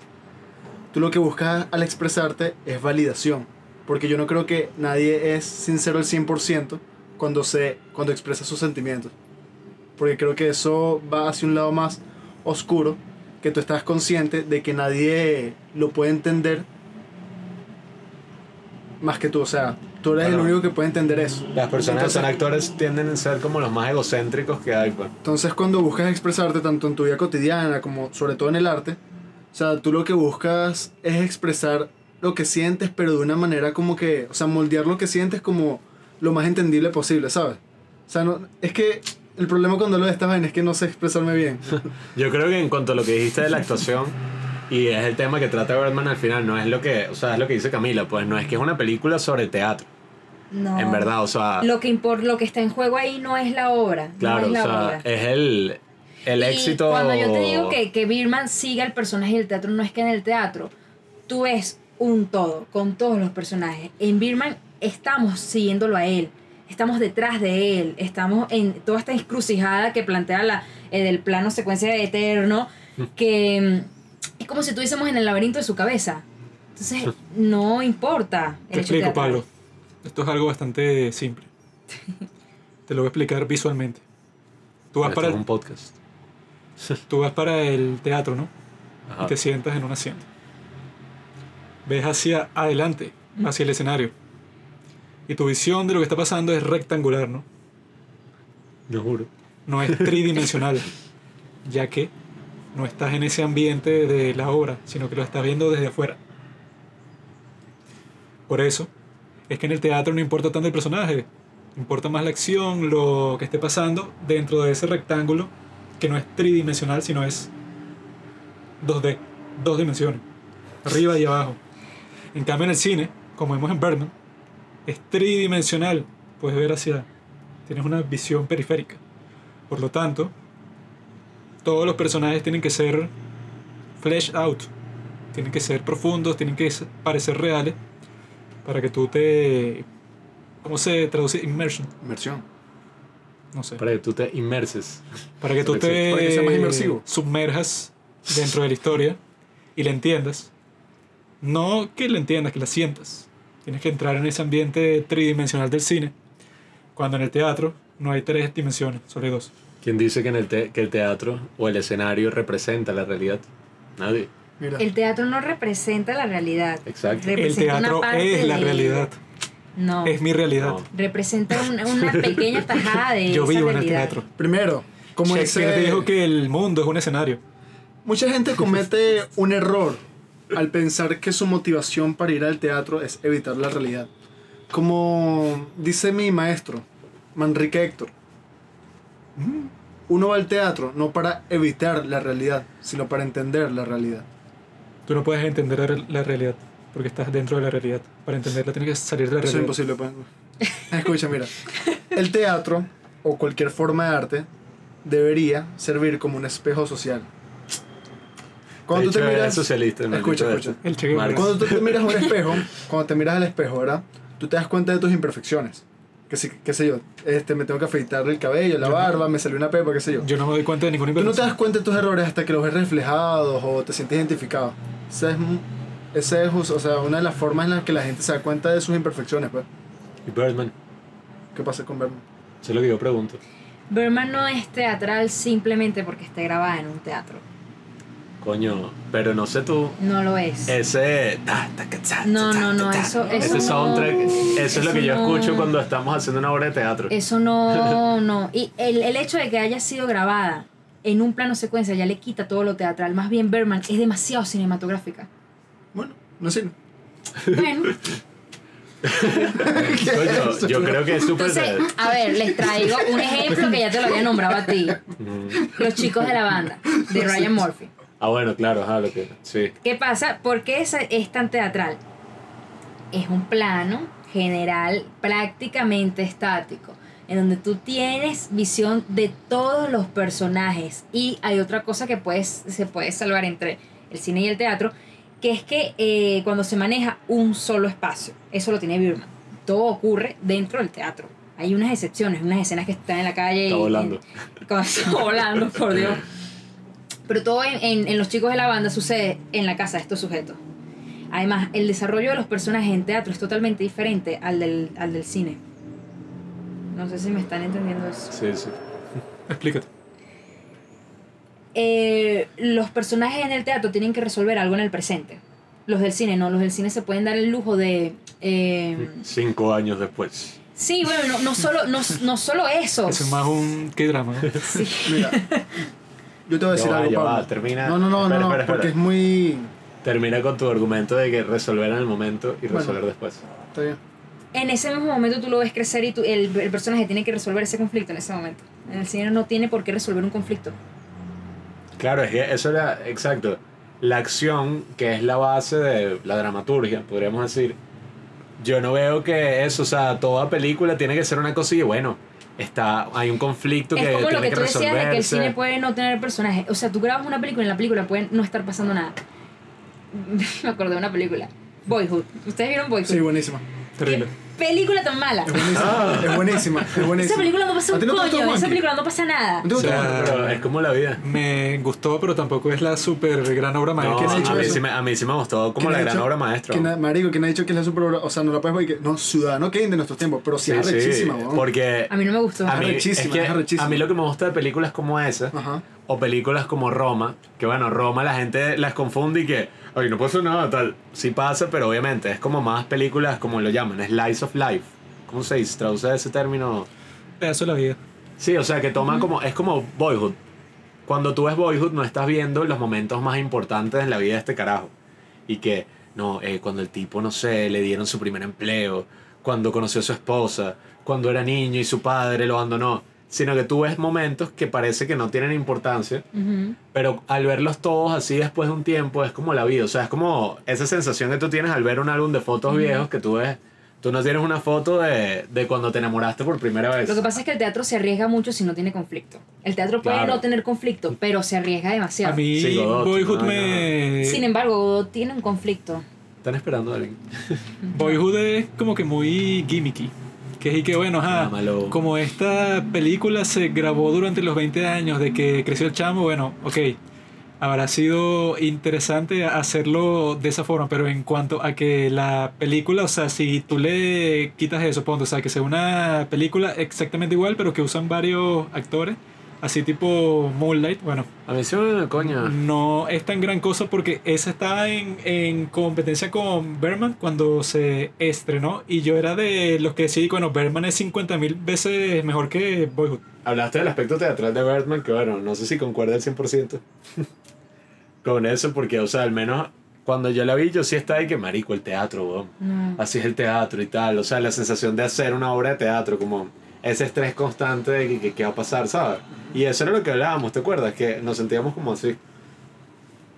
tú lo que buscas al expresarte es validación, porque yo no creo que nadie es sincero al 100% cuando se cuando expresa sus sentimientos. Porque creo que eso va hacia un lado más oscuro, que tú estás consciente de que nadie lo puede entender más que tú, o sea, tú eres el Bueno. único que puede entender eso. Las personas que son Entonces- actores tienden a ser como los más egocéntricos que hay, pues. Entonces cuando buscas expresarte tanto en tu vida cotidiana como sobre todo en el arte, o sea, tú lo que buscas es expresar lo que sientes, pero de una manera como que, o sea, moldear lo que sientes como lo más entendible posible, ¿sabes? O sea, no, es que el problema cuando lo de esta vaina es que no sé expresarme bien. Yo creo que en cuanto a lo que dijiste de la actuación, y es el tema que trata Birdman al final, no es lo que, o sea, es lo que dice Camila, pues no es que es una película sobre teatro, no. en verdad, o sea, Lo que, impor- lo que está en juego ahí no es la obra. claro, no es o la sea, obra. es el, el Y éxito. Cuando yo te digo que, que Birman siga el personaje del teatro, no es que en el teatro tú ves un todo con todos los personajes. En Birman estamos siguiéndolo a él, estamos detrás de él, estamos en toda esta encrucijada que plantea la, eh, del plano secuencia eterno, que mm, es como si estuviésemos en el laberinto de su cabeza. Entonces, no importa. el Te hecho explico. Pablo. Esto es algo bastante simple. Te lo voy a explicar visualmente. Tú vas, Esto para el, un podcast. tú vas para el teatro, ¿no? Ajá. Y te sientas en un asiento. Ves hacia adelante, hacia el escenario. Y tu visión de lo que está pasando es rectangular, ¿no? Lo juro. No es tridimensional, ya que no estás en ese ambiente de la obra, sino que lo estás viendo desde afuera. Por eso, es que en el teatro no importa tanto el personaje, importa más la acción, lo que esté pasando dentro de ese rectángulo que no es tridimensional, sino es 2D, dos dimensiones, arriba y abajo. En cambio en el cine, como vemos en Birdman, es tridimensional, puedes ver hacia, tienes una visión periférica. Por lo tanto, todos los personajes tienen que ser flesh out, tienen que ser profundos, tienen que parecer reales para que tú te ¿cómo se traduce immersion? Inmersión. No sé. Para que tú te inmerses. Para que tú Para que te sea más inmersivo. submerjas dentro de la historia y la entiendas. No que la entiendas, que la sientas. Tienes que entrar en ese ambiente tridimensional del cine, cuando en el teatro no hay tres dimensiones, solo hay dos. ¿Quién dice que, en el te- que el teatro o el escenario representa la realidad? Nadie. Mira. El teatro no representa la realidad. Exacto. El Representa una teatro parte es la de- realidad. No. Es mi realidad. No. Representa una, una pequeña tajada de Yo esa vivo en el realidad. teatro. Primero, como Shakespeare dice, dijo que el mundo es un escenario. mucha gente comete un error al pensar que su motivación para ir al teatro es evitar la realidad. Como dice mi maestro, Manrique Héctor, uno va al teatro no para evitar la realidad, sino para entender la realidad. Tú no puedes entender la re- la realidad porque estás dentro de la realidad. Para entenderla tienes que salir de la Eso es realidad. imposible. pues. Escucha, mira. El teatro o cualquier forma de arte debería servir como un espejo social. Cuando tú te miras... es socialista, el Escucha, escucha. El. Cuando tú te miras a un espejo, cuando te miras al espejo, ¿verdad? Tú te das cuenta de tus imperfecciones. Que sí, qué sé yo, este, me tengo que afeitar el cabello, la Yo no- barba, me salió una pepa, qué sé yo. Yo no me doy cuenta de ninguna Tú no te das cuenta de tus errores hasta que los ves reflejados o te sientes identificado. Esa es, esa es o sea, una de las formas en las que la gente se da cuenta de sus imperfecciones, pues. Y Birdman, ¿Qué pasa con Berman? eso es lo que yo pregunto. Berman no es teatral simplemente porque esté grabada en un teatro. Coño, pero no sé tú. No lo es. Ese. ta, ta, ca, ta, No, ta, no, no, ta, ta, eso- Ese eso no- soundtrack, eso es lo que yo no- escucho cuando estamos haciendo una obra de teatro. Eso no, no. Y el, el hecho de que haya sido grabada en un plano secuencia ya le quita todo lo teatral. Más bien Berman es demasiado cinematográfica. Bueno, no sé. Bueno, Coño, yo creo que es súper. entonces, a ver, les traigo un ejemplo que ya te lo había nombrado a ti. Mm. Los chicos de la banda, de Ryan Murphy. Ah, bueno, claro, ajá, lo que. Sí. ¿Qué pasa? ¿Por qué es, es tan teatral? Es un plano general prácticamente estático, en donde tú tienes visión de todos los personajes. Y hay otra cosa que puedes, se puede salvar entre el cine y el teatro, que es que eh, cuando se maneja un solo espacio, eso lo tiene Birman. Todo ocurre dentro del teatro. Hay unas excepciones, unas escenas que están en la calle. Está y- volando. Cuando está volando, por Dios. Pero todo en, en- en los chicos de la banda sucede en la casa de estos sujetos. Además, el desarrollo de los personajes en teatro es totalmente diferente al del, al del cine. No sé si me están entendiendo eso. Sí, sí. Explícate. Eh, los personajes en el teatro tienen que resolver algo en el presente. Los del cine no, los del cine se pueden dar el lujo de... eh, Cinco años después. sí, bueno, no, no, solo, no, no solo eso. Eso es más un que drama. ¿no? Mira. Yo te voy a decir algo, va, termina. No, no, no, Espera, no, no, espera, porque espera. es muy... Termina con tu argumento de que resolver en el momento y Bueno. resolver después. Está bien. En ese mismo momento tú lo ves crecer y tú- el, el personaje tiene que resolver ese conflicto en ese momento. En el cine no tiene por qué resolver un conflicto. Claro, es que eso era exacto. La acción, que es la base de la dramaturgia, podríamos decir. Yo no veo que eso, o sea, toda película tiene que ser una cosa y bueno, está, hay un conflicto que es como lo tiene que que, tú decías de que el cine puede no tener personajes. O sea, tú grabas una película y en la película puede no estar pasando nada. Me acordé de una película. Boyhood. ¿Ustedes vieron Boyhood? Sí, buenísima. Terrible. ¿Qué película tan mala? Es buenísima. Es buenísima. Es buenísima. Esa película no pasa ¿A un no coño. Esa película no pasa nada. ¿No? O sea, Pero es como la vida. Me gustó, pero tampoco es la super gran obra No, maestra. ¿quién ha a, dicho mí eso? sí me, a mí sí me gustó como ¿Quién la gran obra maestra. quién ha- marico, ¿quién ha dicho que es la super obra? O sea, no la puedes ver que. No, Ciudadano Kane de nuestros tiempos, pero sí, Sí, es sí, arrechísima, weón. porque A mí no me gustó. a mí, es que es arrechísima. a mí lo que me gusta de películas como esa Ajá. o películas como Roma, que bueno, Roma la gente las confunde y que, ay, no pasa nada, tal. Sí pasa, pero obviamente es como más películas, como lo llaman, slice of life. ¿Cómo se dice? ¿Traduce ese término? Pedazo de la vida. Sí, o sea, que toma como, es como Boyhood. Cuando tú ves Boyhood no estás viendo los momentos más importantes en la vida de este carajo. Y que, no, eh, cuando el tipo, no sé, le dieron su primer empleo, cuando conoció a su esposa, cuando era niño y su padre lo abandonó. Sino que tú ves momentos que parece que no tienen importancia, Ujú. pero al verlos todos así después de un tiempo es como la vida. O sea, es como esa sensación que tú tienes al ver un álbum de fotos viejos que tú ves. Tú no tienes una foto de, de cuando te enamoraste por primera vez. Lo que pasa es que el teatro se arriesga mucho si no tiene conflicto. El teatro puede Claro. no tener conflicto, pero se arriesga demasiado. A mí Sí, Godot, Boyhood no, me... Sin embargo, Godot tiene un conflicto. Están esperando a alguien. Boyhood es como que muy gimmicky. Que es y que bueno, ajá, Llámalo. como esta película se grabó durante los 20 años de que creció el chamo, bueno, ok, habrá sido interesante hacerlo de esa forma, pero en cuanto a que la película, o sea, si tú le quitas eso, ponte, o sea, que sea una película exactamente igual, pero que usan varios actores, así tipo Moonlight, bueno, A mí sí me coño. no es tan gran cosa porque esa está en, en competencia con Berman cuando se estrenó y yo era de los que decía, bueno, Berman es 50 mil veces mejor que Boyhood. Hablaste del aspecto teatral de Birdman, que bueno, no sé si concuerda al 100% con eso, porque, o sea, al menos cuando yo la vi, yo sí estaba ahí que marico, el teatro, weón. No. Así es el teatro y tal, o sea, la sensación de hacer una obra de teatro, como ese estrés constante de que, que- qué va a pasar, ¿sabes? Y eso era lo que hablábamos, ¿te acuerdas? Que nos sentíamos como así.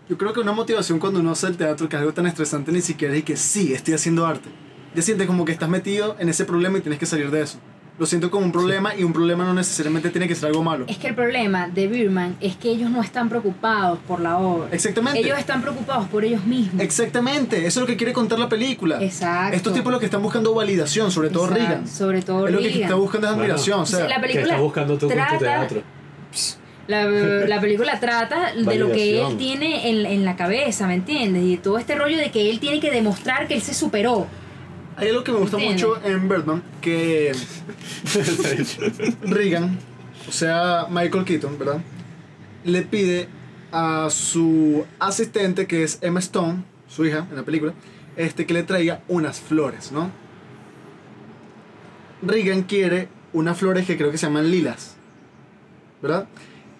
Yo creo que una motivación cuando uno hace el teatro, que es algo tan estresante, ni siquiera es que sí, estoy haciendo arte. Ya sientes como que estás metido en ese problema y tienes que salir de eso. Lo siento como un problema y un problema no necesariamente tiene que ser algo malo. Es que el problema de Birman es que ellos no están preocupados por la obra. Exactamente. Ellos están preocupados por ellos mismos. Exactamente, eso es lo que quiere contar la película. Exacto. Estos tipos lo que están buscando validación, sobre todo Exacto, Regan. Sobre todo Es lo que está buscando es Bueno, admiración, o sea, la ¿Qué película estás buscando tú con tu trata- teatro? La, la película trata de lo que Validación. él tiene en, en la cabeza, ¿me entiendes? Y todo este rollo de que él tiene que demostrar que él se superó. Hay algo que me gusta mucho en Birdman, que Regan, o sea, Michael Keaton, ¿verdad? Le pide a su asistente, que es Emma Stone, su hija en la película, este, que le traiga unas flores, ¿no? Regan quiere unas flores que creo que se llaman lilas, ¿verdad?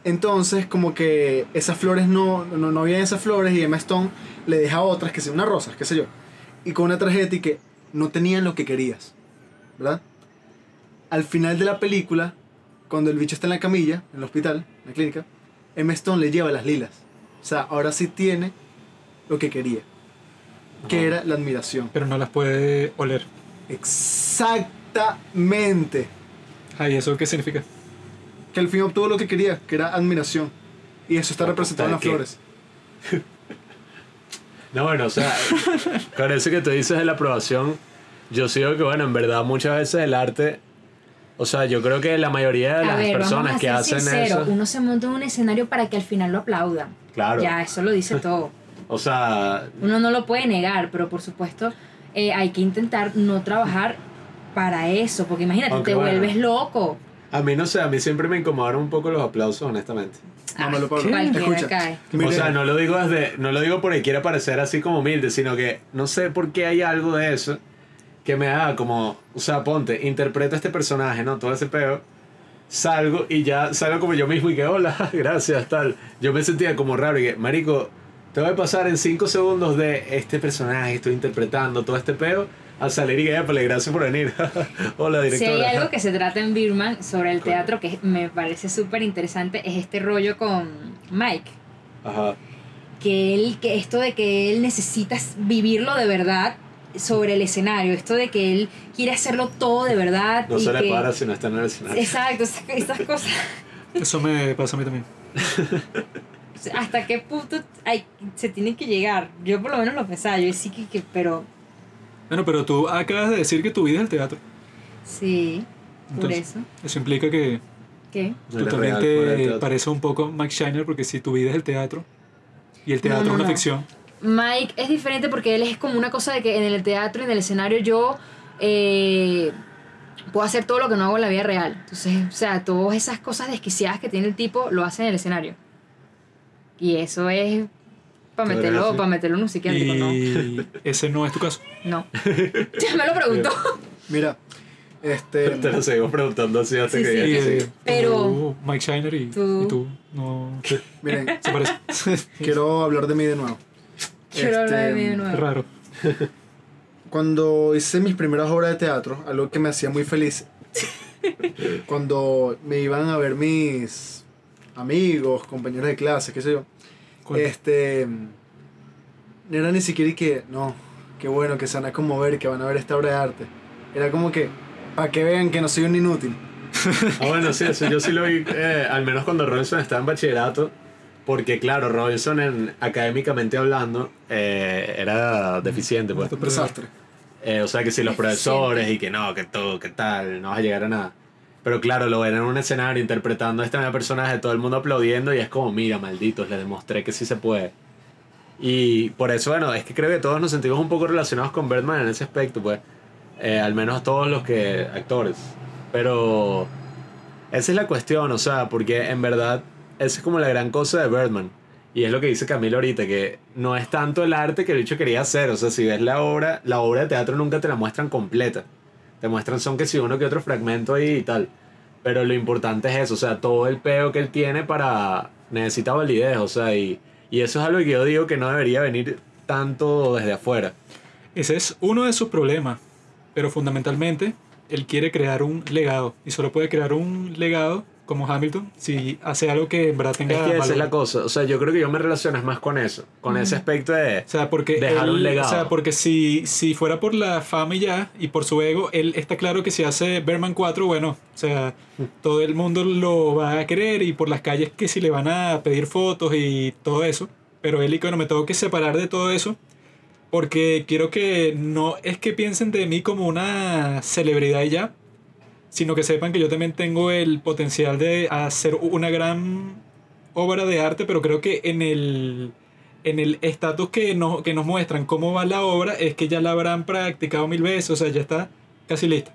Entonces, como que esas flores no, no, no habían esas flores y Emma Stone le deja otras, que sean unas rosas, qué sé yo. Y con una tarjeta y que no tenían lo que querías, ¿verdad? Al final de la película, cuando el bicho está en la camilla, en el hospital, en la clínica, Emma Stone le lleva las lilas. O sea, ahora sí tiene lo que quería, que Ajá. era la admiración. Pero no las puede oler. Exactamente. Ay, ¿eso qué significa? Que al fin obtuvo lo que quería, que era admiración. Y eso está representado en las ¿qué? flores. No, bueno, o sea, con eso que tú dices de la aprobación, yo sigo que, bueno, en verdad muchas veces el arte, o sea, yo creo que la mayoría de A las ver, personas que hacen sinceros, eso, uno se monta en un escenario para que al final lo aplaudan. claro, Ya, eso lo dice todo. o sea, Uno no lo puede negar, pero por supuesto eh, hay que intentar no trabajar para eso, porque imagínate, te bueno. vuelves loco. A mí no sé, a mí siempre me incomodaron un poco los aplausos, honestamente. No me lo puedo Escucha. cae. O sea, no lo digo desde, no lo digo porque quiera parecer así como humilde, sino que no sé por qué hay algo de eso que me haga como, o sea, ponte, interpreta este personaje, ¿no? Todo ese peo. Salgo y ya salgo como yo mismo y que hola, gracias, tal. Yo me sentía como raro y que, marico, te voy a pasar en 5 segundos de este personaje, estoy interpretando todo este peo, a salir y que, "Épale, gracias por venir. hola, Si directora. hay algo que se trata en Birman sobre el teatro que me parece súper interesante, es este rollo con Mike. Ajá. que él, que esto de que él necesita vivirlo de verdad sobre el escenario, esto de que él quiere hacerlo todo de verdad. No y se le que- para si no está en el escenario. Exacto, esas, esas cosas. Eso me pasa a mí también. ¿Hasta qué punto hay, se tiene que llegar? Yo por lo menos lo pensaba, yo sí que, que- pero Bueno, pero tú acabas de decir que tu vida es el teatro. sí, por Entonces, eso. Eso implica que ¿Qué? No tú también te pareces un poco Mike Shiner porque si tu vida es el teatro y el No, teatro no, es una no. ficción. Mike es diferente porque él es como una cosa de que en el teatro y en el escenario yo eh, puedo hacer todo lo que no hago en la vida real. Entonces, o sea, todas esas cosas desquiciadas que tiene el tipo lo hace en el escenario. Y eso es para ¿Tú eres meterlo, para meterlo en un psiquiátrico, ¿no? Ese no es tu caso. No. Ya me lo preguntó. Mira, este. Te lo seguimos preguntando así hasta Sí, que sí, sí. Pero- Mike Shiner y Tú. y tú no Miren, se parece. quiero hablar de mí de nuevo. Quiero hablar de Este, mí de nuevo. Raro. Cuando hice mis primeras obras de teatro, algo que me hacía muy feliz, cuando me iban a ver mis amigos, compañeros de clase, qué sé yo, ¿Cuál? este, no era ni siquiera y que, no, qué bueno que se van a conmover, que van a ver esta obra de arte. Era como que, para que vean que no soy un inútil. Ah, bueno, sí, eso yo sí lo vi, eh, al menos cuando Robinson estaba en bachillerato, porque claro, Robinson en, académicamente hablando eh, era deficiente, pues. Un desastre. Eh, o sea que si los profesores y que no, que todo, que tal, no vas a llegar a nada. Pero claro, lo ven en un escenario interpretando a este nuevo personaje, todo el mundo aplaudiendo y es como, mira, malditos, les demostré que sí se puede. Y por eso, bueno, es que creo que todos nos sentimos un poco relacionados con Birdman en ese aspecto, pues. Eh, al menos todos los que actores. Pero Esa es la cuestión, o sea, porque en verdad esa es como la gran cosa de Birdman. Y es lo que dice Camilo ahorita, que no es tanto el arte que el bicho quería hacer. O sea, si ves la obra, la obra de teatro nunca te la muestran completa. Te muestran son que si uno que otro fragmento ahí y tal. Pero lo importante es eso, o sea, todo el peo que él tiene para... Necesita validez, o sea, y, y eso es algo que yo digo que no debería venir tanto desde afuera. Ese es uno de sus problemas, pero fundamentalmente él quiere crear un legado y solo puede crear un legado como Hamilton si hace algo que en verdad tenga Es que esa es la cosa, o sea, yo creo que yo me relaciono más con eso, con ese aspecto de... O sea, porque Dejar él- un legado. O sea, porque si, si fuera por la fama y ya, y por su ego, él está claro que si hace Berman 4, bueno, o sea, todo el mundo lo va a querer y por las calles que si le van a pedir fotos y todo eso. Pero él y bueno, me tengo que separar de todo eso porque quiero que no es que piensen de mí como una celebridad y ya, sino que sepan que yo también tengo el potencial de hacer una gran obra de arte, pero creo que en el en el estatus que nos, que nos muestran cómo va la obra es que ya la habrán practicado mil veces, o sea, ya está casi lista.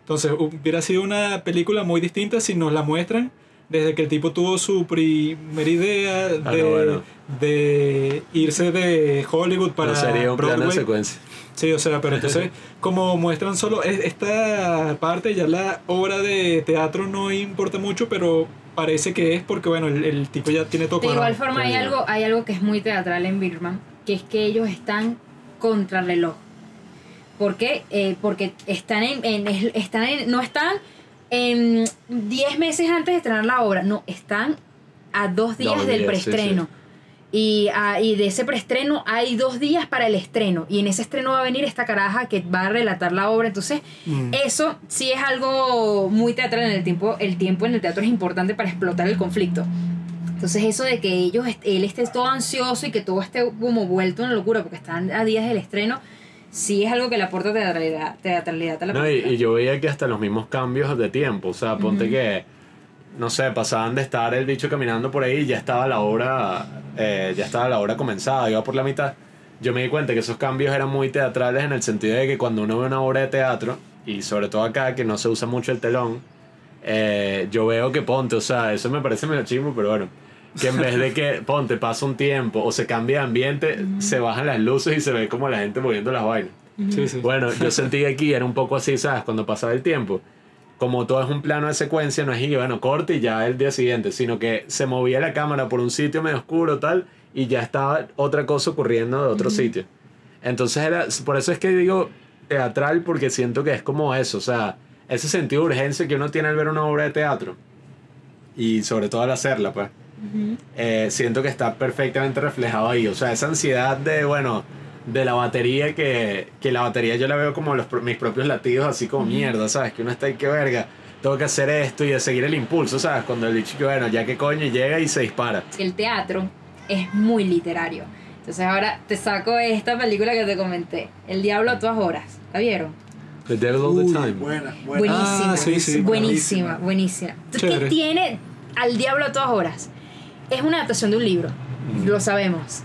Entonces, hubiera sido una película muy distinta si nos la muestran desde que el tipo tuvo su primera idea de, Ah, no, bueno. de irse de Hollywood para no sería un plano de secuencia. Sí, o sea, pero entonces, como muestran solo es- esta parte, ya la obra de teatro no importa mucho, pero parece que es porque, bueno, el, el tipo ya tiene todo De igual cuadrado. forma hay algo, hay algo que es muy teatral en Birman, que es que ellos están contra el reloj. ¿Por qué? Eh, porque están en, en- es- están en- no están en 10 meses antes de estrenar la obra, no, están a dos días Dos del días, sí, preestreno. Y, ah, y de ese preestreno hay dos días para el estreno. Y en ese estreno va a venir esta caraja que va a relatar la obra. Entonces, Mm. eso sí es algo muy teatral en el tiempo. El tiempo en el teatro es importante para explotar el conflicto. Entonces eso de que ellos, él esté todo ansioso y que todo esté como vuelto en locura porque están a días del estreno, sí es algo que le aporta teatralidad, teatralidad a la No, y, y yo veía que hasta los mismos cambios de tiempo, o sea, ponte que, no sé, pasaban de estar el bicho caminando por ahí y ya estaba la obra, eh, ya estaba la obra comenzada, iba por la mitad. Yo me di cuenta que esos cambios eran muy teatrales en el sentido de que cuando uno ve una obra de teatro, y sobre todo acá que no se usa mucho el telón, eh, yo veo que ponte, o sea, eso me parece medio chimbo, pero bueno, que en vez de que ponte, pasa un tiempo o se cambia de ambiente, se bajan las luces y se ve como la gente moviendo las vainas. Sí, sí. Bueno, yo sentí que aquí era un poco así, ¿sabes? Cuando pasaba el tiempo. Como todo es un plano de secuencia, no es que, bueno, corte y ya el día siguiente, sino que se movía la cámara por un sitio medio oscuro, tal, y ya estaba otra cosa ocurriendo de otro sitio. Entonces, era, por eso es que digo teatral, porque siento que es como eso, o sea, ese sentido de urgencia que uno tiene al ver una obra de teatro, y sobre todo al hacerla, pues eh, siento que está perfectamente reflejado ahí. O sea, esa ansiedad de, bueno, de la batería que, que la batería yo la veo como los, mis propios latidos, así como mierda, ¿sabes? Que uno está ahí que verga, tengo que hacer esto y de seguir el impulso, ¿sabes? Cuando el dicho que, bueno, ya que coño, llega y se dispara. El teatro es muy literario. Entonces ahora te saco esta película que te comenté, El Diablo a todas horas. ¿La vieron? The Devil All the Time. buena, buena. Buenísima. Ah, sí, sí. Buenísima, buenísima. Entonces, ¿Qué tiene al diablo a todas horas? Es una adaptación de un libro, lo sabemos.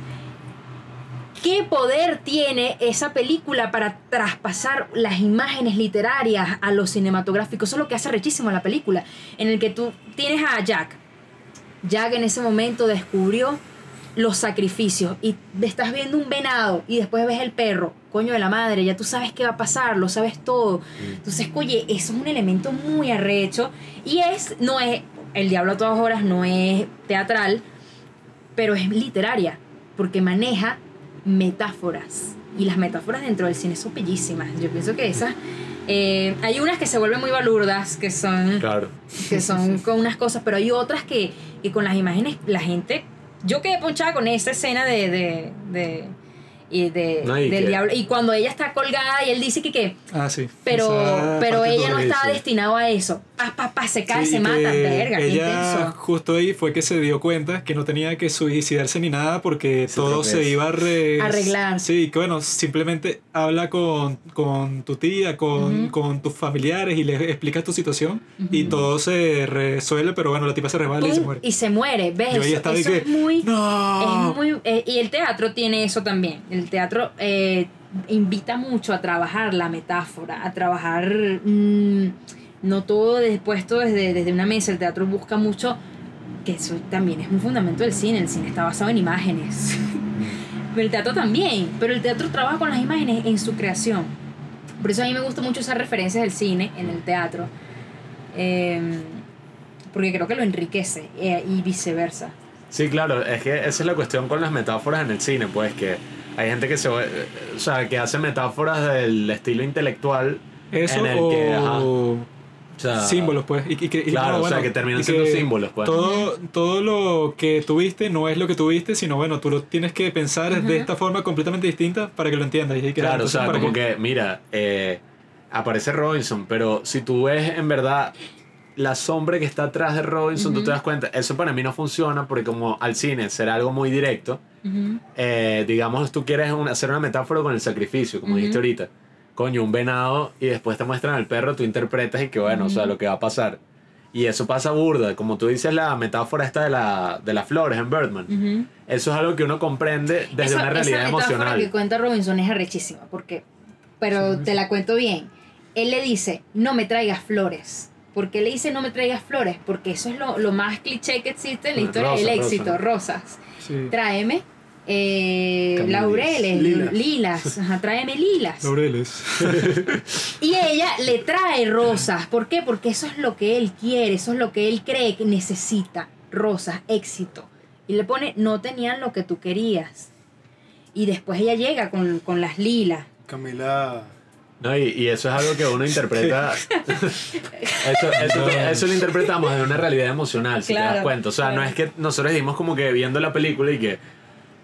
¿Qué poder tiene esa película para traspasar las imágenes literarias a lo cinematográfico? Eso es lo que hace rechísimo la película, en el que tú tienes a Jack. Jack en ese momento descubrió los sacrificios y estás viendo un venado y después ves el perro, coño de la madre, ya tú sabes qué va a pasar, lo sabes todo. Entonces, oye, eso es un elemento muy arrecho y es, no es, el diablo a todas horas no es teatral, pero es literaria, porque maneja metáforas. Y las metáforas dentro del cine son bellísimas. Yo pienso que esas... eh, hay unas que se vuelven muy balurdas, que son Claro. que son con unas cosas, pero hay otras que, que con las imágenes la gente... Yo quedé ponchada con esa escena de... de, de y de, No, y del que- diablo y cuando ella está colgada y él dice que qué Ah, sí. pero Esa pero ella no estaba sí. destinado a eso pa pa pa se cae Sí, se mata verga Ella intenso justo ahí fue que se dio cuenta que no tenía que suicidarse ni nada porque Se todo se iba a re- Arreglar. Sí, que bueno, simplemente habla con, con tu tía, con, Ujú. con tus familiares y les explicas tu situación y todo se resuelve, pero bueno, la tipa se resbala y se muere. y se muere ves Yo ahí eso, que, es muy ¡No! es muy eh, y el teatro tiene eso también el teatro eh, invita mucho a trabajar la metáfora a trabajar mm, no todo despuesto desde, desde una mesa, el teatro busca mucho, que eso también es un fundamento del cine, el cine está basado en imágenes. pero el teatro también, pero el teatro trabaja con las imágenes en su creación. Por eso a mí me gusta mucho usar referencias del cine en el teatro, eh, porque creo que lo enriquece eh, y viceversa. Sí, claro, es que esa es la cuestión con las metáforas en el cine, pues que hay gente que se o sea, que hace metáforas del estilo intelectual Eso en el o que ajá, o sea, símbolos, pues. Y, y que, y Claro, no, o sea, bueno, que terminan siendo símbolos, pues. Todo, todo lo que tuviste no es lo que tuviste, sino bueno, tú lo tienes que pensar de esta forma completamente distinta para que lo entiendas. Y que- Claro, o sea, para como que, mira, eh, aparece Robinson, pero si tú ves en verdad la sombra que está atrás de Robinson, tú te das cuenta, eso para mí no funciona porque como al cine será algo muy directo, eh, digamos, tú quieres un- hacer una metáfora con el sacrificio, como dijiste ahorita. Coño, un venado y después te muestran al perro, tú interpretas y que bueno, o sea, lo que va a pasar. Y eso pasa burda, como tú dices la metáfora esta de, la, de las flores en Birdman. Eso es algo que uno comprende desde Eso- una realidad esa metáfora emocional. que cuenta Robinson es arrechísima, porque, pero te la cuento bien. Él le dice, no me traigas flores. ¿Por qué le dice no me traigas flores? Porque eso es lo, lo más cliché que existe en la historia del rosa. éxito, rosas. Sí. Tráeme eh, laureles, Lilas. lilas, ajá, tráeme lilas. Laureles. Y ella le trae rosas. ¿Por qué? Porque eso es lo que él quiere, eso es lo que él cree que necesita. Rosas, éxito. Y le pone, no tenían lo que tú querías. Y después ella llega con, con las lilas. Camila. No, y, y eso es algo que uno interpreta. eso, eso, eso lo interpretamos de una realidad emocional, si te das cuenta. O sea, no es que nosotros dimos como que viendo la película y que.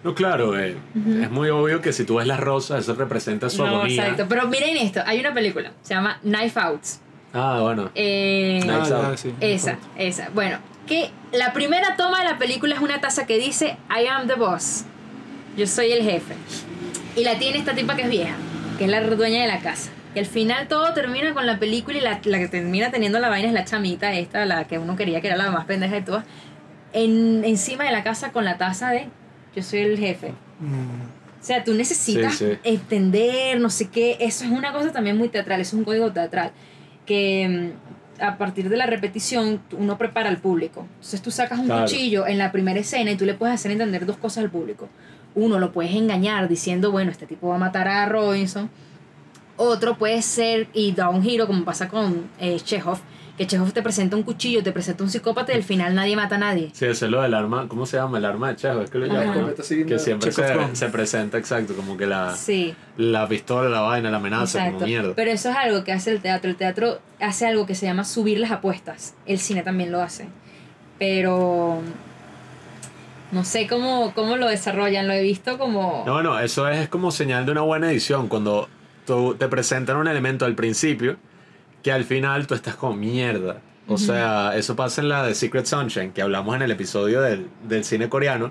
No, claro, eh, es muy obvio que si tú ves las rosas, eso representa su No, agonía. exacto. Pero miren esto, hay una película, se llama Knife Outs. Ah, bueno. Eh, Knives Ah, ya, Out. sí. esa, esa. Bueno, que la primera toma de la película es una taza que dice I am the boss. Yo soy el jefe. Y la tiene esta tipa que es vieja, que es la dueña de la casa. Y al final todo termina con la película y la, la que termina teniendo la vaina es la chamita esta, la que uno quería que era la más pendeja de todas, en, encima de la casa con la taza de yo soy el jefe. Mm, O sea, tú necesitas Sí, sí. entender, no sé qué. Eso es una cosa también muy teatral, eso es un código teatral. Que mm, a partir de la repetición uno prepara al público. Entonces tú sacas un Claro. cuchillo en la primera escena y tú le puedes hacer entender dos cosas al público. Uno, lo puedes engañar diciendo, bueno, este tipo va a matar a Robinson. Otro puede ser, y da un giro como pasa con eh, Chekhov, que Chekhov te presenta un cuchillo, te presenta un psicópata y al final nadie mata a nadie. Sí, eso es lo del arma. ¿Cómo se llama? El arma de Chejo. Es que lo llaman. ¿no? Que siempre se, se presenta exacto, como que la, Sí. la pistola, la vaina, la amenaza, Exacto. como mierda. Pero eso es algo que hace el teatro. El teatro hace algo que se llama subir las apuestas. El cine también lo hace. Pero no sé cómo, cómo lo desarrollan. Lo he visto como... No, bueno, eso es como señal de una buena edición. Cuando tú te presentan un elemento al principio que al final tú estás como mierda. O sea, eso pasa en la de Secret Sunshine, que hablamos en el episodio del, del cine coreano.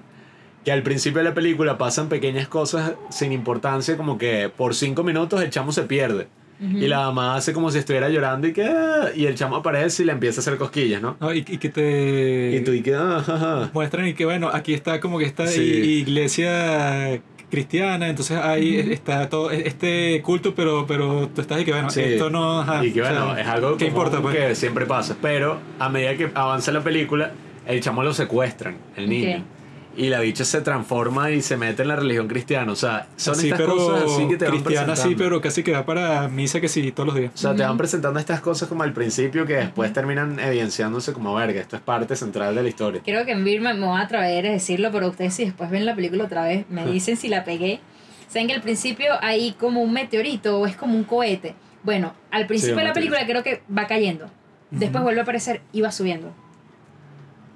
Que al principio de la película pasan pequeñas cosas sin importancia, como que por cinco minutos el chamo se pierde. Y la mamá hace como si estuviera llorando y que. "Ah", Y el chamo aparece y le empieza a hacer cosquillas, ¿no? no, y, y que te Y tú y que. "Ah, ajá, ajá". muestran y que bueno, aquí está como que esta Sí. iglesia cristiana, entonces ahí está todo este culto, pero pero tú estás y que bueno, Sí. esto no... ajá, y que o sea, bueno, es algo ¿Qué como importa? Pues? que siempre pasa. Pero a medida que avanza la película, el chamo lo secuestran, el niño. Y la bicha se transforma y se mete en la religión cristiana. O sea, son Sí, estas pero cosas así que te van cristiana sí, pero casi que va para misa que sí, todos los días. O sea, te van presentando estas cosas como al principio que después terminan evidenciándose como verga. Esto es parte central de la historia. Creo que en Birma me voy a atrever a decirlo, pero ustedes si después ven la película otra vez, me dicen si la pegué. Saben que al principio hay como un meteorito o es como un cohete. Bueno, al principio un de la película creo que va cayendo. Después vuelve a aparecer y va subiendo.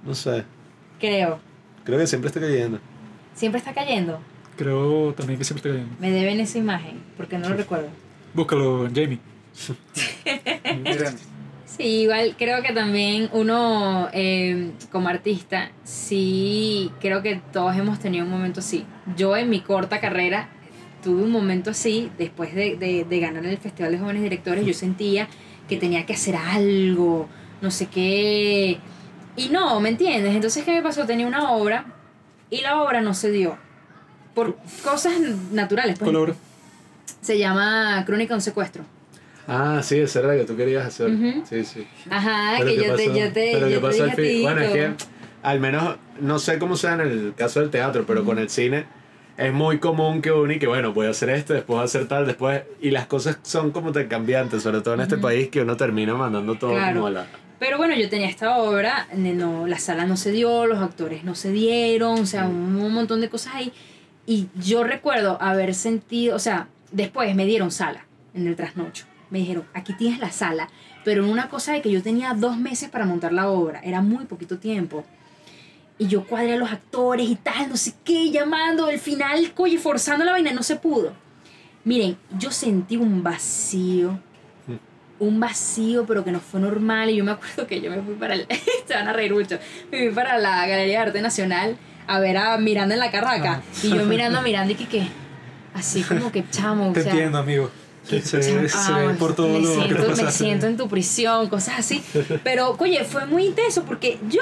No sé. Creo. Creo que siempre está cayendo. Siempre está cayendo. Creo también que siempre está cayendo. Me deben esa imagen, porque no lo recuerdo. Búscalo, Jamie. Sí, igual creo que también uno eh, como artista, sí, creo que todos hemos tenido un momento así. Yo en mi corta carrera tuve un momento así, después de, de, de ganar el Festival de Jóvenes Directores, yo sentía que tenía que hacer algo, no sé qué. Y no, ¿me entiendes? Entonces, ¿qué me pasó? Tenía una obra y la obra no se dio. Por cosas naturales. Pues, ¿Cuál obra? se llama Crónica de un secuestro. Ah, sí, esa era la que tú querías hacer. Ujú. Sí, sí. Ajá, Pero que ¿qué yo te, yo te, Pero yo ¿qué te al fin? Bueno, es que como- al menos, no sé cómo sea en el caso del teatro, pero con el cine es muy común que uno y que bueno, voy a hacer esto, después voy a hacer tal, después... Y las cosas son como tan cambiantes, sobre todo en este Ujú. país, que uno termina mandando todo Claro. como a la... Pero bueno, yo tenía esta obra, no, la sala no se dio, los actores no se dieron, o sea, un, un montón de cosas ahí. Y yo recuerdo haber sentido, o sea, después me dieron sala en el trasnocho. Me dijeron, aquí tienes la sala, pero en una cosa de que yo tenía dos meses para montar la obra, era muy poquito tiempo. Y yo cuadré a los actores y tal, no sé qué, llamando, el final, coye, forzando la vaina, no se pudo. Miren, yo sentí un vacío un vacío, pero que no fue normal. Y yo me acuerdo que yo me fui para el. se van a reír mucho. Me fui para la Galería de Arte Nacional a ver a Miranda en la Carraca. Y yo mirando a Miranda y que, ¿qué? Así como que chamo. Te o sea, entiendo, amigo. que Se, se ah, por todo me lo que siento, te me siento en tu prisión, cosas así. Pero, oye, fue muy intenso porque yo,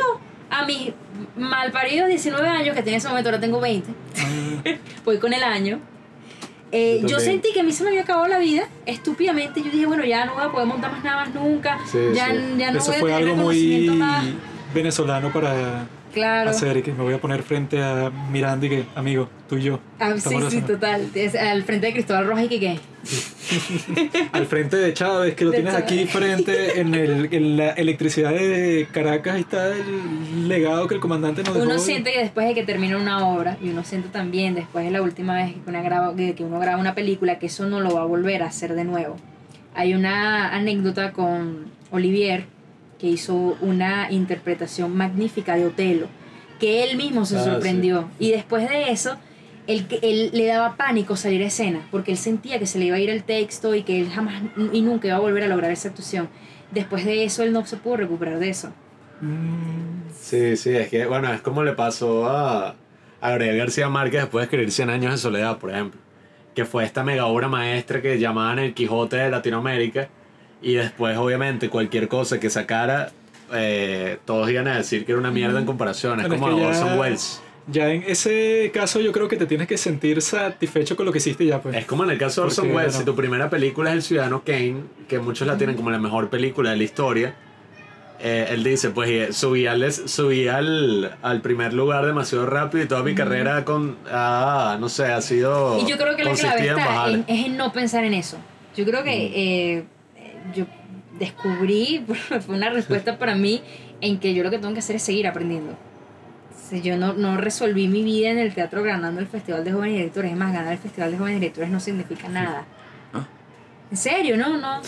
a mis malparidos 19 años, que tenía en ese momento, ahora tengo 20, Ah, voy con el año. Eh, Yo sentí que a mí se me había acabado la vida estúpidamente. Yo dije, bueno, ya no voy a poder montar más nada más nunca. Sí, ya, sí. ya no Eso voy a fue tener algo muy más. venezolano para Claro. hacer y que me voy a poner frente a Miranda y que, amigo, tú y yo. Ah, sí, sí, total. Es al frente de Cristóbal Rojas y que qué. Al frente de Chávez, que lo De tienes Chávez. aquí frente en, el, en la electricidad de Caracas, está el legado que el comandante nos dejó. Uno siente que después de que termina una obra, y uno siente también después de la última vez que uno, graba, que que uno graba una película, que eso no lo va a volver a hacer de nuevo. Hay una anécdota con Olivier, que hizo una interpretación magnífica de Otelo, que él mismo se Ah, sorprendió. Y después de eso, él, él le daba pánico salir a escena, porque él sentía que se le iba a ir el texto y que él jamás y nunca iba a volver a lograr esa actuación. Después de eso, él no se pudo recuperar de eso. Mm, Sí, sí, es que, bueno, es como le pasó a, a Gabriel García Márquez después de escribir 100 años de soledad, por ejemplo. Que fue esta mega obra maestra que llamaban el Quijote de Latinoamérica. Y después, obviamente, cualquier cosa que sacara, eh, todos iban a decir que era una mierda en comparación. Es Bueno, es como que ya- Orson Welles. Ya en ese caso yo creo que te tienes que sentir satisfecho con lo que hiciste ya, pues. Es como en el caso de Orson Welles, si tu primera película es El Ciudadano Kane, que muchos la tienen como la mejor película de la historia, eh, él dice, pues eh, subí, al, subí al, al primer lugar demasiado rápido y toda mi carrera con, ah, no sé, ha sido Y yo creo que la clave está en, es en no pensar en eso. Yo creo que eh, eh, yo descubrí, fue una respuesta para mí, en que yo lo que tengo que hacer es seguir aprendiendo. O sea, yo no, no resolví mi vida en el teatro ganando el Festival de Jóvenes Directores. Es más, ganar el Festival de Jóvenes Directores no significa nada. Ah. ¿En serio? No, no.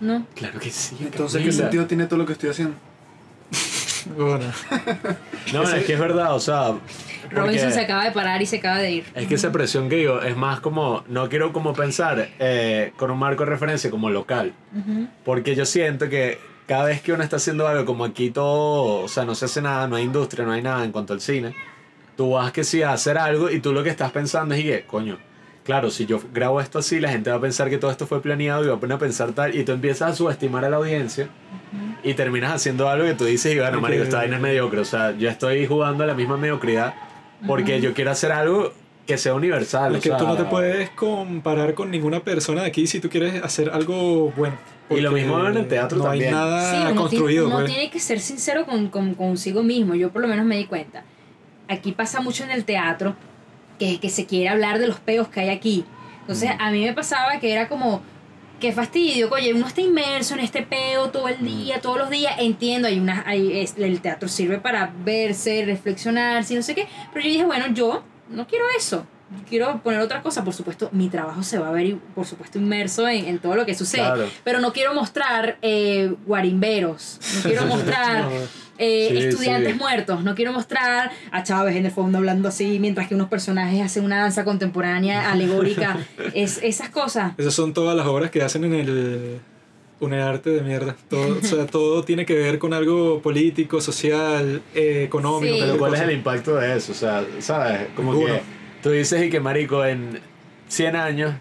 No. Claro que sí. Entonces, ¿qué sentido tiene todo lo que estoy haciendo? Bueno, No, es que es verdad, o sea... Robinson se acaba de parar y se acaba de ir. Es que esa presión que digo es más como, no quiero como pensar eh, con un marco de referencia como local, porque yo siento que cada vez que uno está haciendo algo, como aquí todo, o sea, no se hace nada, no hay industria, no hay nada en cuanto al cine, tú vas que sí a hacer algo y tú lo que estás pensando es, y que, coño, claro, si yo grabo esto así, la gente va a pensar que todo esto fue planeado y va a poner a pensar tal, y tú empiezas a subestimar a la audiencia y terminas haciendo algo que tú dices, y bueno, Porque- marico, esta vaina es mediocre, o sea, yo estoy jugando a la misma mediocridad porque yo quiero hacer algo que sea universal. es o sea, tú no te puedes comparar con ninguna persona de aquí si tú quieres hacer algo bueno. Y lo Porque mismo en el teatro no también. hay nada Sí, uno, tiene, construido. uno pues. tiene que ser sincero con, con, consigo mismo. Yo por lo menos me di cuenta. Aquí pasa mucho en el teatro que, que se quiere hablar de los peos que hay aquí. Entonces a mí me pasaba que era como, qué fastidio, oye, uno está inmerso en este peo todo el día, todos los días. Entiendo, hay una, hay, es- el teatro sirve para verse, reflexionar, si no sé qué. Pero yo dije, bueno, yo no quiero eso. Quiero poner otra cosa, por supuesto, mi trabajo se va a ver, por supuesto, inmerso en, en todo lo que sucede Claro. pero no quiero mostrar eh, guarimberos, no quiero mostrar eh, Sí, estudiantes sí. muertos, no quiero mostrar a Chávez en el fondo hablando así, mientras que unos personajes hacen una danza contemporánea alegórica, es, esas cosas. Esas son todas las obras que hacen en el UNEARTE de mierda. Todo, o sea, todo tiene que ver con algo político, social, eh, económico. Sí. Pero ¿cuál es el impacto de eso? O sea, ¿sabes? Como Ninguno. que tú dices y que marico en 100 años,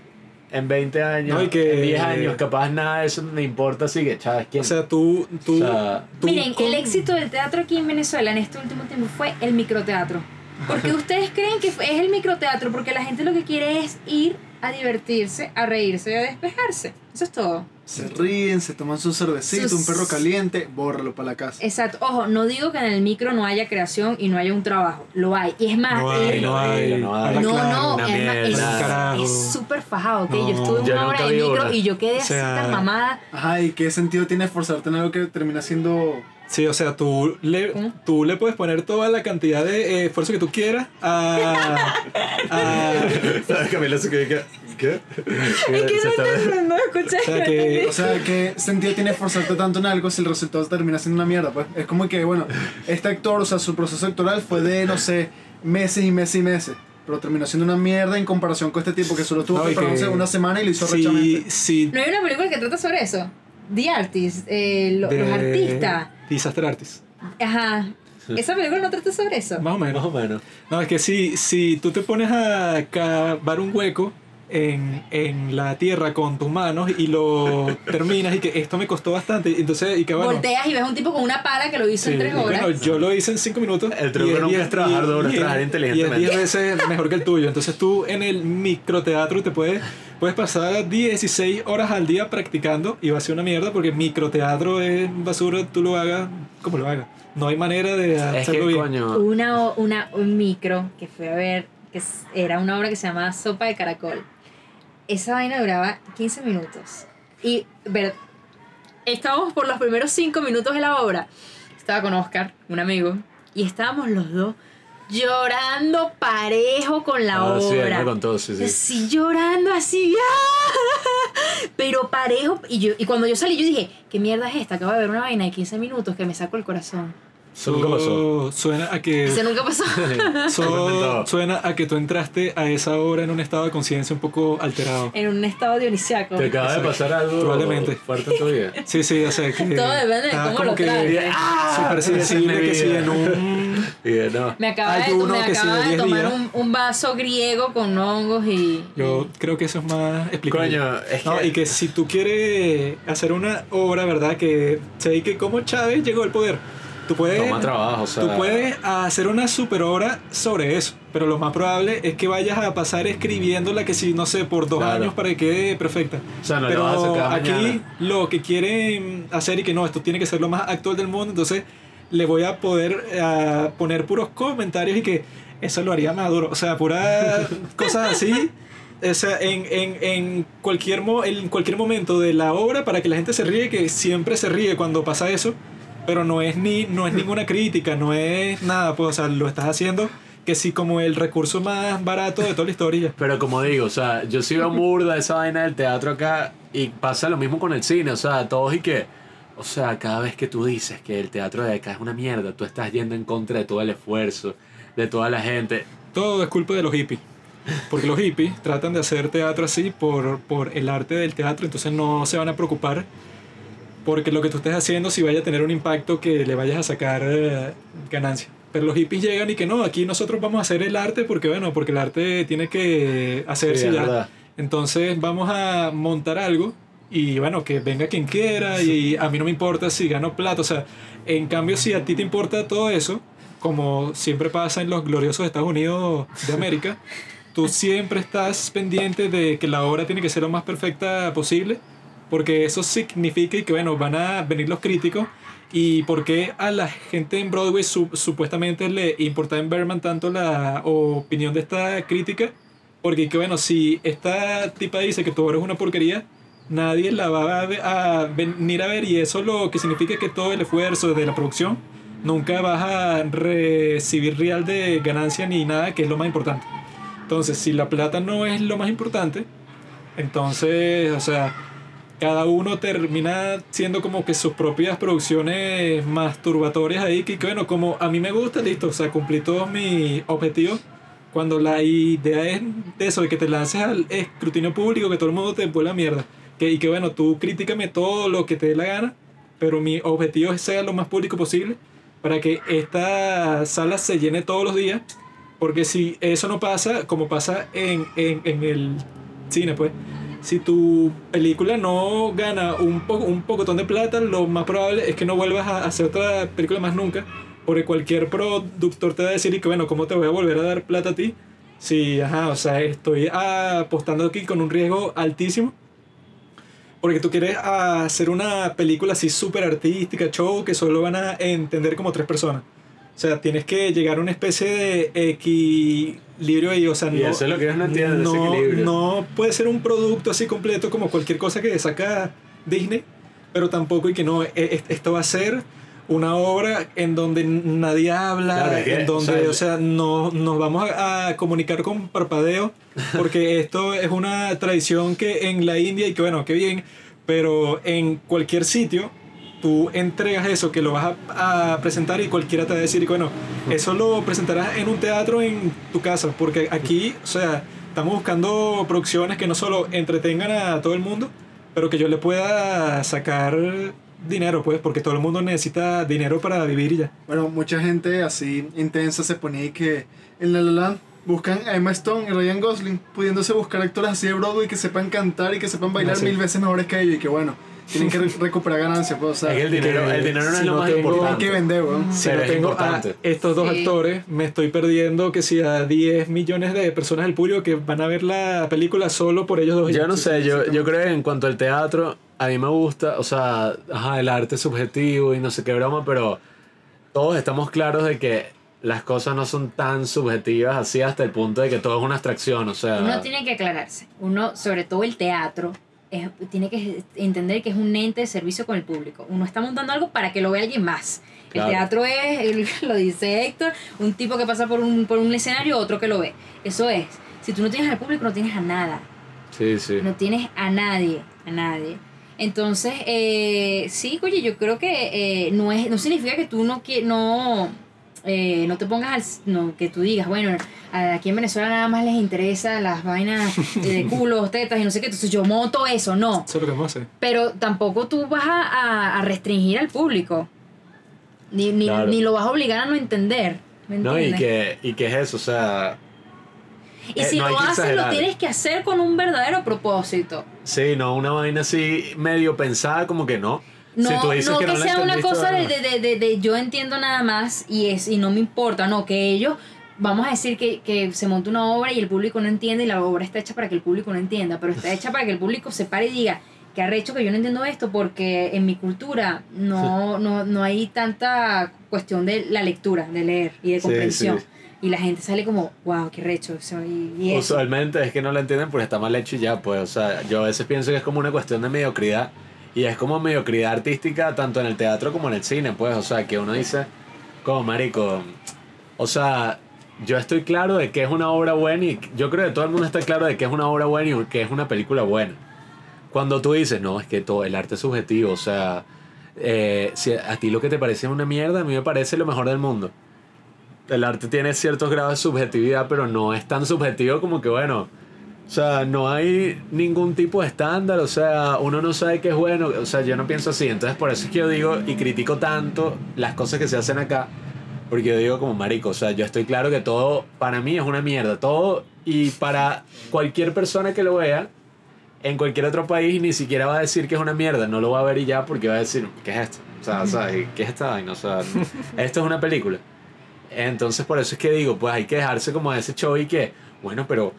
en 20 años, No, y que- en 10 años, capaz nada de eso me importa, así que, ¿sabes quién? O sea, tú... tú, O sea, tú Miren, con- el éxito del teatro aquí en Venezuela en este último tiempo fue el microteatro. Porque ustedes creen que es el microteatro porque la gente lo que quiere es ir a divertirse, a reírse y a despejarse. Eso es todo. Se ríen, se toman su cervecito, Sus- un perro caliente, bórralo para la casa. Exacto. Ojo, no digo que en el micro no haya creación y no haya un trabajo. Lo hay. Y es más, No hay, no hay. no hay. habla No, claro. no, es, súper fajado, ¿ok? No. Yo estuve una hora en vi micro y yo quedé O sea, así tan mamada. Ajá, ¿y qué sentido tiene esforzarte en algo que termina siendo... Sí, o sea, tú le, ¿Cómo? tú le puedes poner toda la cantidad de eh, esfuerzo que tú quieras a... a ¿Sabes, Camila? Se que- ¿Qué? Es que Se no entendí, no escuché. o sea, que... O sea, ¿qué sentido tiene esforzarte tanto en algo si el resultado termina siendo una mierda? Pues es como que, bueno, este actor, o sea, su proceso actoral fue de, no sé, meses y meses y meses. Pero terminó siendo una mierda en comparación con este tipo que solo tuvo No, preparándose que- una semana y lo hizo rechamente. si No hay una película que trata sobre eso. The Artist, eh, lo- de- los artistas. Disaster Artist. Ajá. Esa película no trata sobre eso. Más o menos. Más o menos. No, es que si, si tú te pones a cavar un hueco en, en la tierra con tus manos y lo terminas y que esto me costó bastante, entonces, y que bueno... Volteas y ves un tipo con una pala que lo hizo sí, en tres y horas. bueno, yo lo hice en 5 minutos. El truco y diez- es trabajar y- duro, es y trabajar Y inteligentemente. es 10 veces mejor que el tuyo. Entonces tú en el microteatro te puedes, puedes pasar 16 horas al día practicando y va a ser una mierda porque microteatro es basura, tú lo hagas como lo hagas. No hay manera de Es hacerlo que, bien. coño. Una, una, un micro que fue a ver, que era una obra que se llamaba Sopa de Caracol. Esa vaina duraba 15 minutos. Y, ver, estábamos por los primeros 5 minutos de la obra. Estaba con Oscar, un amigo, y estábamos los dos llorando parejo con la Ah, sí, obra. me contó, sí, sí. Así llorando, así, ¡ah! pero parejo. Y, yo, y cuando yo salí, yo dije, ¿qué mierda es esta? Acabo de ver una vaina de 15 minutos que me saco el corazón. Eso nunca pasó. So- Suena a que... Eso nunca pasó. So- suena a que tú entraste a esa hora en un estado de conciencia un poco alterado. en un estado dionisiaco. ¿Te acaba de pasar algo Probablemente. fuerte en tu vida? Sí, sí, o sea que. Todo depende de cómo como lo que. Súper sensible que si en un. Y eh, no. Me acaba Hay de, uno me que acaba de de 10 tomar un, un vaso griego con hongos y. Yo creo que eso es más explicable. Coño, es No, que- y que si tú quieres hacer una obra, ¿verdad? Que sé que como Chávez llegó al poder, tú puedes. Toma trabajo, o sea. Tú puedes hacer una super obra sobre eso, pero lo más probable es que vayas a pasar escribiéndola que si, no sé, por dos Claro. años para que quede perfecta. O sea, no pero vas a sacar aquí mañana. lo que quieren hacer y que no, esto tiene que ser lo más actual del mundo, entonces le voy a poder eh, poner puros comentarios y que eso lo haría Maduro, o sea, puras cosas así. O sea, en, en, en, cualquier mo- en cualquier momento de la obra para que la gente se ríe, que siempre se ríe cuando pasa eso, pero no es, ni, no es ninguna crítica, no es nada, pues, o sea, lo estás haciendo que sí como el recurso más barato de toda la historia. Pero como digo, o sea, yo sí veo burda esa vaina del teatro acá y pasa lo mismo con el cine, o sea, todos y que, o sea, cada vez que tú dices que el teatro de acá es una mierda, tú estás yendo en contra de todo el esfuerzo, de toda la gente. Todo es culpa de los hippies. Porque los hippies tratan de hacer teatro así por, por el arte del teatro, entonces no se van a preocupar porque lo que tú estés haciendo si vaya a tener un impacto que le vayas a sacar eh, ganancia. Pero los hippies llegan y que no, aquí nosotros vamos a hacer el arte porque bueno, porque el arte tiene que hacerse Sí, ya. verdad. Entonces vamos a montar algo y bueno, que venga quien quiera y a mí no me importa si gano plata. O sea, en cambio si a ti te importa todo eso, como siempre pasa en los gloriosos Estados Unidos de América, tú siempre estás pendiente de que la obra tiene que ser lo más perfecta posible, porque eso significa que bueno, van a venir los críticos y por qué a la gente en Broadway su- supuestamente le importa en Berman tanto la opinión de esta crítica, porque que bueno, si esta tipa dice que tu obra es una porquería, nadie la va a, a venir a ver y eso lo que significa que todo el esfuerzo de la producción nunca vas a recibir real de ganancia ni nada, que es lo más importante. Entonces, si la plata no es lo más importante, entonces, o sea, cada uno termina siendo como que sus propias producciones masturbatorias ahí, que, bueno, como a mí me gusta, listo, o sea, cumplí todos mis objetivos. Cuando la idea es de eso, de que te lances al escrutinio público, que todo el mundo te vuelva mierda. Que, y que bueno, tú críticame todo lo que te dé la gana, pero mi objetivo es ser lo más público posible para que esta sala se llene todos los días. Porque si eso no pasa, como pasa en, en, en el cine, pues, si tu película no gana un, po un pocotón de plata, lo más probable es que no vuelvas a hacer otra película más nunca. Porque cualquier productor te va a decir, y que bueno, ¿cómo te voy a volver a dar plata a ti? Sí, ajá, o sea, estoy apostando aquí con un riesgo altísimo. Porque tú quieres hacer una película así súper artística, show, que solo van a entender como tres personas. O sea, tienes que llegar a una especie de equilibrio ahí, o sea, Y no, eso es lo que ellos no entienden, ese no, equilibrio. no puede ser un producto así completo como cualquier cosa que saca Disney, pero tampoco y que no, e- e- esto va a ser una obra en donde nadie habla, Claro, es que, en donde, o sea, o sea, no, nos vamos a, a comunicar con parpadeo, porque esto es una tradición que en la India, y que bueno, qué bien, pero en cualquier sitio tú entregas eso, que lo vas a, a presentar y cualquiera te va a decir, bueno, eso lo presentarás en un teatro en tu casa, porque aquí, o sea, estamos buscando producciones que no solo entretengan a todo el mundo, pero que yo le pueda sacar dinero, pues, porque todo el mundo necesita dinero para vivir y ya. Bueno, mucha gente así intensa se ponía ahí que en La La Land buscan a Emma Stone y Ryan Gosling, pudiéndose buscar actores así de Broadway que sepan cantar y que sepan bailar Ah, sí. mil veces mejores que ellos y que bueno, tienen que re- recuperar ganancias, pues, o sea, el dinero, que el dinero no si es lo no más tengo- hay importante. que vender, weón. Si Pero no es tengo a importante. estos dos Sí. actores, me estoy perdiendo que si a 10 millones de personas del público que van a ver la película solo por ellos dos. Yo no sé, yo, yo creo que en cuanto al teatro, a mí me gusta, o sea, ajá, el arte es subjetivo y no sé qué broma, pero todos estamos claros de que las cosas no son tan subjetivas así hasta el punto de que todo es una abstracción, o sea... Uno tiene que aclararse. Uno, sobre todo el teatro, es- tiene que entender que es un ente de servicio con el público. Uno está montando algo para que lo vea alguien más. Claro. El teatro es, el- lo dice Héctor, un tipo que pasa por un, por un escenario, otro que lo ve. Eso es. Si tú no tienes al público, no tienes a nada. Sí, sí. No tienes a nadie, a nadie. Entonces, eh, sí, oye, yo creo que eh, no es no significa que tú no que no eh, no te pongas al no que tú digas, bueno, aquí en Venezuela nada más les interesa las vainas de culos, tetas y no sé qué, entonces yo monto eso, no. Eso es lo que vamos a hacer. Pero tampoco tú vas a, a- a restringir al público. Ni, ni, Claro. ni lo vas a obligar a no entender. ¿me No, y entiendes? que, y que es eso, o sea... Y eh, si no lo haces, lo tienes que hacer con un verdadero propósito. Sí, no, una vaina así medio pensada como que no. No, Si tú dices no que, no sea una cosa de, de, de, de- yo entiendo nada más y es y no me importa, no, que ellos, vamos a decir que, que se monta una obra y el público no entiende y la obra está hecha para que el público no entienda, pero está hecha para que el público se pare y diga que arrecho que yo no entiendo esto porque en mi cultura no, no, no hay tanta cuestión de la lectura, de leer y de comprensión. sí. Y la gente sale como, wow, qué recho. eso", y. Usualmente es que no lo entienden porque está mal hecho y ya, pues, o sea, yo a veces pienso que es como una cuestión de mediocridad y es como mediocridad artística tanto en el teatro como en el cine, pues, o sea, que uno dice, como marico, o sea, yo estoy claro de que es una obra buena y yo creo que todo el mundo está claro de que es una obra buena y que es una película buena. Cuando tú dices, no, es que todo el arte es subjetivo, o sea, eh, si a ti lo que te parece una mierda, a mí me parece lo mejor del mundo el arte tiene ciertos grados de subjetividad, pero no es tan subjetivo como que, bueno, o sea, no hay ningún tipo de estándar, o sea, uno no sabe qué es bueno, o sea, yo no pienso así, entonces por eso es que yo digo y critico tanto las cosas que se hacen acá, porque yo digo como marico, o sea, yo estoy claro que todo para mí es una mierda, todo y para cualquier persona que lo vea en cualquier otro país ni siquiera va a decir que es una mierda, no lo va a ver y ya porque va a decir, ¿qué es esto? O sea, o sea, ¿qué es esta vaina? O sea, esto es una película. Entonces por eso es que digo, pues hay que dejarse como de ese show y que, bueno, pero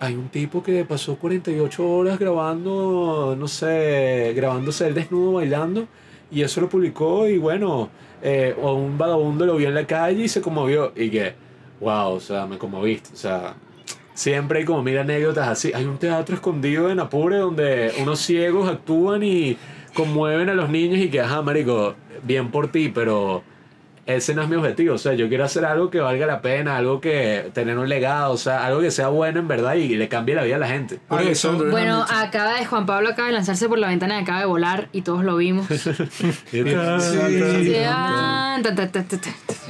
hay un tipo que pasó 48 horas grabando, no sé, grabándose él desnudo bailando y eso lo publicó y bueno, eh, o un vagabundo lo vio en la calle y se conmovió. Y que, wow, o sea, me conmoviste, o sea, siempre hay como mil anécdotas así, hay un teatro escondido en Apure donde unos ciegos actúan y conmueven a los niños y que, ajá, marico, bien por ti, pero ese no es mi objetivo. O sea, yo quiero hacer algo que valga la pena, algo que tener un legado, o sea, algo que sea bueno en verdad y le cambie la vida a la gente. Por eso, Bueno, acaba de Juan Pablo acaba de lanzarse por la ventana y acaba de volar y todos lo vimos.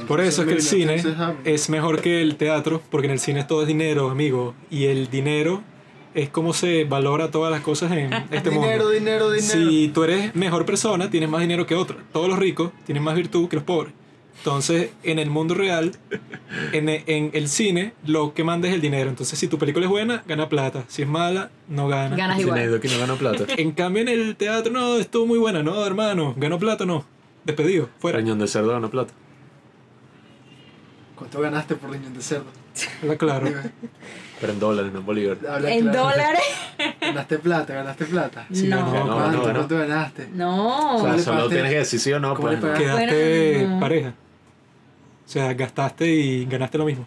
Por eso es que el cine ah, es mejor que el teatro, porque en el cine todo es dinero, amigo. Y el dinero es como se valora todas las cosas en este Dinero, mundo. dinero, dinero. Si tú eres mejor persona, tienes más dinero que otro. Todos los ricos tienen más virtud que los pobres. Entonces, en el mundo real, en, en el cine, lo que manda es el dinero. Entonces, si tu película es buena, gana plata. Si es mala, no gana. Ganas igual. que no ganó plata. En cambio, en el teatro, no, estuvo muy buena. No, hermano, ganó plata, no. Despedido, fuera. Cañón de cerdo ganó plata. ¿Cuánto ganaste por riñón de cerdo? Habla claro. Pero en dólares, no en bolívar. habla ¿En claro. dólares? Ganaste plata, ganaste plata. Sí, no. ganó. No, ¿Cuánto, no, no. ¿Cuánto ganaste? No. O sea, ¿Cómo le solo pagaste? tienes que decir sí o no, ¿Cómo pues. Quedaste Bueno, no. pareja. O sea, gastaste y ganaste lo mismo.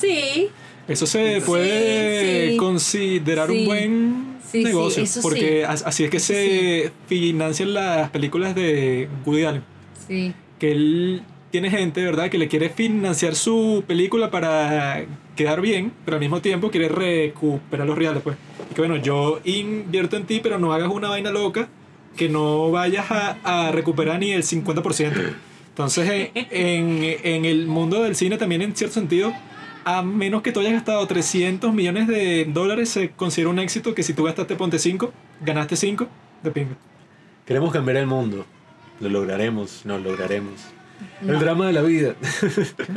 Sí. Eso se Sí, puede sí. considerar Sí. un buen Sí, sí, negocio. eso porque as- así es que Eso se financian las películas de Woody Allen. Sí. Que él tiene gente, ¿verdad?, que le quiere financiar su película para quedar bien, pero al mismo tiempo quiere recuperar los reales, pues. Y que bueno, yo invierto en ti, pero no hagas una vaina loca que no vayas a, a recuperar ni el 50%. Entonces, en, en, en el mundo del cine también, en cierto sentido, a menos que tú hayas gastado 300 millones de dólares, se considera un éxito que si tú gastaste, ponte 5, ganaste 5, de pinga. Queremos cambiar el mundo. Lo lograremos, no lo El drama de la vida.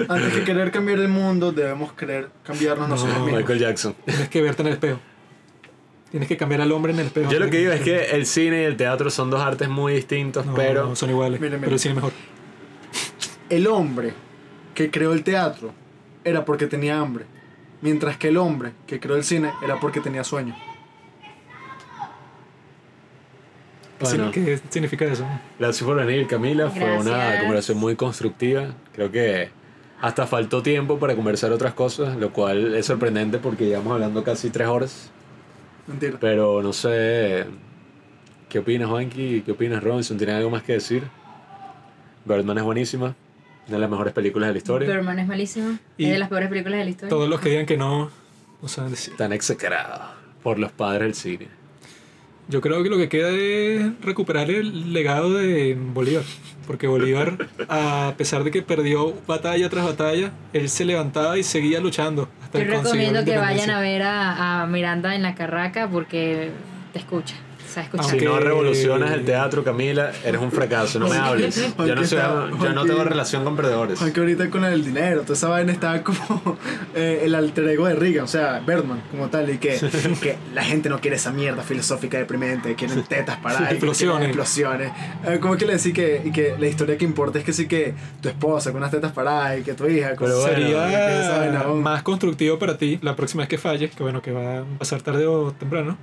Antes que querer cambiar el mundo, debemos querer cambiarnos No, nosotros mismos. Michael Jackson. Tienes que verte en el espejo. Tienes que cambiar al hombre en el espejo. Yo lo que digo es que el cine y el teatro son dos artes muy distintos, No, pero no son iguales. Pero el cine mejor. El hombre que creó el teatro era porque tenía hambre, mientras que el hombre que creó el cine era porque tenía sueño. Bueno, ¿Qué significa eso? gracias por venir Camila, fue una Gracias. conversación muy constructiva. Creo que hasta faltó tiempo para conversar otras cosas, lo cual es sorprendente porque llevamos hablando casi tres horas. Mentira. Pero no sé. ¿Qué opinas, Juanqui? ¿Qué opinas, Robinson? ¿Tienen algo más que decir? Birdman es buenísima. Una de las mejores películas de la historia. Birdman es malísimo. Y es de las peores películas de la historia. Todos los que digan que no, no saben decir. Tan execrada por los padres del cine. Yo creo que lo que queda es recuperar el legado de Bolívar. Porque Bolívar, a pesar de que perdió batalla tras batalla, él se levantaba y seguía luchando. Hasta Yo recomiendo que vayan a ver a, a Miranda en la Carraca porque te escucha. Sea, escucha. Si Aunque- no revolucionas el teatro, Camila, eres un fracaso. No me hables. Yo no, soy- está- yo no tengo relación con perdedores. Aunque ahorita con el dinero, toda esa vaina estaba como eh, el alter ego de Reagan, o sea, Birdman como tal, y que, que la gente no quiere esa mierda filosófica deprimente, quieren tetas para Sí, explosiones. explosiones. Eh, ¿Cómo que le decís que, que la historia que importa es que sí que tu esposa con unas tetas paradas y que tu hija con Pero bueno, que esa vaina, Sería ¿no? más constructivo para ti la próxima vez que falles, que bueno, que va a pasar tarde o temprano,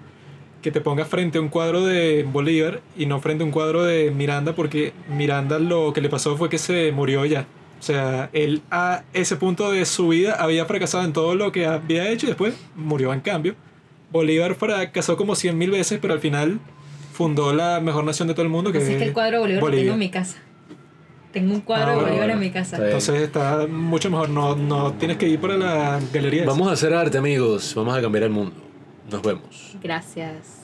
que te pongas frente a un cuadro de Bolívar y no frente a un cuadro de Miranda, porque Miranda lo que le pasó fue que se murió ya. O sea, él a ese punto de su vida había fracasado en todo lo que había hecho y después murió en cambio. Bolívar fracasó como cien mil veces, pero al final fundó la mejor nación de todo el mundo, que Así es que el cuadro de Bolívar lo tengo en mi casa. Tengo un cuadro Ah, de Bolívar bueno. en mi casa. Está. Entonces está mucho mejor, no, no tienes que ir para la galería. esa. Vamos a hacer arte, amigos. Vamos a cambiar el mundo. Nos vemos. Gracias.